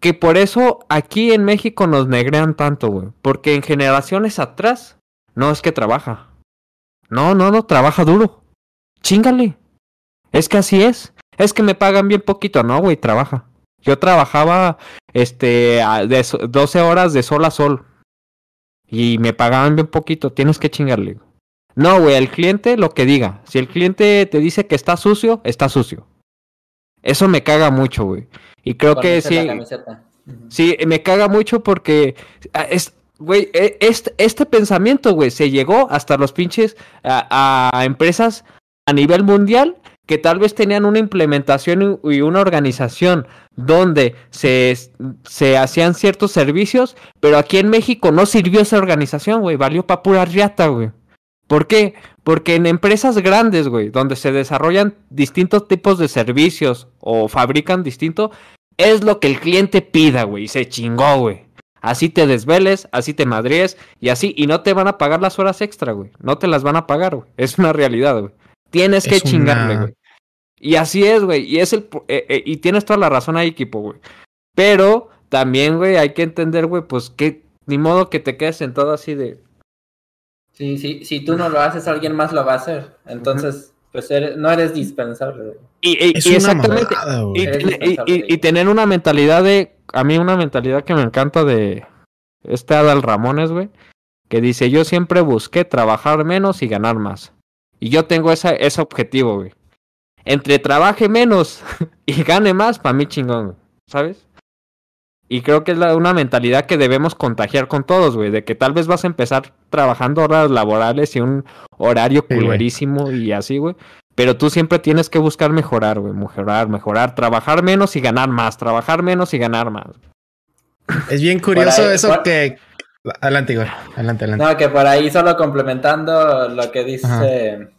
[SPEAKER 1] Que por eso aquí en México nos negrean tanto, güey. Porque en generaciones atrás, no es que trabaja. No, no, no, trabaja duro. Chingale. Es que así es. Es que me pagan bien poquito. No, güey, trabaja. Yo trabajaba este de so- 12 horas de sol a sol. Y me pagaban bien poquito. Tienes que chingarle. No, güey, el cliente lo que diga. Si el cliente te dice que está sucio, está sucio. Eso me caga mucho, güey. Y creo que sí. Sí, me caga mucho porque ah, es, güey, e- este, este pensamiento, güey, se llegó hasta los pinches a, a empresas a nivel mundial que tal vez tenían una implementación y una organización donde se, se hacían ciertos servicios, pero aquí en México no sirvió esa organización, güey, valió pa' pura riata, güey. ¿Por qué? Porque en empresas grandes, güey, donde se desarrollan distintos tipos de servicios o fabrican distinto, es lo que el cliente pida, güey. y Se chingó, güey. Así te desveles, así te madries y así. Y no te van a pagar las horas extra, güey. No te las van a pagar, güey. Es una realidad, güey. Tienes que chingarle,
[SPEAKER 2] una-
[SPEAKER 1] güey. Y así es, güey. Y es el pro- eh, eh, y tienes toda la razón ahí, equipo, güey. Pero también, güey, hay que entender, güey, pues que ni modo que te quedes sentado así de.
[SPEAKER 4] Sí, sí, si tú no lo haces, alguien más lo va a hacer. Entonces, pues eres- no eres dispensable.
[SPEAKER 1] Y, y-
[SPEAKER 2] Es
[SPEAKER 1] y
[SPEAKER 2] una
[SPEAKER 1] exactamente.
[SPEAKER 2] mamada.
[SPEAKER 1] Y, tener una mentalidad de. A mí, una mentalidad que me encanta de este Adal Ramones, güey. Que dice: Yo siempre busqué trabajar menos y ganar más. Y yo tengo esa, ese objetivo, güey. Entre trabaje menos (laughs) y gane más, para mí chingón, ¿sabes? Y creo que es una mentalidad que debemos contagiar con todos, güey. De que tal vez vas a empezar trabajando horas laborales y un horario pulverísimo y así, güey. Pero tú siempre tienes que buscar mejorar, güey. Mejorar, mejorar. Trabajar menos y ganar más. Trabajar menos y ganar más.
[SPEAKER 2] Es bien curioso eso que... Adelante, güey. Adelante, adelante.
[SPEAKER 4] No, que por ahí solo complementando lo que dice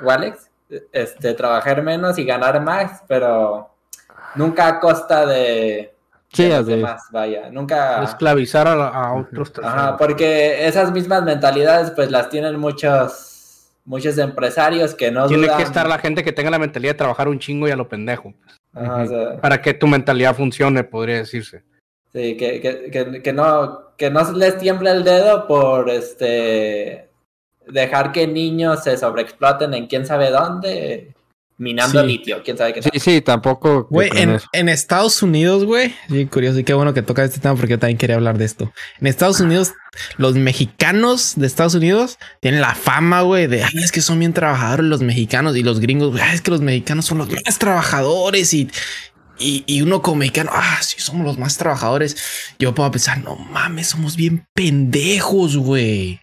[SPEAKER 4] Walex. Este, trabajar menos y ganar más, pero nunca a costa de
[SPEAKER 1] Sí, de
[SPEAKER 4] vaya, nunca...
[SPEAKER 3] Esclavizar a, otros.
[SPEAKER 4] Ajá, porque esas mismas mentalidades pues las tienen muchos, muchos empresarios que no
[SPEAKER 3] Tiene que estar la gente que tenga la mentalidad de trabajar un chingo y a lo pendejo. Para que tu mentalidad funcione, podría decirse.
[SPEAKER 4] Sí, que, que, que, no, que no les tiemble el dedo por este dejar que niños se sobreexploten en quién sabe dónde minando litio, quién sabe qué.
[SPEAKER 1] Sí, sí, tampoco.
[SPEAKER 2] Güey, en, Estados Unidos, güey, bien curioso y qué bueno que toca este tema porque yo también quería hablar de esto. En Estados Unidos, los mexicanos de Estados Unidos tienen la fama, güey, de, ay, es que son bien trabajadores los mexicanos y los gringos, güey, es que los mexicanos son los más trabajadores y, y, y, uno como mexicano, ah, sí, somos los más trabajadores. Yo puedo pensar, no mames, somos bien pendejos, güey.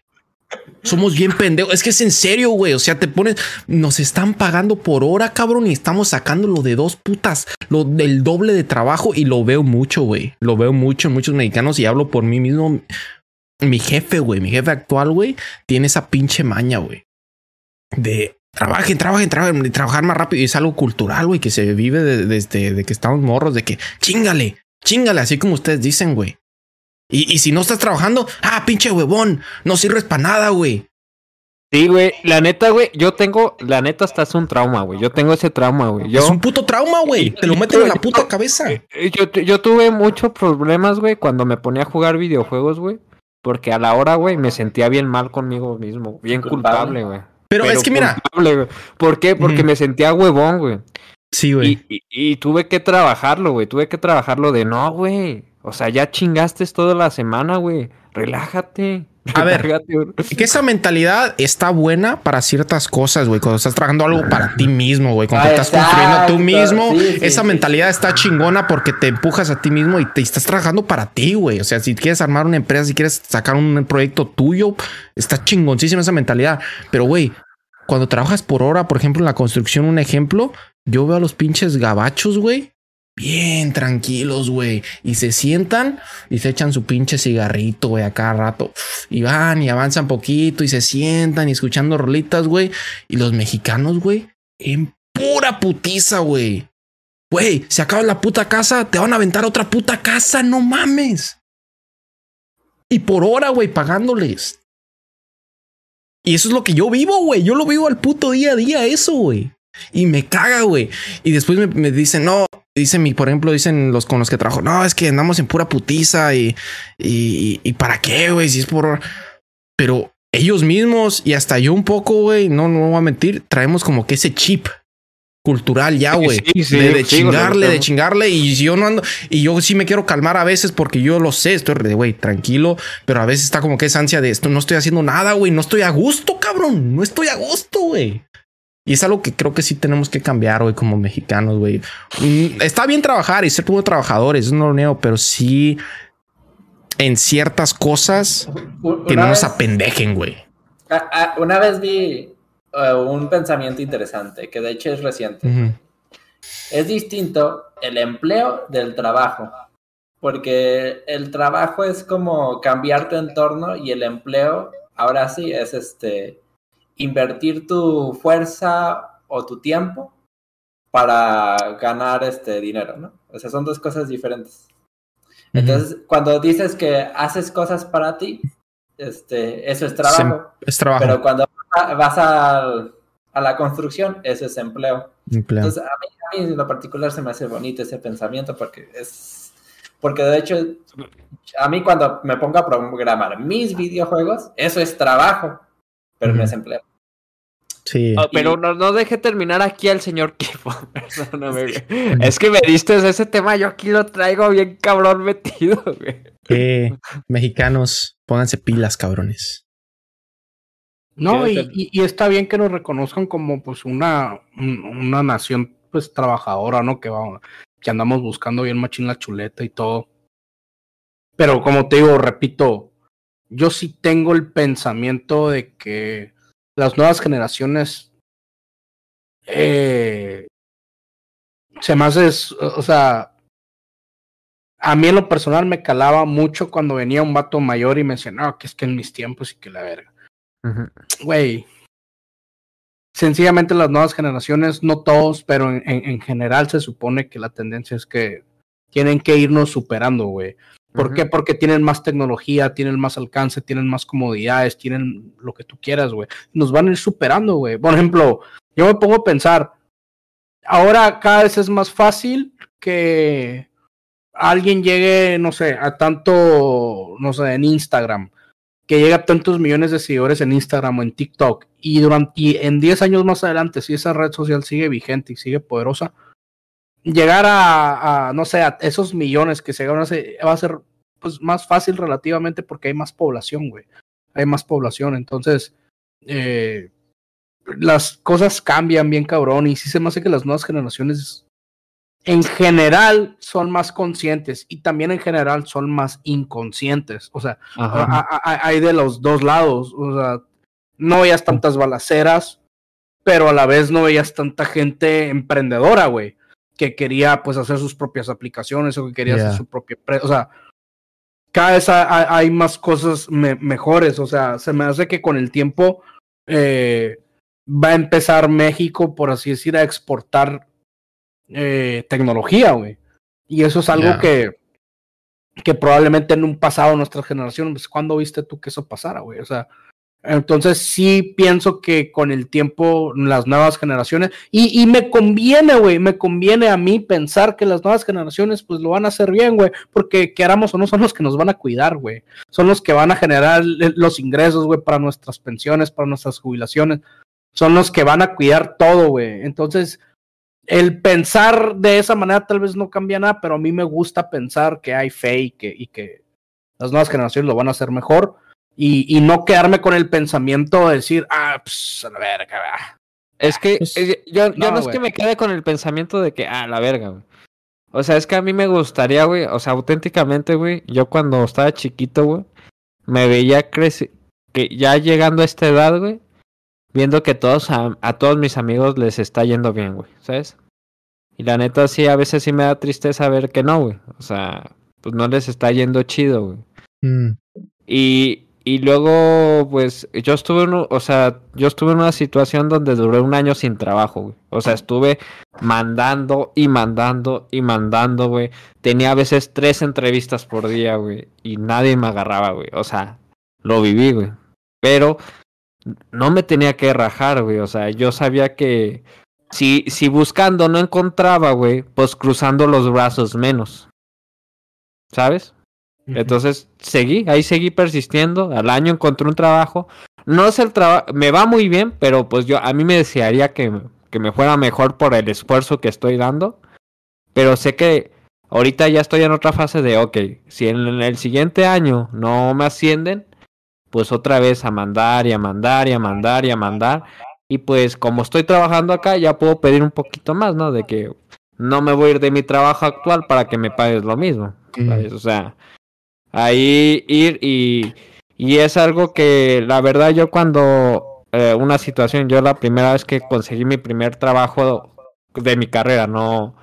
[SPEAKER 2] Somos bien pendejos. Es que es en serio, güey. O sea, te pones, nos están pagando por hora, cabrón, y estamos sacándolo de dos putas, lo del doble de trabajo y lo veo mucho, güey. Lo veo mucho en muchos mexicanos y hablo por mí mismo. Mi jefe, güey, mi jefe actual, güey, tiene esa pinche maña, güey. De trabajen, trabajen, trabajen, trabajar más rápido. Y es algo cultural, güey, que se vive desde de que estamos morros, de que chingale, chingale, así como ustedes dicen, güey. Y, si no estás trabajando, ah, pinche huevón, no sirves para nada, güey.
[SPEAKER 1] Sí, güey, la neta, güey, yo tengo, la neta, hasta es un trauma, güey. Yo tengo ese trauma, güey.
[SPEAKER 2] Es un puto trauma, güey. Te lo meten en la puta (laughs) cabeza. Eh,
[SPEAKER 1] yo, yo tuve muchos problemas, güey, cuando me ponía a jugar videojuegos, güey. Porque a la hora, güey, me sentía bien mal conmigo mismo. Bien culpable, güey.
[SPEAKER 2] Pero, es que mira.
[SPEAKER 1] ¿Por qué? Porque me sentía huevón, güey.
[SPEAKER 2] Sí, güey.
[SPEAKER 1] Y, y, tuve que trabajarlo, güey. Tuve que trabajarlo de no, güey. O sea, ya chingaste toda la semana, güey. Relájate.
[SPEAKER 2] A ver, que esa mentalidad está buena para ciertas cosas, güey. Cuando estás trabajando algo para ti mismo, güey. Cuando estás construyendo tú mismo, esa mentalidad está chingona porque te empujas a ti mismo y te estás trabajando para ti, güey. O sea, si quieres armar una empresa, si quieres sacar un proyecto tuyo, está chingoncísima esa mentalidad. Pero, güey, cuando trabajas por hora, por ejemplo, en la construcción, un ejemplo, yo veo a los pinches gabachos, güey bien tranquilos, güey. Y se sientan y se echan su pinche cigarrito, güey, a cada rato. Y van y avanzan poquito y se sientan y escuchando rolitas, güey. Y los mexicanos, güey, en pura putiza, güey. Güey, se acaba la puta casa, te van a aventar otra puta casa, no mames. Y por hora, güey, pagándoles. Y eso es lo que yo vivo, güey. Yo lo vivo al puto día a día, eso, güey. Y me caga, güey. Y después me, me dicen, no, dicen mi, por ejemplo, dicen los con los que trabajo, no, es que andamos en pura putiza y, y, y para qué, güey, si es por... Pero ellos mismos y hasta yo un poco, güey, no, no voy a mentir, traemos como que ese chip cultural ya, güey. de, chingarle, de chingarle. Y yo no ando. Y yo sí me quiero calmar a veces porque yo lo sé. Estoy de, güey, tranquilo. Pero a veces está como que esa ansia de esto. No estoy haciendo nada, güey. No estoy a gusto, cabrón. No estoy a gusto, güey. Y es algo que creo que sí tenemos que cambiar hoy como mexicanos, güey. Mm, está bien trabajar y ser como trabajadores, no lo niego, pero sí en ciertas cosas que no nos apendejen, güey.
[SPEAKER 4] Una vez vi eh, un pensamiento interesante, que de hecho es reciente. Es distinto el empleo del trabajo, porque el trabajo es como cambiar tu entorno y el empleo, ahora sí, es este invertir tu fuerza o tu tiempo para ganar este dinero, ¿no? O sea, son dos cosas diferentes. Entonces, cuando dices que haces cosas para ti, este, eso es trabajo.
[SPEAKER 2] es trabajo.
[SPEAKER 4] Pero cuando vas a, a la construcción, eso es empleo. Entonces, a mí, a mí, en lo particular se me hace bonito ese pensamiento porque es... Porque de hecho, a mí cuando me pongo a programar mis videojuegos, eso es trabajo, pero no es empleo.
[SPEAKER 1] Sí. Ah, pero no, no deje terminar aquí al señor Kifo. (laughs) Perdóname, Es que me diste ese tema, yo aquí lo traigo bien cabrón metido, (laughs) güey.
[SPEAKER 2] Eh, mexicanos, pónganse pilas, cabrones.
[SPEAKER 3] No, y, y, está bien que nos reconozcan como pues una, una nación pues trabajadora, ¿no? Que, vamos, que andamos buscando bien machín la chuleta y todo. Pero como te digo, repito, yo sí tengo el pensamiento de que las nuevas generaciones eh, se me hace, o sea, a mí en lo personal me calaba mucho cuando venía un vato mayor y me decía, no, que es que en mis tiempos y que la verga. Güey. Sencillamente las nuevas generaciones, no todos, pero en, en, general se supone que la tendencia es que tienen que irnos superando, güey. ¿Por qué? Porque tienen más tecnología, tienen más alcance, tienen más comodidades, tienen lo que tú quieras, güey. Nos van a ir superando, güey. Por ejemplo, yo me pongo a pensar, ahora cada vez es más fácil que alguien llegue, no sé, a tanto, no sé, en Instagram, que llegue a tantos millones de seguidores en Instagram o en TikTok, y durante en 10 años más adelante, si esa red social sigue vigente y sigue poderosa, llegar a, no sé, a esos millones que se van a hacer, va a ser pues, más fácil relativamente porque hay más población, güey. Hay más población, entonces eh, las cosas cambian bien cabrón y sí se me hace que las nuevas generaciones en general son más conscientes y también en general son más inconscientes. O sea, hay de los dos lados. O sea, no veías tantas balaceras, pero a la vez no veías tanta gente emprendedora, güey, que quería pues hacer sus propias aplicaciones o que quería hacer su propia empresa. O sea, cada vez hay, más cosas mejores. O sea, se me hace que con el tiempo eh, va a empezar México, por así decir, a exportar eh, tecnología, güey. Y eso es algo que, que probablemente en un pasado nuestra generación, pues, ¿cuándo viste tú que eso pasara, güey? O sea, entonces sí pienso que con el tiempo las nuevas generaciones, y, me conviene, güey, me conviene a mí pensar que las nuevas generaciones pues lo van a hacer bien, güey, porque queramos o no son los que nos van a cuidar, güey, son los que van a generar los ingresos, güey, para nuestras pensiones, para nuestras jubilaciones, son los que van a cuidar todo, güey. Entonces, el pensar de esa manera tal vez no cambia nada, pero a mí me gusta pensar que hay fe y que, y que las nuevas generaciones lo van a hacer mejor y, y no quedarme con el pensamiento de decir, ah, pues a la verga, va.
[SPEAKER 1] Es que pues, eh, yo, yo, no, es que me quede con el pensamiento de que, ah, la verga, güey. O sea, es que a mí me gustaría, güey, o sea, auténticamente, güey, yo cuando estaba chiquito, güey, me veía crecer, que ya llegando a esta edad, güey, viendo que todos a, todos mis amigos les está yendo bien, güey, ¿sabes? Y la neta sí, a veces sí me da tristeza ver que no, güey. O sea, pues no les está yendo chido, güey. Mm. Y, y luego, pues, yo estuve, en, o sea, yo estuve en una situación donde duré un año sin trabajo. O sea, estuve mandando y mandando y mandando, güey. Tenía a veces tres entrevistas por día, güey. Y nadie me agarraba, güey. O sea, lo viví, güey. Pero no me tenía que rajar, güey. O sea, yo sabía que si, si buscando no encontraba, güey, pues cruzando los brazos menos. ¿Sabes? Entonces seguí, ahí seguí persistiendo. Al año encontré un trabajo. No es el trabajo, me va muy bien, pero pues yo a mí me desearía que, que me fuera mejor por el esfuerzo que estoy dando. Pero sé que ahorita ya estoy en otra fase de, ok, si en el siguiente año no me ascienden, pues otra vez a mandar y a mandar y a mandar y a mandar. Y pues como estoy trabajando acá, ya puedo pedir un poquito más, ¿no? De que no me voy a ir de mi trabajo actual para que me pagues lo mismo. O sea, ahí ir y, y es algo que la verdad yo cuando eh, una situación, yo la primera vez que conseguí mi primer trabajo de mi carrera, no,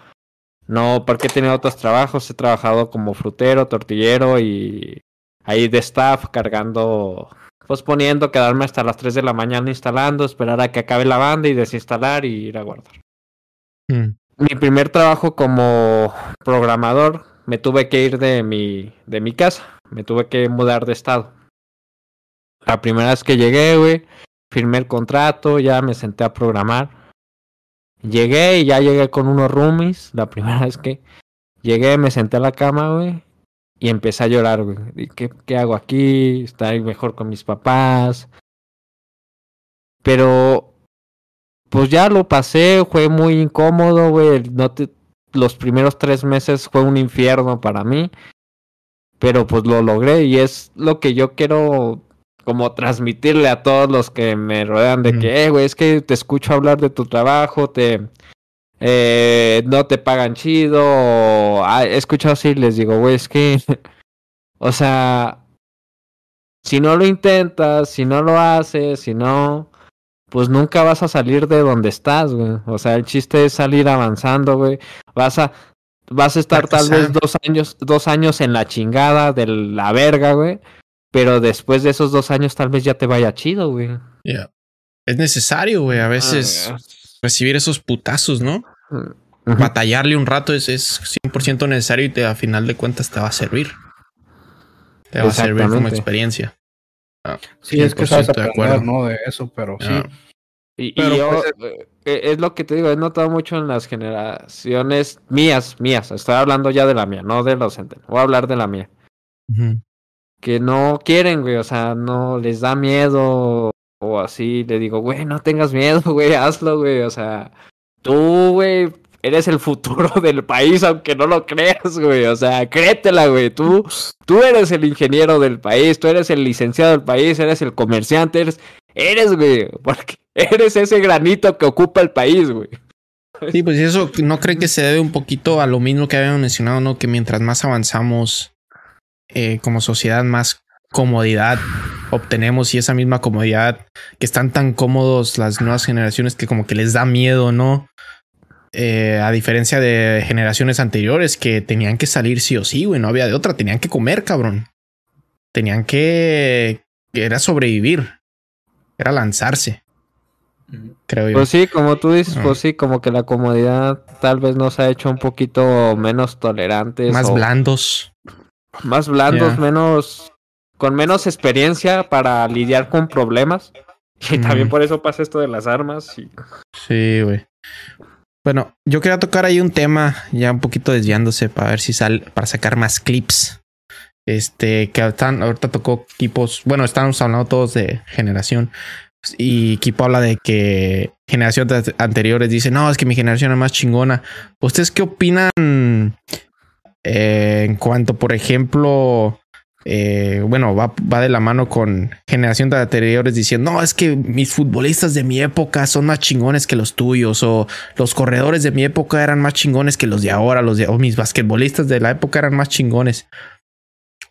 [SPEAKER 1] no porque he tenido otros trabajos, he trabajado como frutero, tortillero y ahí de staff cargando, pues poniendo, quedarme hasta las 3 de la mañana instalando, esperar a que acabe la banda y desinstalar y ir a guardar. Mm. Mi primer trabajo como programador me tuve que ir de mi, de mi casa, me tuve que mudar de estado. La primera vez que llegué, güey, firmé el contrato, ya me senté a programar. Llegué y ya llegué con unos roomies. La (laughs) primera vez que llegué, me senté a la cama, güey, y empecé a llorar, güey. ¿Qué, ¿Qué hago aquí? Estar mejor con mis papás. Pero, pues ya lo pasé, fue muy incómodo, güey. No los primeros tres meses fue un infierno para mí. Pero pues lo logré y es lo que yo quiero como transmitirle a todos los que me rodean de que, eh, güey, es que te escucho hablar de tu trabajo, te, eh, no te pagan chido. Ah, he escuchado así, les digo, güey, es que (laughs) O sea, si no lo intentas, si no lo haces, si no, pues nunca vas a salir de donde estás, güey. O sea, el chiste es salir avanzando, güey. Vas a, vas a estar tal vez dos años, dos años en la chingada de la verga, güey. Pero después de esos dos años tal vez ya te vaya chido, güey.
[SPEAKER 2] Ya. Es necesario, güey, a veces
[SPEAKER 1] Ah,
[SPEAKER 2] recibir esos putazos, ¿no?
[SPEAKER 1] ujú.
[SPEAKER 2] Batallarle un rato es, es 100% necesario y te, a final de cuentas te va a servir. Te va a servir como experiencia.
[SPEAKER 3] Sí, es que sabes
[SPEAKER 2] 100% de
[SPEAKER 3] aprender,
[SPEAKER 2] acuerdo.
[SPEAKER 3] ¿no? De eso, pero sí.
[SPEAKER 2] Ah.
[SPEAKER 1] Y
[SPEAKER 3] Pero,
[SPEAKER 1] yo,
[SPEAKER 3] pues,
[SPEAKER 1] eh, eh, es lo que te digo, he notado mucho en las generaciones mías, mías. Estoy hablando ya de la mía, no de los centenarios. Voy a hablar de la mía. Que no quieren, güey, o sea, no les da miedo o así. Le digo, güey, no tengas miedo, (laughs) güey, hazlo, güey. O sea, tú, güey, eres el futuro (laughs) del país, aunque no lo creas, güey. O sea, créetela, güey. Tú, tú eres el ingeniero del país, tú eres el licenciado del país, eres el comerciante, eres, eres, güey, porque eres ese granito que ocupa el país, güey.
[SPEAKER 2] Sí, pues eso no cree que se debe un poquito a lo mismo que habíamos mencionado, ¿no? Que mientras más avanzamos eh, como sociedad, más comodidad obtenemos y esa misma comodidad que están tan cómodos las nuevas generaciones que como que les da miedo, ¿no? Eh, a diferencia de generaciones anteriores que tenían que salir sí o sí, güey, no había de otra, tenían que comer, cabrón. Tenían que... Era sobrevivir. Era lanzarse. Creo yo.
[SPEAKER 1] Pues sí, como tú dices,
[SPEAKER 2] Ah.
[SPEAKER 1] pues sí, como que la comodidad tal vez nos ha hecho un poquito menos tolerantes.
[SPEAKER 2] más
[SPEAKER 1] o
[SPEAKER 2] blandos.
[SPEAKER 1] Más blandos, menos. con menos experiencia para lidiar con problemas. (laughs) Y también por eso pasa esto de las armas. Y...
[SPEAKER 2] Sí, güey. Bueno, yo quería tocar ahí un tema, ya un poquito desviándose para ver si sale, para sacar más clips. Este, que están, ahorita tocó equipos, bueno, estamos hablando todos de generación. Y Kipo habla de que generaciones anteriores dicen, no, es que mi generación es más chingona. ¿Ustedes qué opinan eh, en cuanto, por ejemplo, eh, bueno, va, va de la mano con generaciones anteriores diciendo, no, es que mis futbolistas de mi época son más chingones que los tuyos, o los corredores de mi época eran más chingones que los de ahora, los de, o mis basquetbolistas de la época eran más chingones.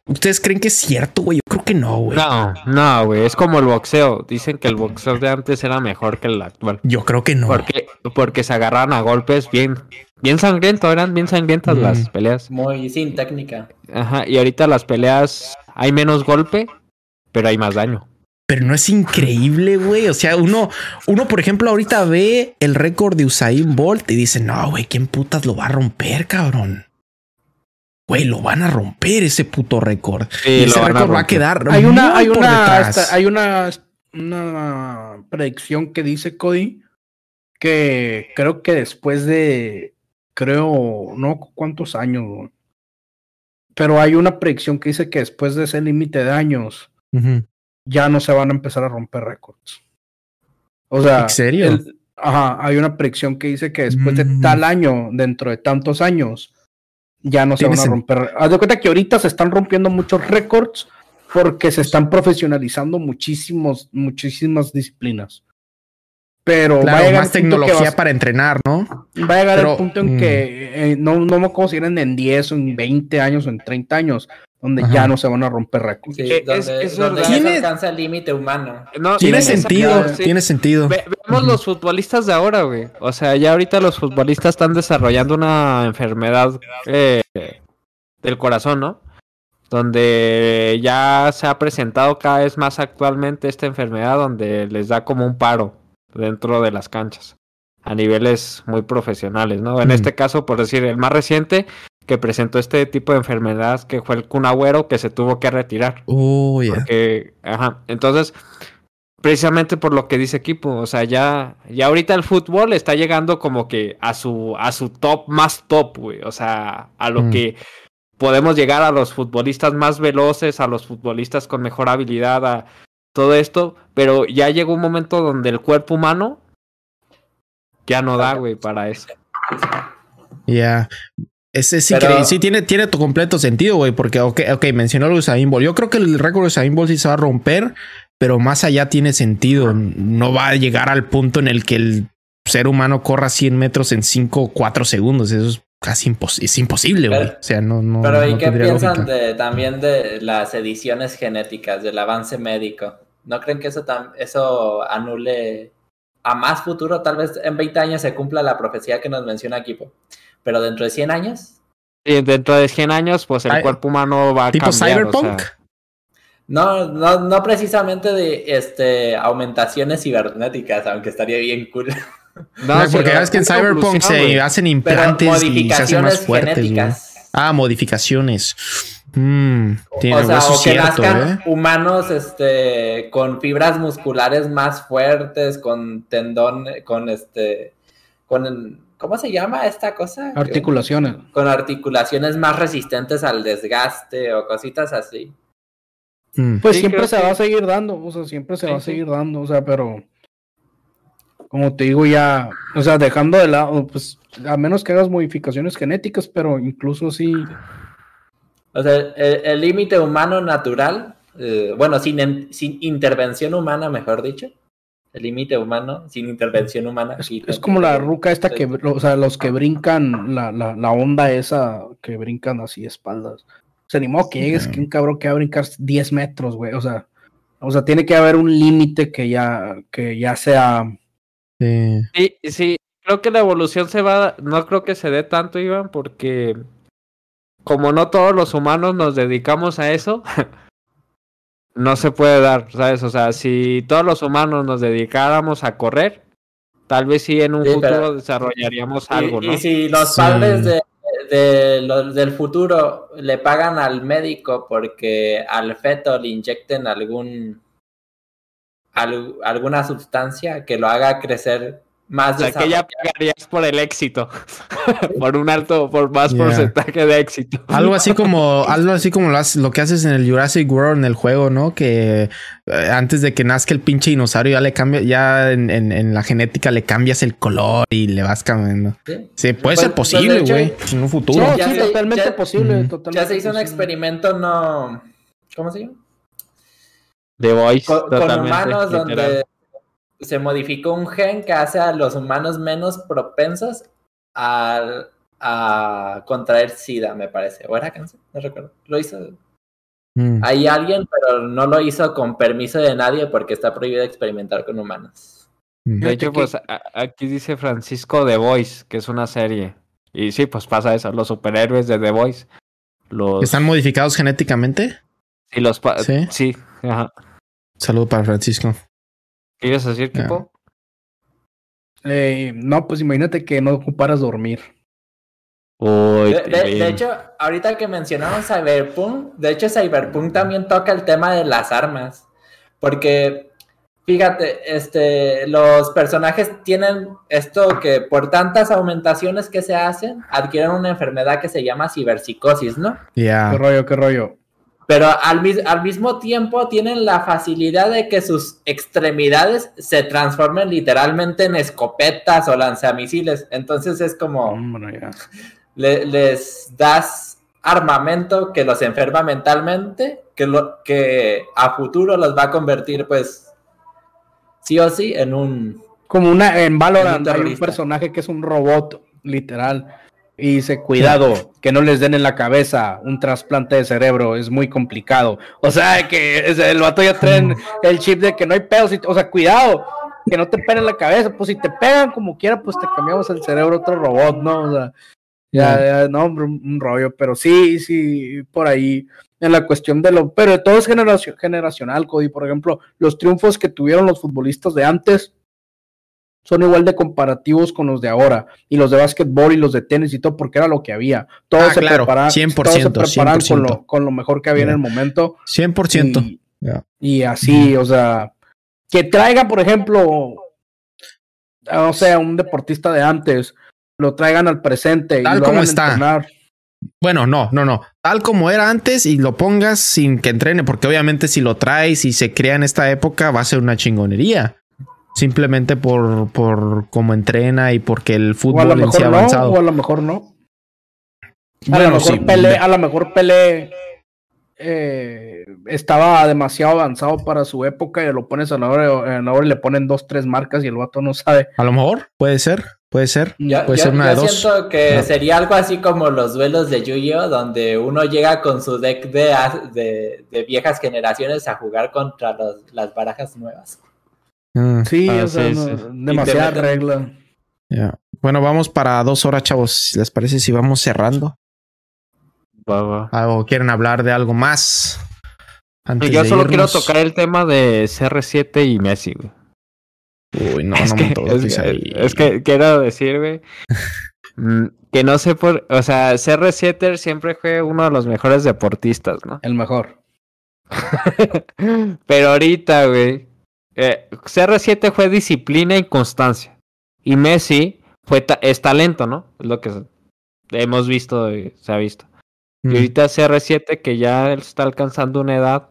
[SPEAKER 2] ¿Ustedes creen que es cierto, güey? Yo creo que no, güey.
[SPEAKER 1] No, no, güey, es como el boxeo. Dicen que el boxeo de antes era mejor que el actual.
[SPEAKER 2] Yo creo que no.
[SPEAKER 1] Porque, porque se agarraban a golpes bien, bien sangrientos, eran bien sangrientas
[SPEAKER 2] Mm.
[SPEAKER 1] las peleas.
[SPEAKER 4] Muy sin técnica.
[SPEAKER 1] Ajá, y ahorita las peleas hay menos golpe, pero hay más daño.
[SPEAKER 2] Pero no es increíble, güey. O sea, uno, uno, por ejemplo, ahorita ve el récord de Usain Bolt y dice, no, güey, ¿quién putas lo va a romper, cabrón? Güey, lo van a romper ese puto récord.
[SPEAKER 1] Sí,
[SPEAKER 2] y ese récord va a quedar
[SPEAKER 3] Hay una,
[SPEAKER 2] muy
[SPEAKER 3] hay
[SPEAKER 2] por
[SPEAKER 3] una, hay una, una predicción que dice Cody que creo que después de, creo, no cuántos años, güey, pero hay una predicción que dice que después de ese límite de años ya no se van a empezar a romper récords. O sea,
[SPEAKER 2] ¿En serio?
[SPEAKER 3] el- ajá, hay una predicción que dice que después de
[SPEAKER 2] Mm.
[SPEAKER 3] tal año, dentro de tantos años, ya no se van a romper. Haz de cuenta que ahorita se están rompiendo muchos récords porque se están profesionalizando muchísimos, muchísimas disciplinas. Pero va a llegar
[SPEAKER 2] más tecnología
[SPEAKER 3] vas-
[SPEAKER 2] para entrenar, ¿no?
[SPEAKER 3] Va a llegar
[SPEAKER 2] Pero,
[SPEAKER 3] el punto en
[SPEAKER 2] mm.
[SPEAKER 3] que eh, no, no me acuerdo si eran en 10 o en 20 años o en 30 años, donde
[SPEAKER 2] Ajá.
[SPEAKER 3] ya no se van a romper récords.
[SPEAKER 4] Sí,
[SPEAKER 1] Eh, es- es
[SPEAKER 4] donde ya se alcanza el límite humano.
[SPEAKER 1] No,
[SPEAKER 2] Tiene sentido,
[SPEAKER 1] sí.
[SPEAKER 2] tiene sentido.
[SPEAKER 1] Ve- veamos
[SPEAKER 2] Ujú.
[SPEAKER 1] los futbolistas de ahora, güey. O sea, ya ahorita los futbolistas están desarrollando una enfermedad eh, del corazón, ¿no? Donde ya se ha presentado cada vez más actualmente esta enfermedad donde les da como un paro dentro de las canchas a niveles muy profesionales, ¿no? En
[SPEAKER 2] Mm.
[SPEAKER 1] este caso, por decir, el más reciente que presentó este tipo de enfermedad que fue el Kun Agüero que se tuvo que retirar.
[SPEAKER 2] Oh, yeah.
[SPEAKER 1] Porque, ajá, entonces, precisamente por lo que dice equipo, o sea, ya, ya ahorita el fútbol está llegando como que a su, a su top más top, güey. O sea, a lo
[SPEAKER 2] Mm.
[SPEAKER 1] que podemos llegar a los futbolistas más veloces, a los futbolistas con mejor habilidad, a todo esto, pero ya llegó un momento donde el cuerpo humano ya no da, güey, para eso.
[SPEAKER 2] Ya. Es, es
[SPEAKER 4] Pero-.
[SPEAKER 2] Sí, tiene, tiene tu completo sentido, güey. Porque, ok, ok, mencionó lo de Usain Bolt. Yo creo que el récord de Usain Bolt sí se va a romper, pero más allá tiene sentido. No va a llegar al punto en el que el ser humano corra 100 metros en 5 o 4 segundos. Eso es casi imposible. Es imposible, güey. O sea, no, no.
[SPEAKER 4] Pero ¿y
[SPEAKER 2] no
[SPEAKER 4] qué piensan de, también de las ediciones genéticas, del avance médico? ¿No creen que eso, eso anule a más futuro? Tal vez en 20 años se cumpla la profecía que nos menciona Equipo. Pero dentro de 100 años,
[SPEAKER 1] Y dentro de 100 años, pues el
[SPEAKER 2] Ay,
[SPEAKER 1] cuerpo humano va a
[SPEAKER 2] Tipo
[SPEAKER 1] cambiar. o
[SPEAKER 2] Cyberpunk.
[SPEAKER 1] sea,
[SPEAKER 4] no, no, no precisamente de este, aumentaciones cibernéticas, aunque estaría bien cool. (laughs) (laughs)
[SPEAKER 1] no,
[SPEAKER 2] No,
[SPEAKER 1] sí,
[SPEAKER 2] porque
[SPEAKER 1] no,
[SPEAKER 2] es que en Cyberpunk se hacen implantes y se hacen
[SPEAKER 4] modificaciones
[SPEAKER 2] más fuertes. Ah, modificaciones. Mm, tiene,
[SPEAKER 4] o sea,
[SPEAKER 2] eso
[SPEAKER 4] o que
[SPEAKER 2] cierto,
[SPEAKER 4] nazcan
[SPEAKER 2] ¿eh?
[SPEAKER 4] humanos este, con fibras musculares más fuertes, con tendón, con este, con, ¿cómo se llama esta cosa?
[SPEAKER 3] Articulaciones.
[SPEAKER 4] Con articulaciones más resistentes al desgaste o cositas así.
[SPEAKER 2] Mm.
[SPEAKER 3] Pues
[SPEAKER 1] Sí,
[SPEAKER 3] siempre se
[SPEAKER 1] que-
[SPEAKER 3] va a seguir dando, o sea, siempre se
[SPEAKER 1] Sí,
[SPEAKER 3] va a
[SPEAKER 1] sí.
[SPEAKER 3] seguir dando, o sea, pero como te digo ya, o sea, dejando de lado, pues a menos que hagas modificaciones genéticas, pero incluso sí,
[SPEAKER 4] O sea, el límite humano natural, eh, bueno, sin, en- sin intervención humana, mejor dicho. El límite humano sin intervención humana.
[SPEAKER 3] es,
[SPEAKER 4] Sí,
[SPEAKER 3] es como la ruca esta
[SPEAKER 4] Sí.
[SPEAKER 3] que, o sea, los que brincan, la, la, la onda esa que brincan así espaldas. O sea, ni modo que llegues que un cabrón que va a brincar 10 metros, güey, o sea, o sea, tiene que haber un límite que ya, que ya sea,
[SPEAKER 2] Sí.
[SPEAKER 1] Sí, sí, creo que la evolución se va, no creo que se dé tanto, Iván, porque como no todos los humanos nos dedicamos a eso, (laughs) no se puede dar, ¿sabes? O sea, si todos los humanos nos dedicáramos a correr, tal vez sí en un
[SPEAKER 4] Sí,
[SPEAKER 1] futuro
[SPEAKER 4] pero-
[SPEAKER 1] desarrollaríamos
[SPEAKER 4] Y-
[SPEAKER 1] algo,
[SPEAKER 4] y,
[SPEAKER 1] ¿no?
[SPEAKER 4] si los
[SPEAKER 2] Sí.
[SPEAKER 4] padres de, de los del futuro le pagan al médico porque al feto le inyecten algún al- alguna sustancia que lo haga crecer más
[SPEAKER 1] O sea, que ya pagarías por el éxito, (laughs) por un alto, por más porcentaje de éxito.
[SPEAKER 2] Algo así como, (laughs) algo así como lo, lo que haces en el Jurassic World en el juego, ¿no? Que eh, antes de que nazca el pinche dinosaurio ya le cambia, ya en, en- en la genética le cambias el color y le vas cambiando.
[SPEAKER 4] ¿sí?
[SPEAKER 2] Sí, puede
[SPEAKER 4] Pues-
[SPEAKER 2] ser
[SPEAKER 4] pues, de
[SPEAKER 2] posible, güey, en un
[SPEAKER 3] Sí,
[SPEAKER 2] futuro.
[SPEAKER 4] ya
[SPEAKER 3] sí,
[SPEAKER 4] se-
[SPEAKER 3] totalmente
[SPEAKER 4] ya-
[SPEAKER 3] posible, totalmente
[SPEAKER 4] Ya se hizo un experimento no ¿cómo se llama?
[SPEAKER 1] The Voice,
[SPEAKER 4] Con, humanos
[SPEAKER 1] literal.
[SPEAKER 4] donde se modificó un gen que hace a los humanos menos propensos a, a contraer SIDA, me parece. ¿O era cáncer? No recuerdo. Lo hizo.
[SPEAKER 2] Mm.
[SPEAKER 4] Hay alguien, pero no lo hizo con permiso de nadie porque está prohibido experimentar con humanos.
[SPEAKER 2] Mm.
[SPEAKER 1] De hecho, pues aquí dice Francisco The Voice, que es una serie. Y sí, pues pasa eso, los superhéroes de The Voice. Los...
[SPEAKER 2] ¿Están modificados genéticamente?
[SPEAKER 1] y los pa-
[SPEAKER 2] ¿Sí?
[SPEAKER 1] sí, ajá.
[SPEAKER 2] Saludo para Francisco.
[SPEAKER 1] ¿Qué ibas a decir. Kipo?
[SPEAKER 3] Eh, no, pues imagínate que no ocuparas dormir.
[SPEAKER 1] Uy,
[SPEAKER 4] De, de-
[SPEAKER 1] Pilín.
[SPEAKER 4] de hecho, ahorita que mencionamos Cyberpunk, de hecho Cyberpunk también toca el tema de las armas. Porque, fíjate, este, los personajes tienen esto que por tantas aumentaciones que se hacen, adquieren una enfermedad que se llama ciberpsicosis, ¿no?
[SPEAKER 2] Ya.
[SPEAKER 3] ¿Qué rollo, qué rollo?
[SPEAKER 4] Pero al, mis- al mismo tiempo tienen la facilidad de que sus extremidades se transformen literalmente en escopetas o lanzamisiles. Entonces es como
[SPEAKER 3] Hombre, ya.
[SPEAKER 4] le- les das armamento que los enferma mentalmente, que, lo, que a futuro los va a convertir, pues, sí o sí, en un...
[SPEAKER 3] Como una en Valorant
[SPEAKER 4] un
[SPEAKER 3] hay un personaje que es un robot, literal. Y dice, cuidado, que no les den en la cabeza un trasplante de cerebro, es muy complicado. O sea, que el vato ya traen el chip de que no hay pedos, o sea, cuidado, que no te peguen en la cabeza, pues si te pegan como quiera, pues te cambiamos el cerebro a otro robot, ¿no? O sea, ya, ya, no, hombre, un, rollo, pero sí, sí, por ahí, en la cuestión de lo, pero de todo es generacio- generacional, Cody, por ejemplo, los triunfos que tuvieron los futbolistas de antes, son igual de comparativos con los de ahora, y los de básquetbol y los de tenis y todo, porque era lo que había. Todos
[SPEAKER 2] Ah,
[SPEAKER 3] se
[SPEAKER 2] claro,
[SPEAKER 3] preparaban,
[SPEAKER 2] 100%,
[SPEAKER 3] todos se preparaban con
[SPEAKER 2] 100%.
[SPEAKER 3] lo, con lo mejor que había en el momento.
[SPEAKER 2] 100%.
[SPEAKER 3] Y,
[SPEAKER 2] Ya.
[SPEAKER 3] y así, o sea, que traiga, por ejemplo, a, no sé, un deportista de antes, lo traigan al presente y
[SPEAKER 2] Tal
[SPEAKER 3] lo
[SPEAKER 2] como
[SPEAKER 3] hagan
[SPEAKER 2] está.
[SPEAKER 3] entrenar.
[SPEAKER 2] Bueno, no, no, no. Tal como era antes y lo pongas sin que entrene, porque obviamente si lo traes y se crea en esta época va a ser una chingonería. Simplemente por, por cómo entrena y porque el fútbol en sí
[SPEAKER 3] no,
[SPEAKER 2] avanzado.
[SPEAKER 3] o a lo mejor no. A
[SPEAKER 2] Bueno,
[SPEAKER 3] lo mejor
[SPEAKER 2] sí,
[SPEAKER 3] Pelé, a lo mejor Pelé eh, estaba demasiado avanzado para su época y lo pones a la hora, a la hora y le ponen dos, tres marcas y el vato no sabe.
[SPEAKER 2] A lo mejor puede ser, Puede ser.
[SPEAKER 4] Yo,
[SPEAKER 2] Puede
[SPEAKER 4] yo-
[SPEAKER 2] ser una de
[SPEAKER 4] yo
[SPEAKER 2] dos.
[SPEAKER 4] siento que
[SPEAKER 2] No.
[SPEAKER 4] sería algo así como los duelos de Yu-Gi-Oh, donde uno llega con su deck de, de, de viejas generaciones a jugar contra los- las barajas nuevas.
[SPEAKER 2] Mm,
[SPEAKER 3] Sí,
[SPEAKER 1] Ah,
[SPEAKER 3] o sea,
[SPEAKER 1] sí,
[SPEAKER 3] no-
[SPEAKER 1] sí.
[SPEAKER 3] demasiada
[SPEAKER 4] meten-
[SPEAKER 3] regla.
[SPEAKER 2] ya. Bueno, vamos para dos horas, chavos. ¿Les parece si vamos cerrando?
[SPEAKER 1] Va, va.
[SPEAKER 2] ¿O quieren hablar de algo más? Antes
[SPEAKER 1] Yo
[SPEAKER 2] de
[SPEAKER 1] solo quiero tocar el tema de CR7 y Messi, güey.
[SPEAKER 2] Uy, no,
[SPEAKER 1] es,
[SPEAKER 2] no
[SPEAKER 1] que,
[SPEAKER 2] me toques
[SPEAKER 1] es,
[SPEAKER 2] ahí.
[SPEAKER 1] es que quiero decir, güey, (laughs) mm, que no sé por, o sea, CR7 siempre fue uno de los mejores deportistas, ¿no?
[SPEAKER 3] El mejor. (laughs)
[SPEAKER 1] Pero ahorita, güey, eh, CR7 fue disciplina y constancia. Y Messi fue ta- es talento, ¿no? Es lo que hemos visto, y se ha visto.
[SPEAKER 2] Mm.
[SPEAKER 1] Y ahorita CR7 que ya está alcanzando una edad,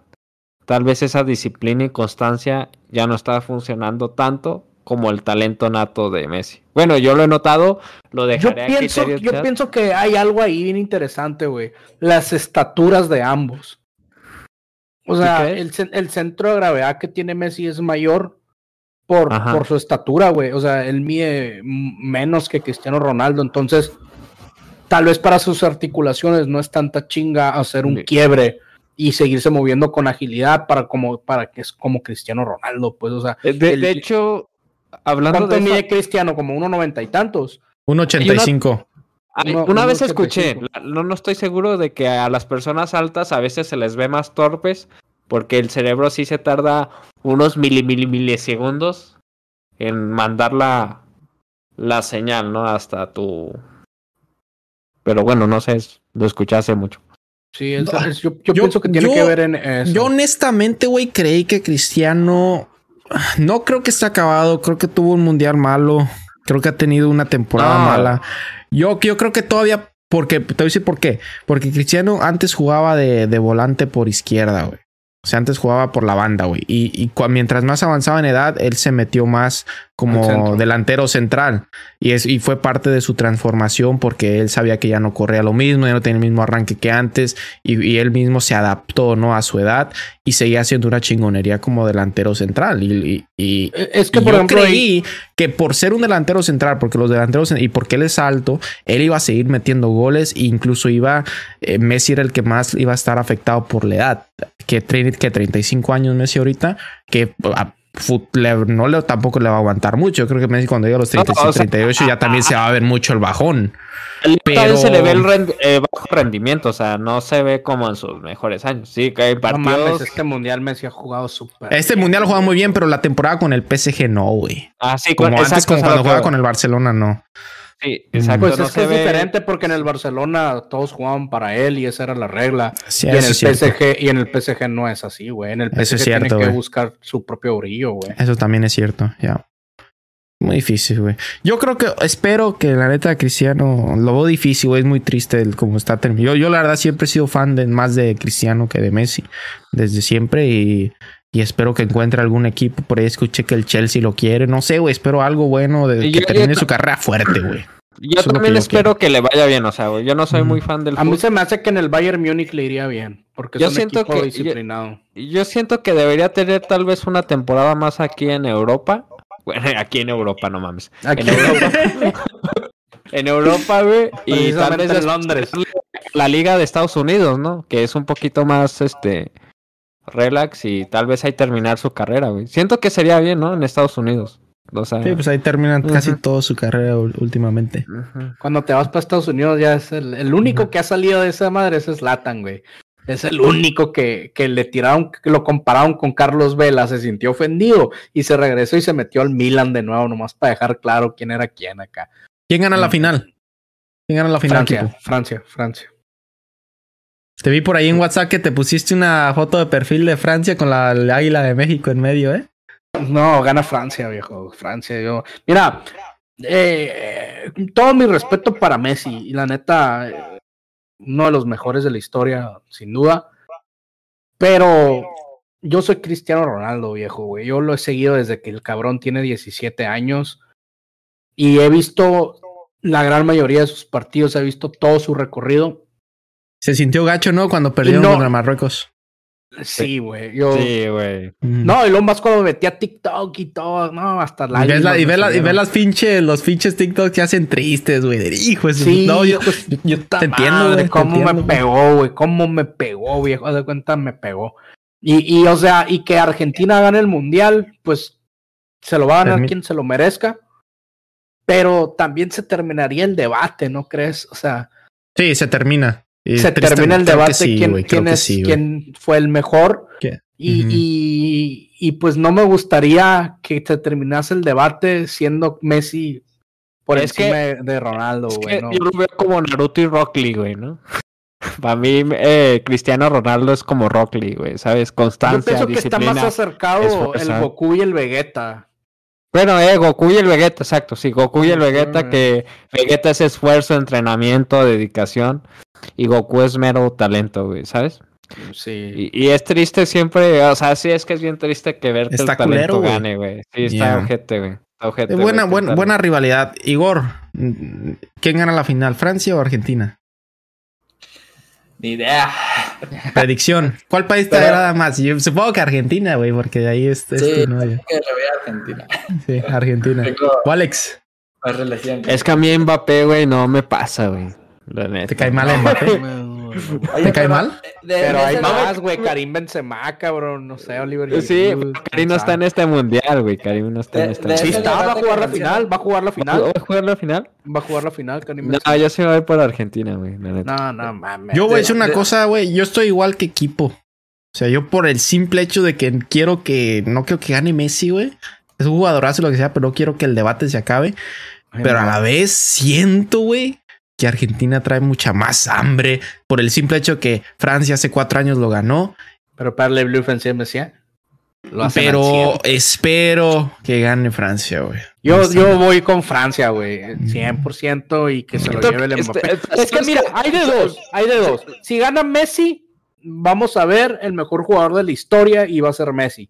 [SPEAKER 1] tal vez esa disciplina y constancia ya no está funcionando tanto como el talento nato de Messi. Bueno, yo lo he notado, lo
[SPEAKER 3] Yo
[SPEAKER 1] dejaré a
[SPEAKER 3] pienso, yo
[SPEAKER 1] chat.
[SPEAKER 3] pienso que hay algo ahí bien interesante, güey. Las estaturas de ambos. O
[SPEAKER 1] ¿Sí
[SPEAKER 3] sea, el, el centro de gravedad que tiene Messi es mayor por, por su estatura, güey. O sea, él mide menos que Cristiano Ronaldo. Entonces, tal vez para sus articulaciones no es tanta chinga hacer un
[SPEAKER 1] Sí.
[SPEAKER 3] quiebre y seguirse moviendo con agilidad para como para que es como Cristiano Ronaldo, pues, o sea,
[SPEAKER 1] Eh, De,
[SPEAKER 3] el-
[SPEAKER 1] de hecho, hablando
[SPEAKER 3] ¿cuánto
[SPEAKER 1] de
[SPEAKER 3] mide Cristiano? Como uno noventa y tantos.
[SPEAKER 2] Un 85.
[SPEAKER 1] Ay,
[SPEAKER 3] Uno-
[SPEAKER 1] una
[SPEAKER 3] uno
[SPEAKER 1] vez
[SPEAKER 3] 85.
[SPEAKER 1] escuché, no, no estoy seguro de que a las personas altas a veces se les ve más torpes porque el cerebro sí se tarda unos mili, mili, milisegundos en mandar la, la señal, ¿no? Hasta tu... Pero bueno, no sé, lo escuché hace mucho.
[SPEAKER 3] Sí, es- es- yo, yo
[SPEAKER 2] yo-
[SPEAKER 3] pienso que tiene
[SPEAKER 2] yo-
[SPEAKER 3] que ver en eso.
[SPEAKER 2] Yo honestamente, güey, creí que Cristiano... No creo que esté acabado. Creo que tuvo un mundial malo. Creo que ha tenido una temporada
[SPEAKER 1] No.
[SPEAKER 2] mala. Yo, yo creo que todavía... Porque, te voy a decir por qué. Porque Cristiano antes jugaba de, de volante por izquierda, güey. O sea, antes jugaba por la banda, güey. Y, y mientras más avanzaba en edad, él se metió más como delantero central. Y, es, y fue parte de su transformación porque él sabía que ya no corría lo mismo, ya no tenía el mismo arranque que antes. Y, y él mismo se adaptó, ¿no? A su edad y seguía haciendo una chingonería como delantero central. Y,
[SPEAKER 3] Eh, Es que, por
[SPEAKER 2] yo
[SPEAKER 3] ejemplo, ahí-
[SPEAKER 2] creí que por ser un delantero central, porque los delanteros y porque él es alto, él iba a seguir metiendo goles e incluso iba, eh, Messi era el que más iba a estar afectado por la edad, que, que 35 años Messi ahorita, que a- le- no le, tampoco le va a aguantar mucho. Yo creo que Messi cuando llegue a los 35,
[SPEAKER 1] No, o sea,
[SPEAKER 2] 38 ya también se va a ver mucho el bajón.
[SPEAKER 1] Pero... Se le ve el rend- eh, bajo rendimiento, o sea, no se ve como en sus mejores años. Sí, que hay
[SPEAKER 3] no
[SPEAKER 1] partidos...
[SPEAKER 3] mames, este mundial Messi ha jugado súper.
[SPEAKER 2] Este mundial lo juega muy bien, pero la temporada con el PSG no, güey.
[SPEAKER 1] Ah, sí,
[SPEAKER 2] Como
[SPEAKER 1] con-
[SPEAKER 2] antes,
[SPEAKER 1] exacto,
[SPEAKER 2] como cuando jugaba con el Barcelona, no.
[SPEAKER 1] Sí, exacto.
[SPEAKER 3] Pues
[SPEAKER 1] no
[SPEAKER 3] es que es
[SPEAKER 1] ve-
[SPEAKER 3] diferente porque en el Barcelona todos jugaban para él y esa era la regla.
[SPEAKER 2] Sí,
[SPEAKER 3] y en
[SPEAKER 2] eso
[SPEAKER 3] el
[SPEAKER 2] es cierto.
[SPEAKER 3] PSG y en el PSG no es así, güey. En el
[SPEAKER 2] Eso
[SPEAKER 3] PSG
[SPEAKER 2] es
[SPEAKER 3] tiene
[SPEAKER 2] cierto,
[SPEAKER 3] que
[SPEAKER 2] güey.
[SPEAKER 3] buscar su propio brillo, güey.
[SPEAKER 2] Eso también es cierto, ya. Muy difícil, güey. Yo creo que, espero que la neta Cristiano, lo veo difícil, güey. Es muy triste el cómo está terminado. Yo, yo, la verdad, siempre he sido fan de más de Cristiano que de Messi. Desde siempre. Y, y espero que encuentre algún equipo. Por ahí escuché que el Chelsea lo quiere. No sé, güey. Espero algo bueno de que
[SPEAKER 1] yo-
[SPEAKER 2] termine
[SPEAKER 1] yo-
[SPEAKER 2] su carrera fuerte, güey.
[SPEAKER 1] Yo
[SPEAKER 2] Eso es
[SPEAKER 1] también
[SPEAKER 2] que yo
[SPEAKER 1] espero que le vaya bien, o sea, güey, yo no soy muy fan del
[SPEAKER 3] A mí se me hace que en el Bayern Múnich le iría bien. Porque es
[SPEAKER 1] Yo
[SPEAKER 3] un
[SPEAKER 1] siento
[SPEAKER 3] equipo
[SPEAKER 1] que-
[SPEAKER 3] disciplinado.
[SPEAKER 1] Yo siento que debería tener tal vez una temporada más aquí en Europa. Bueno, (laughs) aquí en Europa, no mames.
[SPEAKER 3] Aquí
[SPEAKER 1] En Europa. (laughs) en Europa, güey. Y tal vez
[SPEAKER 3] en Londres.
[SPEAKER 1] la liga de Estados Unidos, ¿no? Que es un poquito más, este, relax y tal vez ahí terminar su carrera, güey. Siento que sería bien, ¿no? En Estados Unidos. O sea,
[SPEAKER 2] Sí, pues ahí terminan casi toda su carrera últimamente.
[SPEAKER 3] Cuando te vas para Estados Unidos ya es el, el único que ha salido de esa madre, ese es Latan, güey. Es el único que, que le tiraron, que lo compararon con Carlos Vela, se sintió ofendido y se regresó y se metió al Milan de nuevo, nomás para dejar claro quién era quién acá.
[SPEAKER 2] ¿Quién gana la final? ¿Quién gana la final,
[SPEAKER 3] Francia? Francia, Francia.
[SPEAKER 2] Te vi por ahí en WhatsApp que te pusiste una foto de perfil de Francia con la, águila de México en medio, ¿eh?
[SPEAKER 3] No, gana Francia, viejo. Francia, yo. Mira, eh, todo mi respeto para Messi. Y la neta, uno de los mejores de la historia, sin duda. Pero yo soy Cristiano Ronaldo, viejo, güey. Yo lo he seguido desde que el cabrón tiene 17 años. Y he visto la gran mayoría de sus partidos, he visto todo su recorrido.
[SPEAKER 2] Se sintió gacho, ¿no? Cuando perdieron
[SPEAKER 3] no-
[SPEAKER 2] contra Marruecos.
[SPEAKER 3] Sí, güey. Yo...
[SPEAKER 1] Sí, güey.
[SPEAKER 3] No, y lo más cuando metí a TikTok y todo, no, hasta la.
[SPEAKER 2] Y ves, la, y ves, la, y ves las pinches, los pinches TikToks que hacen tristes, güey. Hijo, eso.
[SPEAKER 3] Sí,
[SPEAKER 2] no, yo, yo, yo te entiendo, güey.
[SPEAKER 3] Cómo me pegó, güey. Cómo me pegó, viejo. De cuenta, me pegó. Y, y, o sea, y que Argentina gane el mundial, pues se lo va a ganar quien se lo merezca. Pero también se terminaría el debate, ¿no crees? O sea,
[SPEAKER 2] Sí, se termina. Y
[SPEAKER 3] se termina el debate
[SPEAKER 2] sí,
[SPEAKER 3] quién, quién
[SPEAKER 2] que
[SPEAKER 3] es,
[SPEAKER 2] sí, güey.
[SPEAKER 3] quién fue el mejor. Y, y, y, pues no me gustaría que se terminase el debate siendo Messi por
[SPEAKER 1] Es
[SPEAKER 3] encima
[SPEAKER 1] que-
[SPEAKER 3] de, Ronaldo, güey. ¿no?
[SPEAKER 1] yo lo veo como Naruto y Rock Lee, güey, ¿no? (laughs) Para mí, eh, Cristiano Ronaldo es como Rock Lee, güey, ¿sabes?
[SPEAKER 3] Yo
[SPEAKER 1] Constancia,
[SPEAKER 3] pienso que está más acercado
[SPEAKER 1] esfuerzo.
[SPEAKER 3] el Goku y el Vegeta.
[SPEAKER 1] Bueno, eh, Goku y el Vegeta, exacto. Sí, Goku y el. Vegeta, que Vegeta es esfuerzo, entrenamiento, dedicación. Y Goku es mero talento, güey, ¿sabes?
[SPEAKER 3] Sí.
[SPEAKER 1] Y, y es triste siempre, o sea, sí es que es bien triste que ver que
[SPEAKER 2] Está
[SPEAKER 1] el talento
[SPEAKER 2] culero, güey.
[SPEAKER 1] gane, güey. Sí, está
[SPEAKER 2] Yeah.
[SPEAKER 1] ojete, güey. Está ojete,
[SPEAKER 2] Eh,
[SPEAKER 1] güey,
[SPEAKER 2] buena, buena, buena rivalidad. Igor, ¿quién gana la final? ¿Francia o Argentina?
[SPEAKER 4] Ni idea.
[SPEAKER 2] Predicción. ¿Cuál país te agrada más? Yo supongo que Argentina, güey, porque de ahí es, es
[SPEAKER 4] Sí, que voy a Argentina.
[SPEAKER 2] Sí, Argentina.
[SPEAKER 4] Más relación.
[SPEAKER 1] Es que a mí Mbappé, güey, no me pasa, güey.
[SPEAKER 2] ¿Te cae mal Mbappé? (laughs) (laughs) ¿Te cae
[SPEAKER 4] pero,
[SPEAKER 2] mal?
[SPEAKER 4] eh, de-
[SPEAKER 3] Pero
[SPEAKER 4] de
[SPEAKER 3] hay más, güey. Karim Benzema, cabrón. No sé, Oliver.
[SPEAKER 1] Sí, Karim no está en este mundial, güey. Karim no está en este
[SPEAKER 3] Sí
[SPEAKER 1] mundial.
[SPEAKER 3] está, va a jugar la final, va a jugar la
[SPEAKER 1] ¿Va
[SPEAKER 3] final.
[SPEAKER 1] a jugar la final?
[SPEAKER 3] Va a jugar la final, Karim
[SPEAKER 1] No,
[SPEAKER 3] Benzema.
[SPEAKER 1] yo sí me voy por Argentina, güey.
[SPEAKER 3] No, no, mames.
[SPEAKER 2] Yo voy a
[SPEAKER 4] de-
[SPEAKER 2] decir una cosa, güey. Yo estoy igual que equipo. O sea, yo por el simple hecho de que quiero que. No quiero que gane Messi, güey. Es un jugadorazo, lo que sea, pero no quiero que el debate se acabe. Pero a la vez siento, güey, que Argentina trae mucha más hambre por el simple hecho que Francia hace cuatro años lo ganó.
[SPEAKER 3] Pero para el Blue Fence Messi, ¿eh? Lo
[SPEAKER 2] Pero
[SPEAKER 3] 100.
[SPEAKER 2] espero que gane Francia, güey.
[SPEAKER 3] Yo, yo voy con Francia, güey. 100% y que se lo lleve el
[SPEAKER 1] que
[SPEAKER 3] Mbappé.
[SPEAKER 1] este-
[SPEAKER 3] Es que mira, hay de dos, hay de dos. Si gana Messi, vamos a ver el mejor jugador de la historia y va a ser Messi.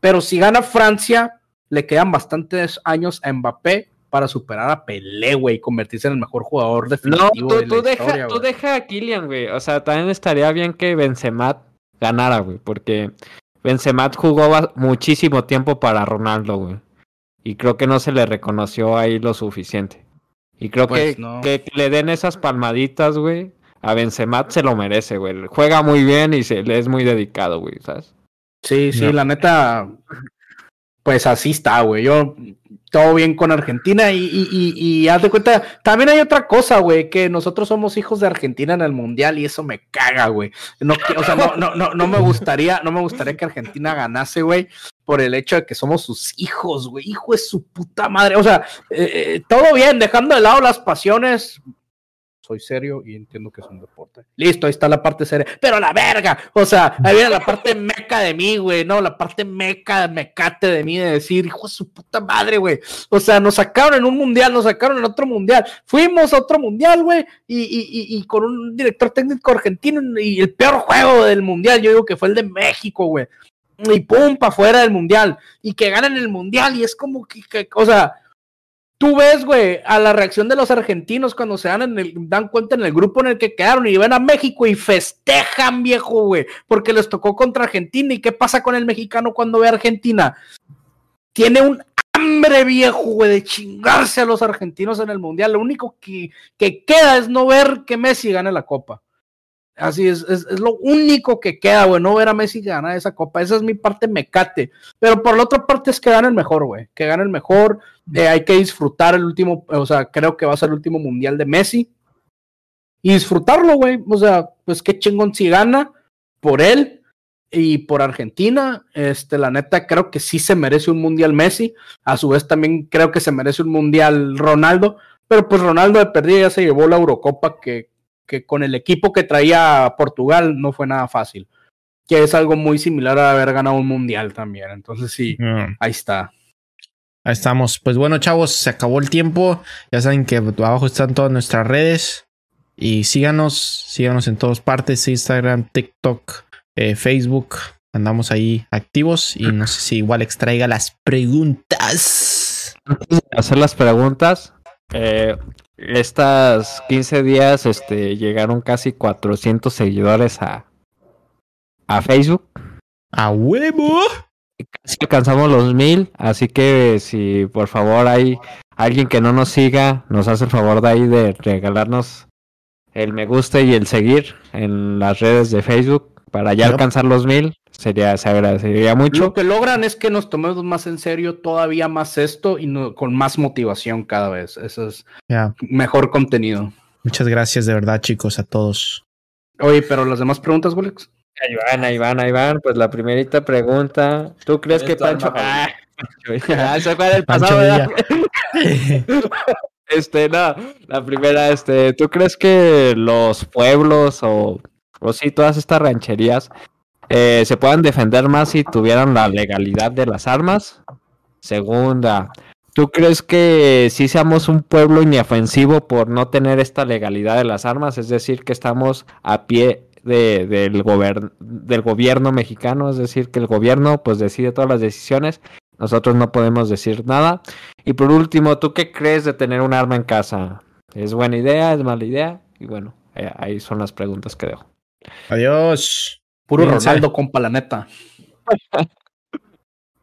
[SPEAKER 3] Pero si gana Francia, le quedan bastantes años a Mbappé para superar a Pelé, güey, y convertirse en el mejor jugador
[SPEAKER 1] No,
[SPEAKER 3] definitivo
[SPEAKER 1] tú,
[SPEAKER 3] de la
[SPEAKER 1] tú deja,
[SPEAKER 3] historia,
[SPEAKER 1] tú deja a Kylian, güey. O sea, también estaría bien que Benzema ganara, güey. Porque Benzema jugó muchísimo tiempo para Ronaldo, güey. Y creo que no se le reconoció ahí lo suficiente. Y creo
[SPEAKER 3] Pues
[SPEAKER 1] que,
[SPEAKER 3] no.
[SPEAKER 1] que le den esas palmaditas, güey. A Benzema se lo merece, güey. Juega muy bien y se le es muy dedicado, güey, ¿sabes?
[SPEAKER 3] Sí, sí,
[SPEAKER 2] No.
[SPEAKER 3] la neta, pues así está, güey. Yo todo bien con Argentina y, y, haz de cuenta, también hay otra cosa, güey, que nosotros somos hijos de Argentina en el mundial y eso me caga, güey. No, o sea, no, no, no, no me gustaría, no me gustaría que Argentina ganase, güey, por el hecho de que somos sus hijos, güey, hijo de su puta madre. O sea, eh, eh, todo bien, dejando de lado las pasiones. Soy serio y entiendo que es un deporte. Listo, ahí está la parte seria. Pero la verga, o sea, ahí viene la parte meca de mí, güey, no, la parte meca, mecate de mí de decir, hijo de su puta madre, güey. O sea, nos sacaron en un mundial, nos sacaron en otro mundial. Fuimos a otro mundial, güey, y, y, y, con un director técnico argentino y el peor juego del mundial, yo digo que fue el de México, güey. Y pum, para fuera del mundial. Y que ganan el mundial, y es como que- o sea, Tú ves, güey, a la reacción de los argentinos cuando se dan, en el, dan cuenta en el grupo en el que quedaron y ven a México y festejan, viejo, güey, porque les tocó contra Argentina. ¿Y qué pasa con el mexicano cuando ve a Argentina? Tiene un hambre, viejo, güey, de chingarse a los argentinos en el mundial. Lo único que, que queda es no ver que Messi gane la copa. Así es, es, lo único que queda, güey, no ver a Messi ganar esa copa. Esa es mi parte mecate. Pero por la otra parte es que gane el mejor, güey, que gane el mejor. Eh, hay que disfrutar el último, o sea, creo que va a ser el último mundial de Messi. Y disfrutarlo, güey. O sea, pues qué chingón si gana por él y por Argentina. Este, la neta, creo que sí se merece un mundial Messi. A su vez, también creo que se merece un mundial Ronaldo. Pero pues Ronaldo de perdida ya se llevó la Eurocopa que, que con el equipo que traía Portugal no fue nada fácil. Que es algo muy similar a haber ganado un mundial también. Entonces sí,
[SPEAKER 2] Mm.
[SPEAKER 3] ahí está.
[SPEAKER 2] Ahí estamos. Pues bueno, chavos, se acabó el tiempo. Ya saben que abajo están todas nuestras redes. Y síganos, síganos en todas partes: Instagram, TikTok, eh, Facebook. Andamos ahí activos. Y no sé si igual extraiga las preguntas.
[SPEAKER 1] hacer las preguntas. Eh, estas 15 días este, llegaron casi 400 seguidores a, a Facebook.
[SPEAKER 2] ¡A huevo!
[SPEAKER 1] Casi alcanzamos los mil, así que si por favor hay alguien que no nos siga, nos hace el favor de ahí de regalarnos el me gusta y el seguir en las redes de Facebook para ya alcanzar los mil, sería, se agradecería mucho.
[SPEAKER 3] Lo que logran es que nos tomemos más en serio todavía más esto y no- con más motivación cada vez. Eso es
[SPEAKER 2] Ya.
[SPEAKER 3] mejor contenido.
[SPEAKER 2] Muchas gracias de verdad, chicos, a todos.
[SPEAKER 3] Oye, pero las demás preguntas, Gulex.
[SPEAKER 1] Ahí van, ahí van, ahí van. Pues la primerita pregunta. ¿Tú crees
[SPEAKER 4] ¿Cuál
[SPEAKER 1] que Pancho... Ah, Pancho, (laughs) ah, eso fue del
[SPEAKER 2] Pancho
[SPEAKER 1] pasado, ¿verdad? (laughs) Este, no, la primera, este, ¿tú crees que los pueblos o, o sí, todas estas rancherías eh, se puedan defender más si tuvieran la legalidad de las armas? Segunda, ¿tú crees que sí seamos un pueblo inofensivo por no tener esta legalidad de las armas? Es decir, que estamos a pie de- del, del gobierno mexicano, es decir, que el gobierno pues decide todas las decisiones, nosotros no podemos decir nada. Y por último, ¿tú qué crees de tener un arma en casa? ¿Es buena idea? ¿Es mala idea? Y bueno, eh, ahí son las preguntas que dejo.
[SPEAKER 2] Adiós.
[SPEAKER 3] Puro. Ronaldo, compa, la neta. (laughs)